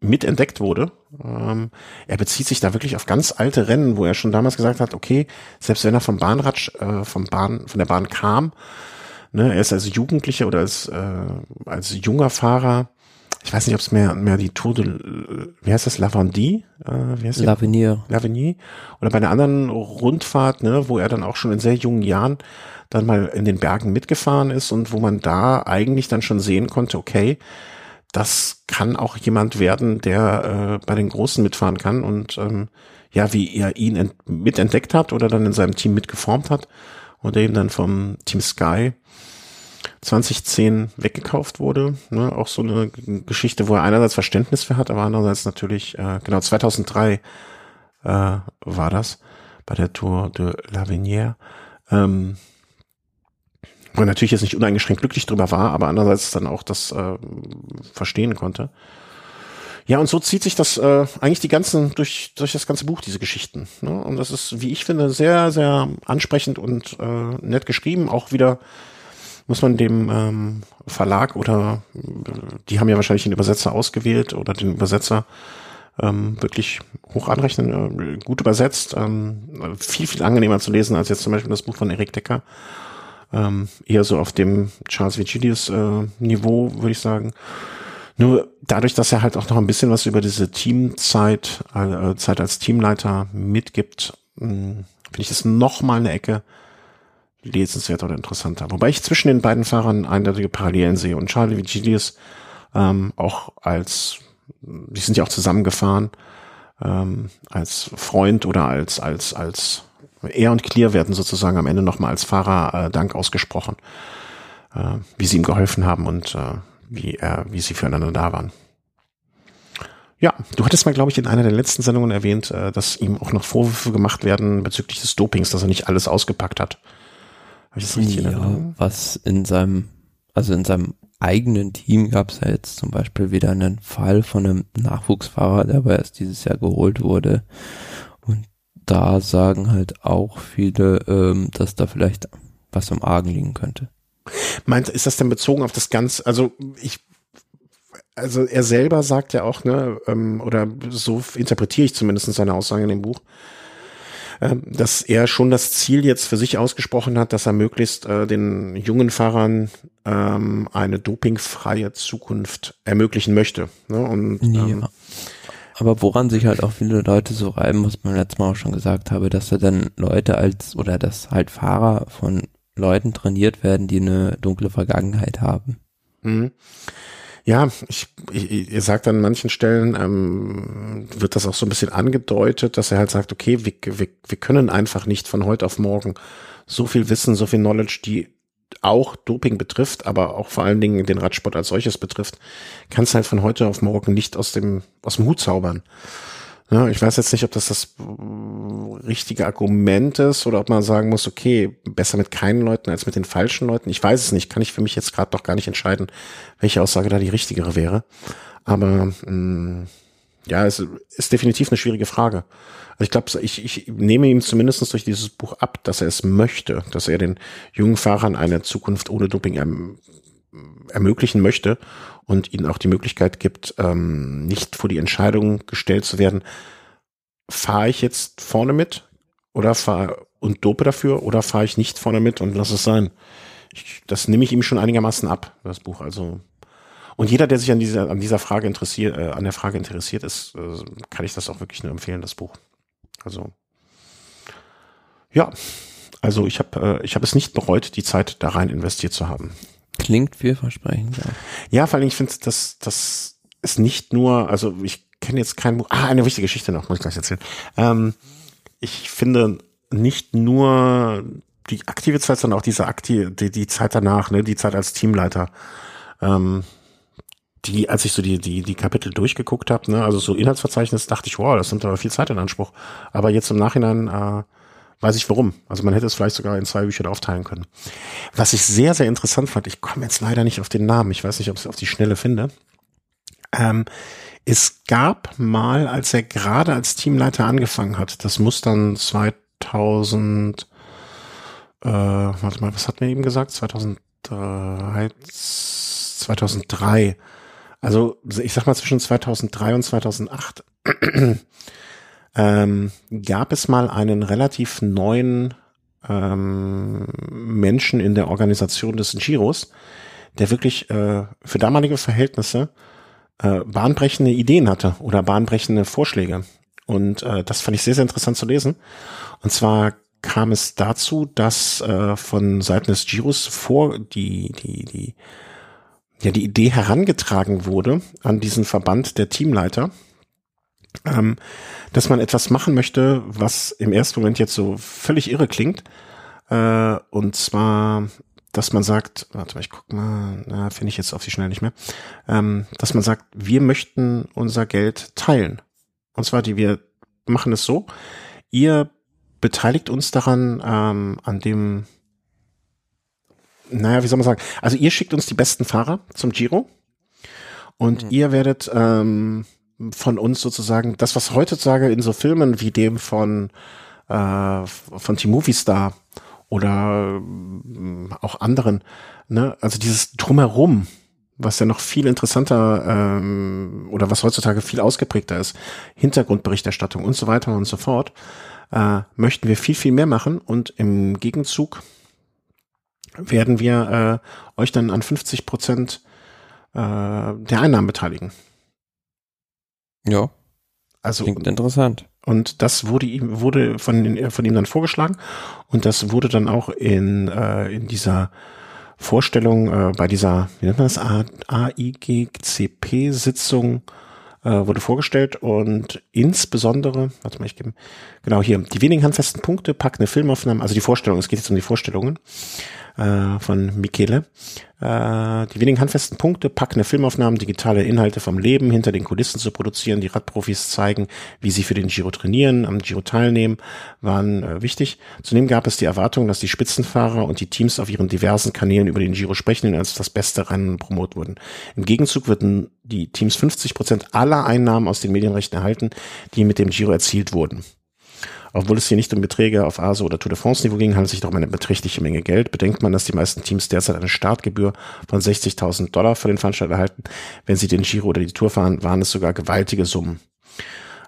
mitentdeckt wurde. Ähm, er bezieht sich da wirklich auf ganz alte Rennen, wo er schon damals gesagt hat, okay, selbst wenn er vom Bahnrad, äh, vom Bahn, von der Bahn kam, ne, er ist als Jugendlicher oder als, äh, als junger Fahrer, ich weiß nicht, ob es mehr, mehr die Tour de, wie heißt das, Lavandie? Äh, wie heißt L'Avenir. L'Avenir. Oder bei einer anderen Rundfahrt, ne, wo er dann auch schon in sehr jungen Jahren dann mal in den Bergen mitgefahren ist und wo man da eigentlich dann schon sehen konnte, okay, das kann auch jemand werden, der äh, bei den Großen mitfahren kann und ähm, ja, wie er ihn mitentdeckt hat oder dann in seinem Team mitgeformt hat und eben dann vom Team Sky 2010 weggekauft wurde. Ne? Auch so eine Geschichte, wo er einerseits Verständnis für hat, aber andererseits natürlich, äh, genau 2003 äh, war das bei der Tour de l'Avenir. Ähm, wo er natürlich jetzt nicht uneingeschränkt glücklich drüber war, aber andererseits dann auch das äh, verstehen konnte. Ja, und so zieht sich das äh, eigentlich die ganzen durch durch das ganze Buch diese Geschichten. Ne? Und das ist, wie ich finde, sehr sehr ansprechend und äh, nett geschrieben. Auch wieder muss man dem ähm, Verlag oder die haben ja wahrscheinlich den Übersetzer ausgewählt oder den Übersetzer ähm, wirklich hoch anrechnen, äh, gut übersetzt, ähm, viel viel angenehmer zu lesen als jetzt zum Beispiel das Buch von Erik Decker ähm, eher so auf dem Charles Vigilius äh, Niveau, würde ich sagen. Nur dadurch, dass er halt auch noch ein bisschen was über diese Teamzeit, äh, Zeit als Teamleiter mitgibt, finde ich das noch mal eine Ecke lesenswert oder interessanter. Wobei ich zwischen den beiden Fahrern eindeutige Parallelen sehe und Charlie Vigilius ähm, auch als, die sind ja auch zusammengefahren, ähm, als Freund oder als, als, als er und Clear werden sozusagen am Ende nochmal als Fahrer äh, Dank ausgesprochen, äh, wie sie ihm geholfen haben und äh, wie er, wie sie füreinander da waren. Ja, du hattest mal, glaube ich, in einer der letzten Sendungen erwähnt, äh, dass ihm auch noch Vorwürfe gemacht werden bezüglich des Dopings, dass er nicht alles ausgepackt hat. Habe ich das richtig ja, was in seinem, also in seinem eigenen Team gab es ja jetzt zum Beispiel wieder einen Fall von einem Nachwuchsfahrer, der aber erst dieses Jahr geholt wurde. Und da sagen halt auch viele, ähm, dass da vielleicht was am Argen liegen könnte. Meint, ist das denn bezogen auf das Ganze? Also ich, also er selber sagt ja auch, ne, ähm, oder so interpretiere ich zumindest seine Aussage in dem Buch, dass er schon das Ziel jetzt für sich ausgesprochen hat, dass er möglichst äh, den jungen Fahrern ähm, eine dopingfreie Zukunft ermöglichen möchte. Ne? Und, ähm, ja. Aber woran sich halt auch viele Leute so reiben, was man letztes Mal auch schon gesagt habe, dass er dann Leute als oder dass halt Fahrer von Leuten trainiert werden, die eine dunkle Vergangenheit haben. Mhm. Ja, ich, ich, ihr sagt an manchen Stellen, ähm, wird das auch so ein bisschen angedeutet, dass er halt sagt, okay, wir, wir, wir können einfach nicht von heute auf morgen so viel Wissen, so viel Knowledge, die auch Doping betrifft, aber auch vor allen Dingen den Radsport als solches betrifft, kannst halt von heute auf morgen nicht aus dem, aus dem Hut zaubern. Ja, ich weiß jetzt nicht, ob das das richtige Argument ist oder ob man sagen muss, okay, besser mit keinen Leuten als mit den falschen Leuten. Ich weiß es nicht, kann ich für mich jetzt gerade noch gar nicht entscheiden, welche Aussage da die richtigere wäre. Aber mh, mm, ja, es ist definitiv eine schwierige Frage. Also ich glaube, ich, ich nehme ihm zumindest durch dieses Buch ab, dass er es möchte, dass er den jungen Fahrern eine Zukunft ohne Doping erm ermöglichen möchte und ihnen auch die Möglichkeit gibt, ähm, nicht vor die Entscheidung gestellt zu werden, fahre ich jetzt vorne mit oder fahre und dope dafür oder fahre ich nicht vorne mit und lass es sein. Ich, das nehme ich ihm schon einigermaßen ab, das Buch. Also und jeder, der sich an dieser an dieser Frage interessiert, äh, an der Frage interessiert ist, äh, kann ich das auch wirklich nur empfehlen, das Buch. Also ja, also ich habe äh, ich habe es nicht bereut, die Zeit da rein investiert zu haben. Klingt vielversprechend, ja. Ja, vor allem, ich finde, dass das ist nicht nur, also ich kenne jetzt kein. Ah, eine wichtige Geschichte noch, muss ich gleich erzählen. Ähm, ich finde nicht nur die aktive Zeit, sondern auch diese aktive, die, die Zeit danach, ne, die Zeit als Teamleiter. Ähm, die, als ich so die, die, die Kapitel durchgeguckt habe, ne, also so Inhaltsverzeichnis, dachte ich, wow, das nimmt aber viel Zeit in Anspruch. Aber jetzt im Nachhinein äh, weiß ich warum. Also man hätte es vielleicht sogar in zwei Büchern aufteilen können. Was ich sehr, sehr interessant fand, ich komme jetzt leider nicht auf den Namen, ich weiß nicht, ob ich es auf die Schnelle finde. Ähm, es gab mal, als er gerade als Teamleiter angefangen hat, das muss dann 2000, äh, warte mal, was hat mir eben gesagt? 2003, 2003. Also ich sag mal zwischen 2003 und 2008 ähm, gab es mal einen relativ neuen ähm, Menschen in der Organisation des Giros, der wirklich äh, für damalige Verhältnisse äh, bahnbrechende Ideen hatte oder bahnbrechende Vorschläge. Und äh, das fand ich sehr, sehr interessant zu lesen. Und zwar kam es dazu, dass äh, von Seiten des Giros vor die, die, die, ja, die Idee herangetragen wurde an diesen Verband der Teamleiter, ähm, dass man etwas machen möchte, was im ersten Moment jetzt so völlig irre klingt. Äh, und zwar, dass man sagt, warte mal, ich guck mal, na, finde ich jetzt auf die Schnelle nicht mehr, ähm, dass man sagt, wir möchten unser Geld teilen. Und zwar, die wir machen es so, ihr beteiligt uns daran, ähm, an dem, naja, wie soll man sagen, also ihr schickt uns die besten Fahrer zum Giro und mhm. ihr werdet ähm, von uns sozusagen, das, was heutzutage in so Filmen wie dem von, äh, von T-Movie Star oder äh, auch anderen, ne, also dieses Drumherum, was ja noch viel interessanter ähm, oder was heutzutage viel ausgeprägter ist, Hintergrundberichterstattung und so weiter und so fort, äh, möchten wir viel, viel mehr machen und im Gegenzug werden wir äh, euch dann an 50 Prozent äh, der Einnahmen beteiligen. Ja. Also klingt interessant. Und das wurde ihm wurde von von ihm dann vorgeschlagen und das wurde dann auch in äh, in dieser Vorstellung äh, bei dieser wie nennt man das AIGCP Sitzung äh, wurde vorgestellt und insbesondere, warte mal, ich gebe, genau hier, die wenigen handfesten Punkte, packende Filmaufnahmen, also die Vorstellung, es geht jetzt um die Vorstellungen äh, von Michele. Äh, die wenigen handfesten Punkte, packende Filmaufnahmen, digitale Inhalte vom Leben hinter den Kulissen zu produzieren, die Radprofis zeigen, wie sie für den Giro trainieren, am Giro teilnehmen, waren äh, wichtig. Zudem gab es die Erwartung, dass die Spitzenfahrer und die Teams auf ihren diversen Kanälen über den Giro sprechen und als das beste Rennen promot wurden. Im Gegenzug würden die Teams 50 Prozent aller Einnahmen aus den Medienrechten erhalten, die mit dem Giro erzielt wurden. Obwohl es hier nicht um Beträge auf ASO oder Tour de France Niveau ging, handelt es sich doch um eine beträchtliche Menge Geld. Bedenkt man, dass die meisten Teams derzeit eine Startgebühr von 60.000 Dollar für den Veranstalter erhalten. Wenn sie den Giro oder die Tour fahren, waren es sogar gewaltige Summen.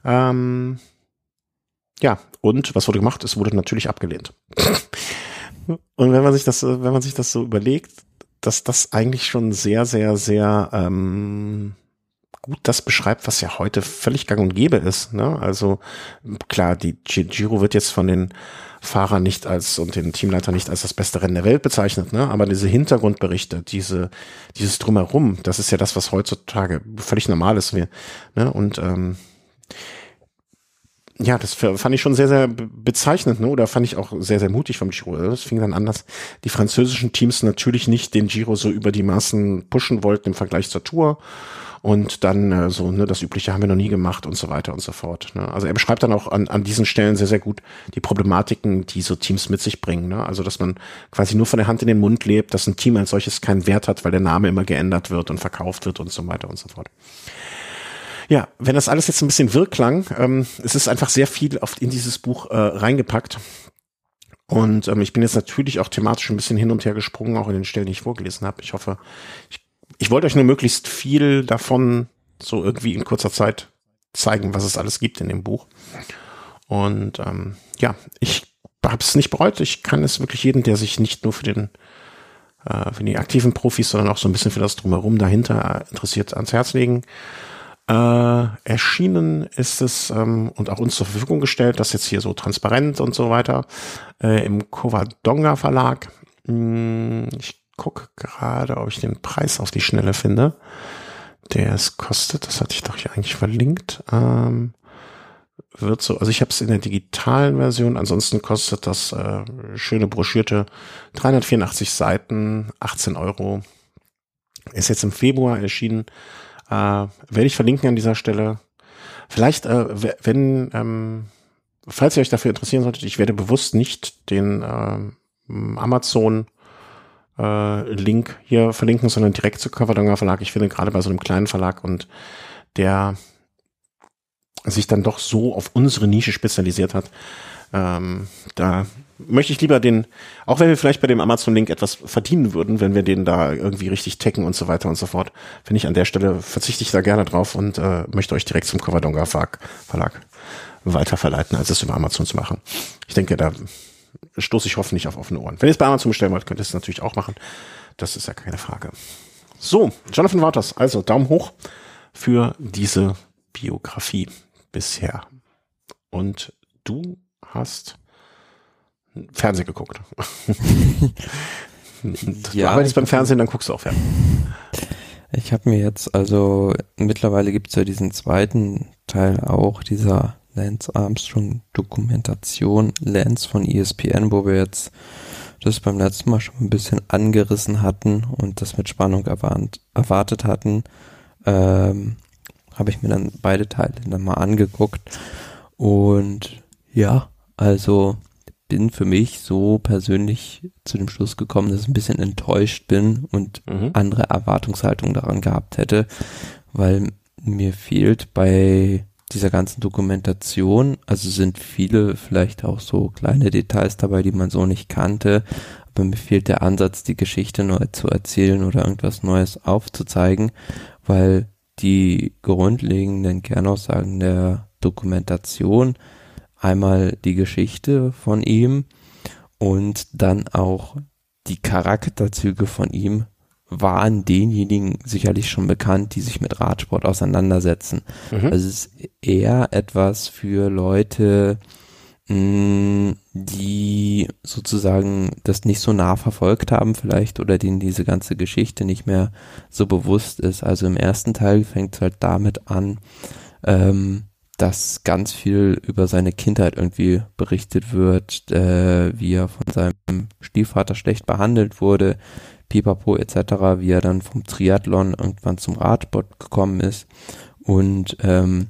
Ähm, ja, und was wurde gemacht? Es wurde natürlich abgelehnt. und wenn man sich das, wenn man sich das so überlegt, dass das eigentlich schon sehr, sehr, sehr ähm, gut das beschreibt, was ja heute völlig gang und gäbe ist. Ne? Also klar, die Giro wird jetzt von den Fahrern nicht als und den Teamleiter nicht als das beste Rennen der Welt bezeichnet, ne? aber diese Hintergrundberichte, diese dieses drumherum, das ist ja das, was heutzutage völlig normal ist. Wir, ne? Und ähm, ja, das fand ich schon sehr, sehr bezeichnend, ne? Oder fand ich auch sehr, sehr mutig vom Giro. Das fing dann an, dass die französischen Teams natürlich nicht den Giro so über die Maßen pushen wollten im Vergleich zur Tour und dann äh, so, ne, das Übliche haben wir noch nie gemacht und so weiter und so fort. Ne? Also er beschreibt dann auch an, an diesen Stellen sehr, sehr gut die Problematiken, die so Teams mit sich bringen. Ne? Also dass man quasi nur von der Hand in den Mund lebt, dass ein Team als solches keinen Wert hat, weil der Name immer geändert wird und verkauft wird und so weiter und so fort. Ja, wenn das alles jetzt ein bisschen wirr klang, ähm, es ist einfach sehr viel oft in dieses Buch äh, reingepackt. Und ähm, ich bin jetzt natürlich auch thematisch ein bisschen hin und her gesprungen, auch in den Stellen, die ich vorgelesen habe. Ich hoffe, ich ich wollte euch nur möglichst viel davon so irgendwie in kurzer Zeit zeigen, was es alles gibt in dem Buch. Und ähm, ja, ich habe es nicht bereut. Ich kann es wirklich jedem, der sich nicht nur für den äh, für die aktiven Profis, sondern auch so ein bisschen für das drumherum dahinter interessiert, ans Herz legen. Äh, erschienen ist es ähm, und auch uns zur Verfügung gestellt, das jetzt hier so transparent und so weiter äh, im Covadonga Verlag. Hm, ich gucke gerade, ob ich den Preis auf die Schnelle finde. Der es kostet, das hatte ich doch hier eigentlich verlinkt. Ähm, wird so, also ich habe es in der digitalen Version, ansonsten kostet das äh, schöne broschierte 384 Seiten, 18 Euro. Ist jetzt im Februar erschienen. Äh, werde ich verlinken an dieser Stelle. Vielleicht, äh, wenn, ähm, falls ihr euch dafür interessieren solltet, ich werde bewusst nicht den äh, Amazon äh, Link hier verlinken, sondern direkt zu Coverdonga Verlag. Ich finde gerade bei so einem kleinen Verlag und der sich dann doch so auf unsere Nische spezialisiert hat, ähm, da möchte ich lieber den, auch wenn wir vielleicht bei dem Amazon-Link etwas verdienen würden, wenn wir den da irgendwie richtig taggen und so weiter und so fort, finde ich an der Stelle verzichte ich da gerne drauf und äh, möchte euch direkt zum Coverdonga Verlag weiterverleiten, als es über Amazon zu machen. Ich denke, da stoße ich hoffentlich auf offene Ohren. Wenn ihr es bei Amazon bestellen wollt, könnt ihr es natürlich auch machen. Das ist ja keine Frage. So, Jonathan Waters, also Daumen hoch für diese Biografie bisher. Und du hast Fernsehen geguckt. ja, du arbeitest beim Fernsehen, dann guckst du auch Fernsehen. Ich habe mir jetzt, also mittlerweile gibt es ja diesen zweiten Teil auch dieser Lance Armstrong Dokumentation Lance von ESPN, wo wir jetzt das beim letzten Mal schon ein bisschen angerissen hatten und das mit Spannung erwartet, erwartet hatten, ähm, habe ich mir dann beide Teile dann mal angeguckt und ja, also bin für mich so persönlich zu dem Schluss gekommen, dass ich ein bisschen enttäuscht bin und mhm. andere Erwartungshaltung daran gehabt hätte, weil mir fehlt bei dieser ganzen Dokumentation, also sind viele vielleicht auch so kleine Details dabei, die man so nicht kannte, aber mir fehlt der Ansatz, die Geschichte neu zu erzählen oder irgendwas Neues aufzuzeigen, weil die grundlegenden Kernaussagen der Dokumentation einmal die Geschichte von ihm und dann auch die Charakterzüge von ihm waren denjenigen sicherlich schon bekannt, die sich mit Radsport auseinandersetzen. Mhm. Also es ist eher etwas für Leute, mh, mm, die sozusagen das nicht so nah verfolgt haben vielleicht oder denen diese ganze Geschichte nicht mehr so bewusst ist. Also im ersten Teil fängt es halt damit an, ähm, dass ganz viel über seine Kindheit irgendwie berichtet wird, äh, wie er von seinem Stiefvater schlecht behandelt wurde, pipapo etc., wie er dann vom Triathlon irgendwann zum Radsport gekommen ist und ähm,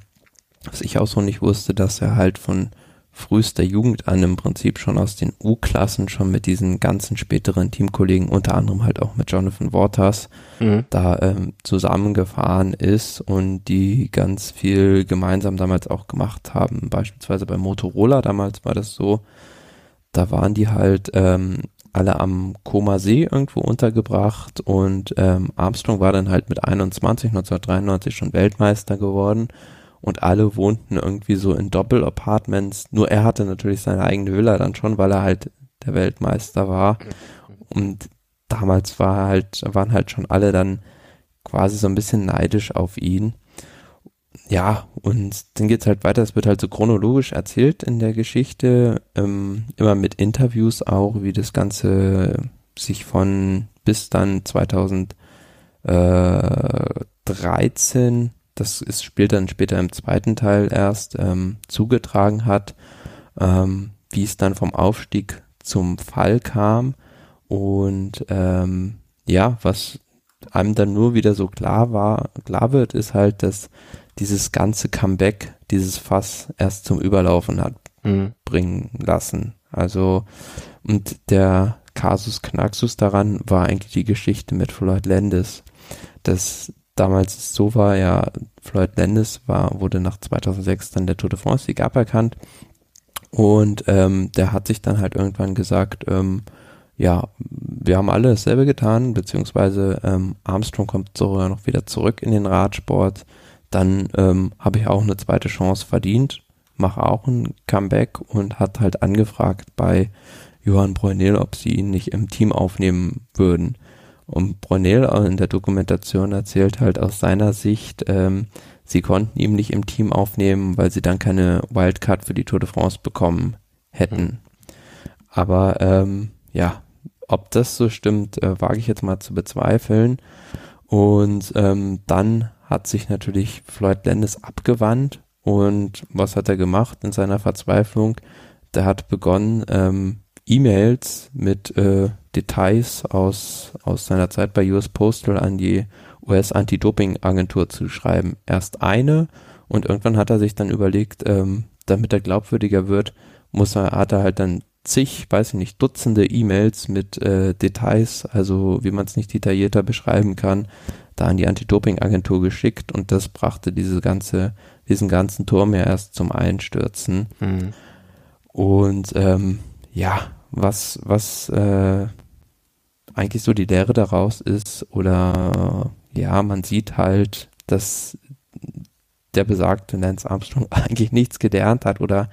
was ich auch so nicht wusste, dass er halt von frühester Jugend an im Prinzip schon aus den U-Klassen schon mit diesen ganzen späteren Teamkollegen, unter anderem halt auch mit Jonathan Waters, mhm. da ähm, zusammengefahren ist und die ganz viel gemeinsam damals auch gemacht haben. Beispielsweise bei Motorola damals war das so, da waren die halt ähm, alle am Koma See irgendwo untergebracht und ähm, Armstrong war dann halt mit 21, 1993 schon Weltmeister geworden und alle wohnten irgendwie so in Doppel-Apartments. Nur er hatte natürlich seine eigene Villa dann schon, weil er halt der Weltmeister war. Und damals war halt, waren halt schon alle dann quasi so ein bisschen neidisch auf ihn. Ja, und dann geht's halt weiter. Es wird halt so chronologisch erzählt in der Geschichte, ähm, immer mit Interviews auch, wie das Ganze sich von bis dann 2013 das ist, spielt dann später im zweiten Teil erst, ähm, zugetragen hat, ähm, wie es dann vom Aufstieg zum Fall kam und ähm, ja, was einem dann nur wieder so klar war, klar wird, ist halt, dass dieses ganze Comeback, dieses Fass erst zum Überlaufen hat mhm. bringen lassen. Also, und der Kasus Knaxus daran war eigentlich die Geschichte mit Floyd Landis, dass damals so war, ja, Floyd Landis war, wurde nach 2006 dann der Tour de France Sieg aberkannt und ähm, der hat sich dann halt irgendwann gesagt, ähm, ja, wir haben alle dasselbe getan, beziehungsweise ähm, Armstrong kommt sogar noch wieder zurück in den Radsport, dann ähm, habe ich auch eine zweite Chance verdient, mache auch ein Comeback und hat halt angefragt bei Johann Brunel, ob sie ihn nicht im Team aufnehmen würden. Und Brunel in der Dokumentation erzählt halt aus seiner Sicht, ähm, sie konnten ihn nicht im Team aufnehmen, weil sie dann keine Wildcard für die Tour de France bekommen hätten. Mhm. Aber ähm, ja, ob das so stimmt, äh, wage ich jetzt mal zu bezweifeln. Und ähm, dann hat sich natürlich Floyd Landis abgewandt und was hat er gemacht in seiner Verzweiflung? Der hat begonnen, ähm, E-Mails mit äh, Details aus, aus seiner Zeit bei US Postal an die US-Anti-Doping-Agentur zu schreiben. Erst eine und irgendwann hat er sich dann überlegt, ähm, damit er glaubwürdiger wird, muss er, hat er halt dann zig, weiß ich nicht, Dutzende E-Mails mit äh, Details, also wie man es nicht detaillierter beschreiben kann, da an die Anti-Doping-Agentur geschickt und das brachte diese ganze, diesen ganzen Turm ja erst zum Einstürzen. Mhm. Und ähm, ja, was, was äh, eigentlich so die Lehre daraus ist, oder ja, man sieht halt, dass der besagte Lance Armstrong <laughs> eigentlich nichts gelernt hat oder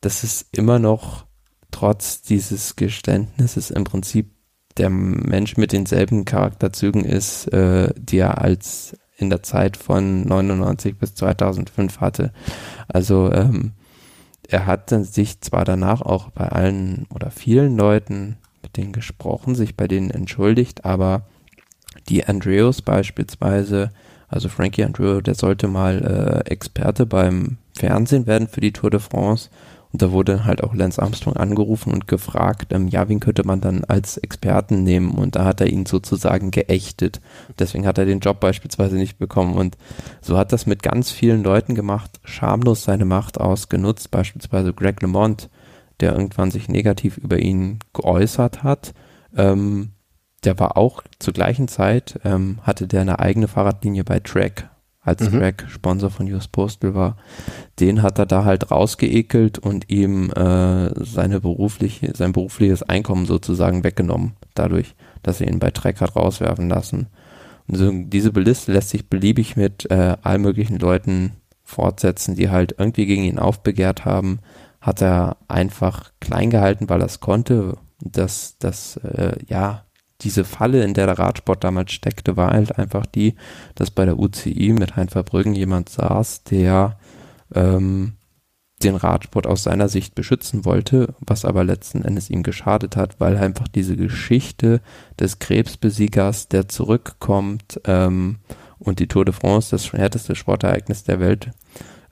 dass es immer noch trotz dieses Geständnisses im Prinzip der Mensch mit denselben Charakterzügen ist, äh, die er als in der Zeit von 99 bis 2005 hatte. Also ähm, er hat sich zwar danach auch bei allen oder vielen Leuten mit denen gesprochen, sich bei denen entschuldigt, aber die Andrews beispielsweise, also Frankie Andrew, der sollte mal äh, Experte beim Fernsehen werden für die Tour de France und da wurde halt auch Lance Armstrong angerufen und gefragt, ähm, ja, wen könnte man dann als Experten nehmen? Und da hat er ihn sozusagen geächtet. Deswegen hat er den Job beispielsweise nicht bekommen. Und so hat das mit ganz vielen Leuten gemacht, schamlos seine Macht ausgenutzt. Beispielsweise Greg LeMond, der irgendwann sich negativ über ihn geäußert hat. Ähm, der war auch zur gleichen Zeit, ähm, hatte der eine eigene Fahrradlinie bei Trek als mhm. Track Sponsor von US Postal war, den hat er da halt rausgeekelt und ihm äh, seine berufliche, sein berufliches Einkommen sozusagen weggenommen, dadurch, dass er ihn bei Track hat rauswerfen lassen. Und so, diese Liste lässt sich beliebig mit äh, all möglichen Leuten fortsetzen, die halt irgendwie gegen ihn aufbegehrt haben, hat er einfach klein gehalten, weil er es konnte. Das, das, äh, ja, diese Falle, in der der Radsport damals steckte, war halt einfach die, dass bei der UCI mit Hein Verbrüggen jemand saß, der ähm, den Radsport aus seiner Sicht beschützen wollte, was aber letzten Endes ihm geschadet hat, weil einfach diese Geschichte des Krebsbesiegers, der zurückkommt ähm, und die Tour de France, das härteste Sportereignis der Welt,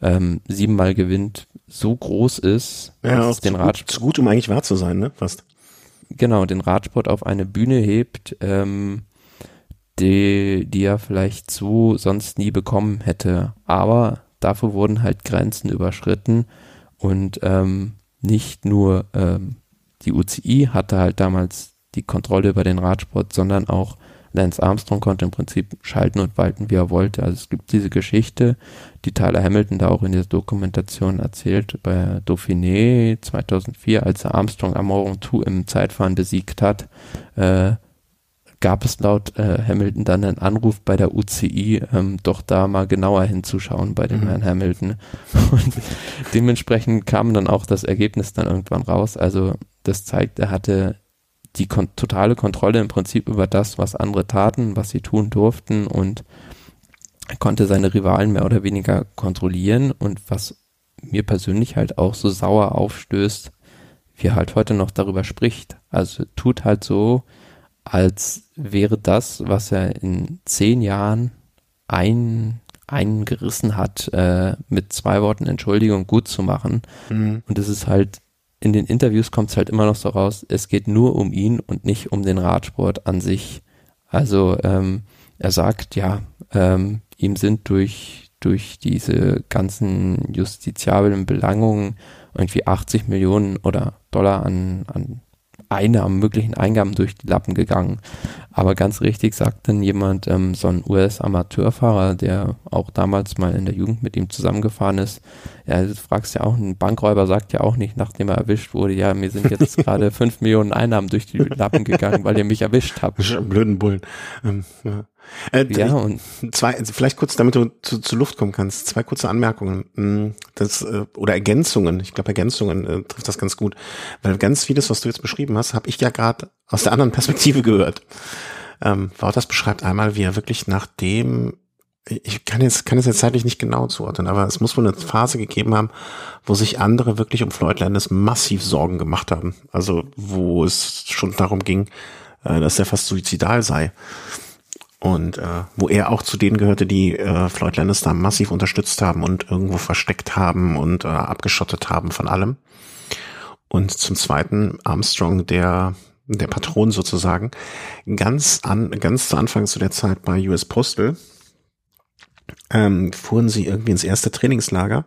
ähm, siebenmal gewinnt, so groß ist, ja, dass den Radsport zu gut, um eigentlich wahr zu sein, ne? Fast. Genau, den Radsport auf eine Bühne hebt, ähm, die, die er vielleicht so sonst nie bekommen hätte. Aber dafür wurden halt Grenzen überschritten und ähm, nicht nur ähm, die UCI hatte halt damals die Kontrolle über den Radsport, sondern auch Lance Armstrong konnte im Prinzip schalten und walten, wie er wollte. Also es gibt diese Geschichte, die Tyler Hamilton da auch in der Dokumentation erzählt, bei Dauphiné 2004, als er Armstrong am Morgen 2 im Zeitfahren besiegt hat, äh, gab es laut äh, Hamilton dann einen Anruf bei der UCI, ähm, doch da mal genauer hinzuschauen bei dem mhm. Herrn Hamilton. <laughs> Und dementsprechend kam dann auch das Ergebnis dann irgendwann raus. Also das zeigt, er hatte die kon totale Kontrolle im Prinzip über das, was andere taten, was sie tun durften und konnte seine Rivalen mehr oder weniger kontrollieren und was mir persönlich halt auch so sauer aufstößt, wie er halt heute noch darüber spricht. Also tut halt so, als wäre das, was er in zehn Jahren ein, eingerissen hat, äh, mit zwei Worten Entschuldigung gut zu machen. Mhm. Und es ist halt, in den Interviews kommt es halt immer noch so raus, es geht nur um ihn und nicht um den Radsport an sich. Also ähm, er sagt, ja, ähm, ihm sind durch, durch diese ganzen justiziablen Belangungen irgendwie 80 Millionen oder Dollar an, an Einnahmen, möglichen Eingaben durch die Lappen gegangen. Aber ganz richtig sagt dann jemand, ähm, so ein US-Amateurfahrer, der auch damals mal in der Jugend mit ihm zusammengefahren ist, ja, du fragst ja auch, ein Bankräuber sagt ja auch nicht, nachdem er erwischt wurde, ja, mir sind jetzt <laughs> gerade fünf Millionen Einnahmen durch die Lappen gegangen, weil ihr mich erwischt habt. Blöden Bullen. Ähm, ja. Äh, ja, und zwei, vielleicht kurz, damit du zu, zu Luft kommen kannst, zwei kurze Anmerkungen. Mm, das, äh, oder Ergänzungen, ich glaube Ergänzungen äh, trifft das ganz gut. Weil ganz vieles, was du jetzt beschrieben hast, habe ich ja gerade aus der anderen Perspektive <laughs> gehört. Ähm, Wouters beschreibt einmal, wie er wirklich nach dem ich kann jetzt, kann es jetzt zeitlich nicht genau zuordnen, aber es muss wohl eine Phase gegeben haben, wo sich andere wirklich um Floyd Landis massiv Sorgen gemacht haben. Also, wo es schon darum ging, äh, dass er fast suizidal sei. Und äh, wo er auch zu denen gehörte, die äh, Floyd Landis da massiv unterstützt haben und irgendwo versteckt haben und äh, abgeschottet haben von allem. Und zum Zweiten Armstrong, der der Patron sozusagen, ganz an ganz zu Anfang zu der Zeit bei US Postal ähm, fuhren sie irgendwie ins erste Trainingslager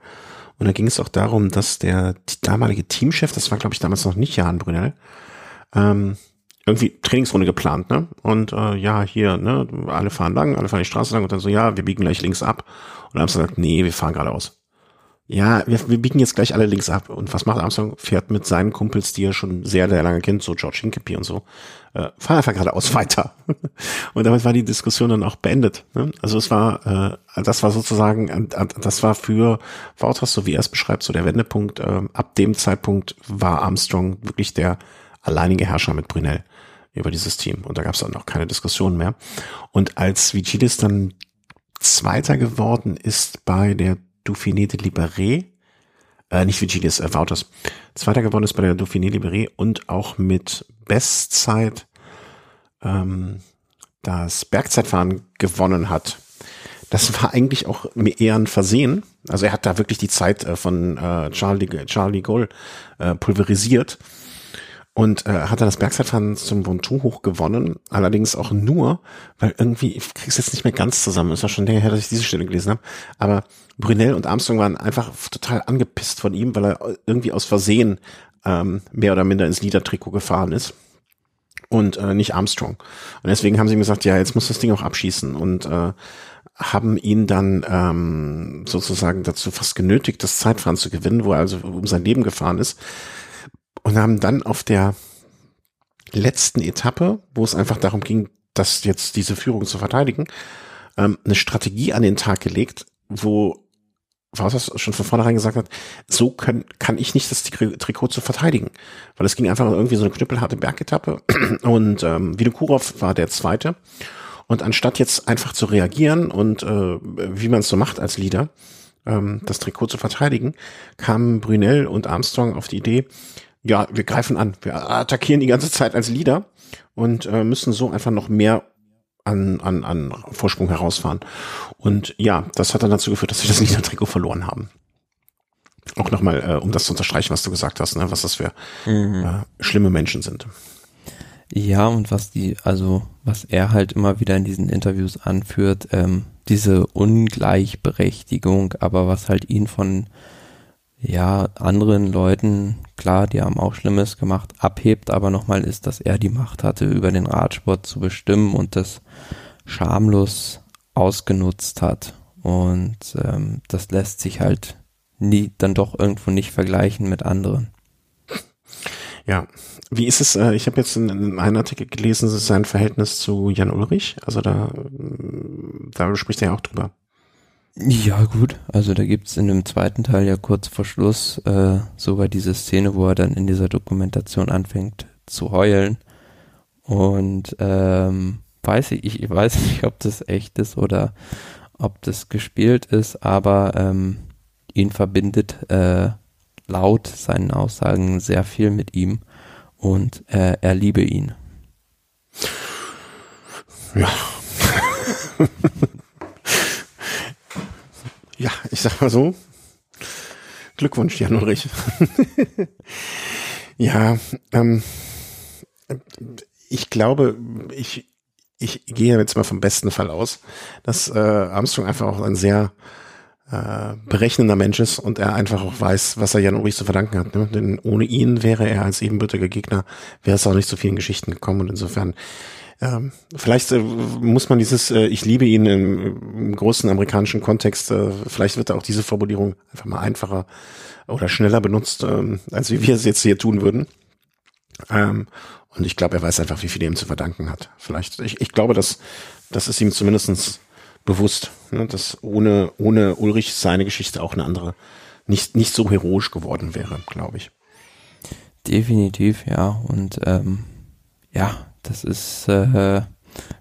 und da ging es auch darum, dass der damalige Teamchef, das war glaube ich damals noch nicht Jan Brunel, ähm, irgendwie Trainingsrunde geplant, ne? Und äh, ja, hier, ne, alle fahren lang, alle fahren die Straße lang und dann so, ja, wir biegen gleich links ab. Und Armstrong sagt, nee, wir fahren geradeaus. Ja, wir, wir biegen jetzt gleich alle links ab. Und was macht Armstrong? Fährt mit seinen Kumpels, die er schon sehr, sehr lange kennt, so George Hincapie und so, äh, fahren einfach geradeaus <laughs> weiter. und damit war die Diskussion dann auch beendet. Ne? Also es war, äh, das war sozusagen, das war für Wouters, so wie er es beschreibt, so der Wendepunkt. Äh, ab dem Zeitpunkt war Armstrong wirklich der alleinige Herrscher mit Brunel über dieses Team. Und da gab es dann noch keine Diskussion mehr. Und als Vigidis dann Zweiter geworden ist bei der Dauphiné de Libéré, äh, nicht Vigidis, äh, Wouters, Zweiter geworden ist bei der Dauphiné Libéré und auch mit Bestzeit ähm, das Bergzeitfahren gewonnen hat. Das war eigentlich auch eher ein Versehen. Also er hat da wirklich die Zeit äh, von äh, Charlie, Charlie Gaulle äh, pulverisiert und äh, hat dann das Bergzeitfahren zum Ventoux hoch gewonnen, allerdings auch nur, weil irgendwie, ich krieg's jetzt nicht mehr ganz zusammen, ist ja schon länger her, dass ich diese Stelle gelesen habe, aber Brunel und Armstrong waren einfach total angepisst von ihm, weil er irgendwie aus Versehen ähm, mehr oder minder ins Niedertrikot gefahren ist. Und äh, nicht Armstrong. Und deswegen haben sie ihm gesagt, ja, jetzt muss das Ding auch abschießen. Und äh, haben ihn dann ähm, sozusagen dazu fast genötigt, das Zeitfahren zu gewinnen, wo er also um sein Leben gefahren ist und haben dann auf der letzten Etappe, wo es einfach darum ging, dass jetzt diese Führung zu verteidigen, ähm, eine Strategie an den Tag gelegt, wo was schon von vornherein gesagt hat, so können, kann ich nicht das Trikot zu verteidigen. Weil es ging einfach irgendwie so eine knüppelharte Bergetappe <clears throat> und ähm, Vinokurov war der Zweite. Und anstatt jetzt einfach zu reagieren und äh, wie man es so macht als Leader, ähm, das Trikot zu verteidigen, kamen Brunel und Armstrong auf die Idee, ja, wir greifen an, wir attackieren die ganze Zeit als Leader und äh, müssen so einfach noch mehr an, an, an Vorsprung herausfahren. Und ja, das hat dann dazu geführt, dass sie das <laughs> Leader-Trikot verloren haben. Auch nochmal, äh, um das zu unterstreichen, was du gesagt hast, ne, was das für mhm. äh, schlimme Menschen sind. Ja, und was die, also was er halt immer wieder in diesen Interviews anführt, ähm, diese Ungleichberechtigung, aber was halt ihn von ja anderen Leuten, klar, die haben auch Schlimmes gemacht, abhebt, aber nochmal ist, dass er die Macht hatte, über den Radsport zu bestimmen und das schamlos ausgenutzt hat. Und ähm, das lässt sich halt nie, dann doch irgendwo nicht vergleichen mit anderen. Ja, wie ist es? Äh, ich habe jetzt in, in einem Artikel gelesen, sein Verhältnis zu Jan Ulrich. Also da, da spricht er ja auch drüber. Ja, gut. Also da gibt's in dem zweiten Teil ja kurz vor Schluss äh, sogar diese Szene, wo er dann in dieser Dokumentation anfängt zu heulen. Und ähm, weiß ich, ich weiß nicht, ob das echt ist oder ob das gespielt ist, aber ähm, ihn verbindet äh, laut seinen Aussagen sehr viel mit ihm und äh, er liebe ihn. Ja. <laughs> ja, ich sag mal so. Glückwunsch, Jan Ulrich. <laughs> ja, ähm, ich glaube, ich, ich gehe jetzt mal vom besten Fall aus, dass äh, Armstrong einfach auch ein sehr äh, berechnender Mensch ist und er einfach auch weiß, was er Jan Ulrich zu verdanken hat. Ne? Denn ohne ihn wäre er als ebenbürtiger Gegner, wäre es auch nicht zu vielen Geschichten gekommen und insofern ähm, vielleicht äh, muss man dieses äh, Ich liebe ihn im, im großen amerikanischen Kontext, äh, vielleicht wird da auch diese Formulierung einfach mal einfacher oder schneller benutzt, ähm, als wie wir es jetzt hier tun würden. Ähm, und ich glaube, er weiß einfach, wie viel er ihm zu verdanken hat. Vielleicht, ich, ich glaube, dass das ist ihm zumindestens bewusst, ne, dass ohne, ohne Ulrich seine Geschichte auch eine andere, nicht, nicht so heroisch geworden wäre, glaube ich. Definitiv, ja. Und ähm, ja, das ist, äh,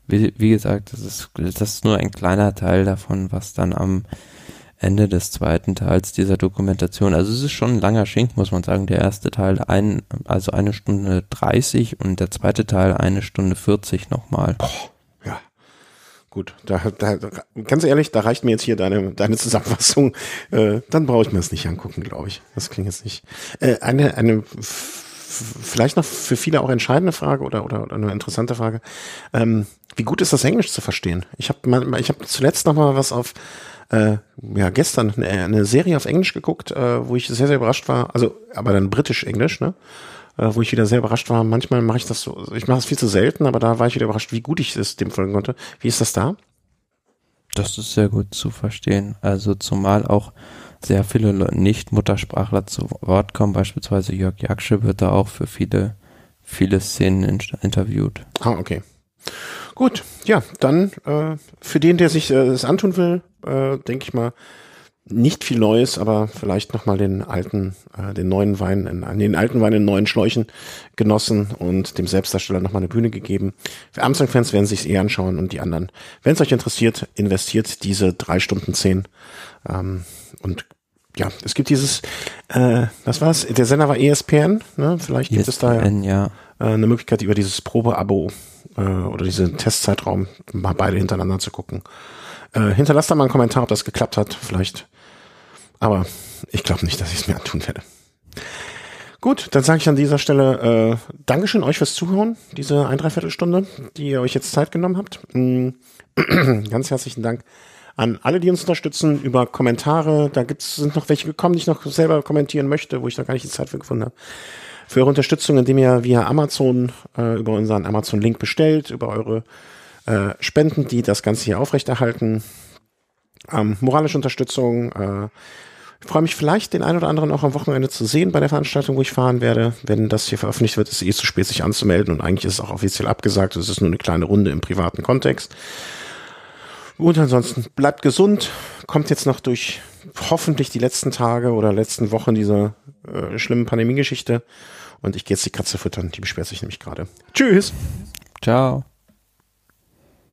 wie, wie gesagt, das ist, das ist nur ein kleiner Teil davon, was dann am Ende des zweiten Teils dieser Dokumentation, also es ist schon ein langer Schink, muss man sagen. Der erste Teil ein, also eine Stunde 30 und der zweite Teil eine Stunde 40 nochmal. Boah. Gut, da, da, ganz ehrlich, da reicht mir jetzt hier deine, deine Zusammenfassung. Äh, dann brauche ich mir das nicht angucken, glaube ich. Das klingt jetzt nicht. Äh, eine, eine vielleicht noch für viele auch entscheidende Frage oder, oder, oder eine interessante Frage. Ähm, wie gut ist das Englisch zu verstehen? Ich habe ich hab zuletzt noch mal was auf, äh, ja, gestern eine, eine Serie auf Englisch geguckt, äh, wo ich sehr, sehr überrascht war. Also, aber dann britisch-englisch, ne? äh, wo ich wieder sehr überrascht war. Manchmal mache ich das so, ich mache es viel zu selten, aber da war ich wieder überrascht, wie gut ich es dem folgen konnte. Wie ist das da? Das ist sehr gut zu verstehen. Also zumal auch sehr viele Nicht-Muttersprachler zu Wort kommen, beispielsweise Jörg Jaksche wird da auch für viele, viele Szenen interviewt. Ah, okay. Gut, ja, dann äh, für den, der sich äh, das antun will, äh, denke ich mal, nicht viel Neues, aber vielleicht nochmal den alten, äh, den neuen Wein, in, den alten Wein in neuen Schläuchen genossen und dem Selbstdarsteller nochmal eine Bühne gegeben. Für Armstrong-Fans werden sich eh anschauen und die anderen, wenn es euch interessiert, investiert diese drei Stunden zehn. Ähm, und ja, es gibt dieses, äh, was war's? Der Sender war ESPN, ne? Vielleicht gibt ESPN, es da ja, ja. Äh, eine Möglichkeit über dieses Probe-Abo äh, oder diesen Testzeitraum mal beide hintereinander zu gucken. Äh, hinterlasst da mal einen Kommentar, ob das geklappt hat. Vielleicht aber ich glaube nicht, dass ich es mir antun werde. Gut, dann sage ich an dieser Stelle äh, Dankeschön euch fürs Zuhören, diese ein Dreiviertelstunde, die ihr euch jetzt Zeit genommen habt. Mm, <clears throat> ganz herzlichen Dank an alle, die uns unterstützen über Kommentare. Da gibt's, sind noch welche gekommen, die ich noch selber kommentieren möchte, wo ich noch gar nicht die Zeit für gefunden habe. Für eure Unterstützung, indem ihr via Amazon äh, über unseren Amazon-Link bestellt, über eure äh, Spenden, die das Ganze hier aufrechterhalten. Ähm, moralische Unterstützung, äh, ich freue mich vielleicht, den einen oder anderen auch am Wochenende zu sehen bei der Veranstaltung, wo ich fahren werde. Wenn das hier veröffentlicht wird, ist es eh zu spät, sich anzumelden und eigentlich ist es auch offiziell abgesagt. Es ist nur eine kleine Runde im privaten Kontext. Und ansonsten bleibt gesund, kommt jetzt noch durch hoffentlich die letzten Tage oder letzten Wochen dieser äh, schlimmen Pandemie-Geschichte. Und ich gehe jetzt die Katze füttern, die beschwert sich nämlich gerade. Tschüss. Ciao.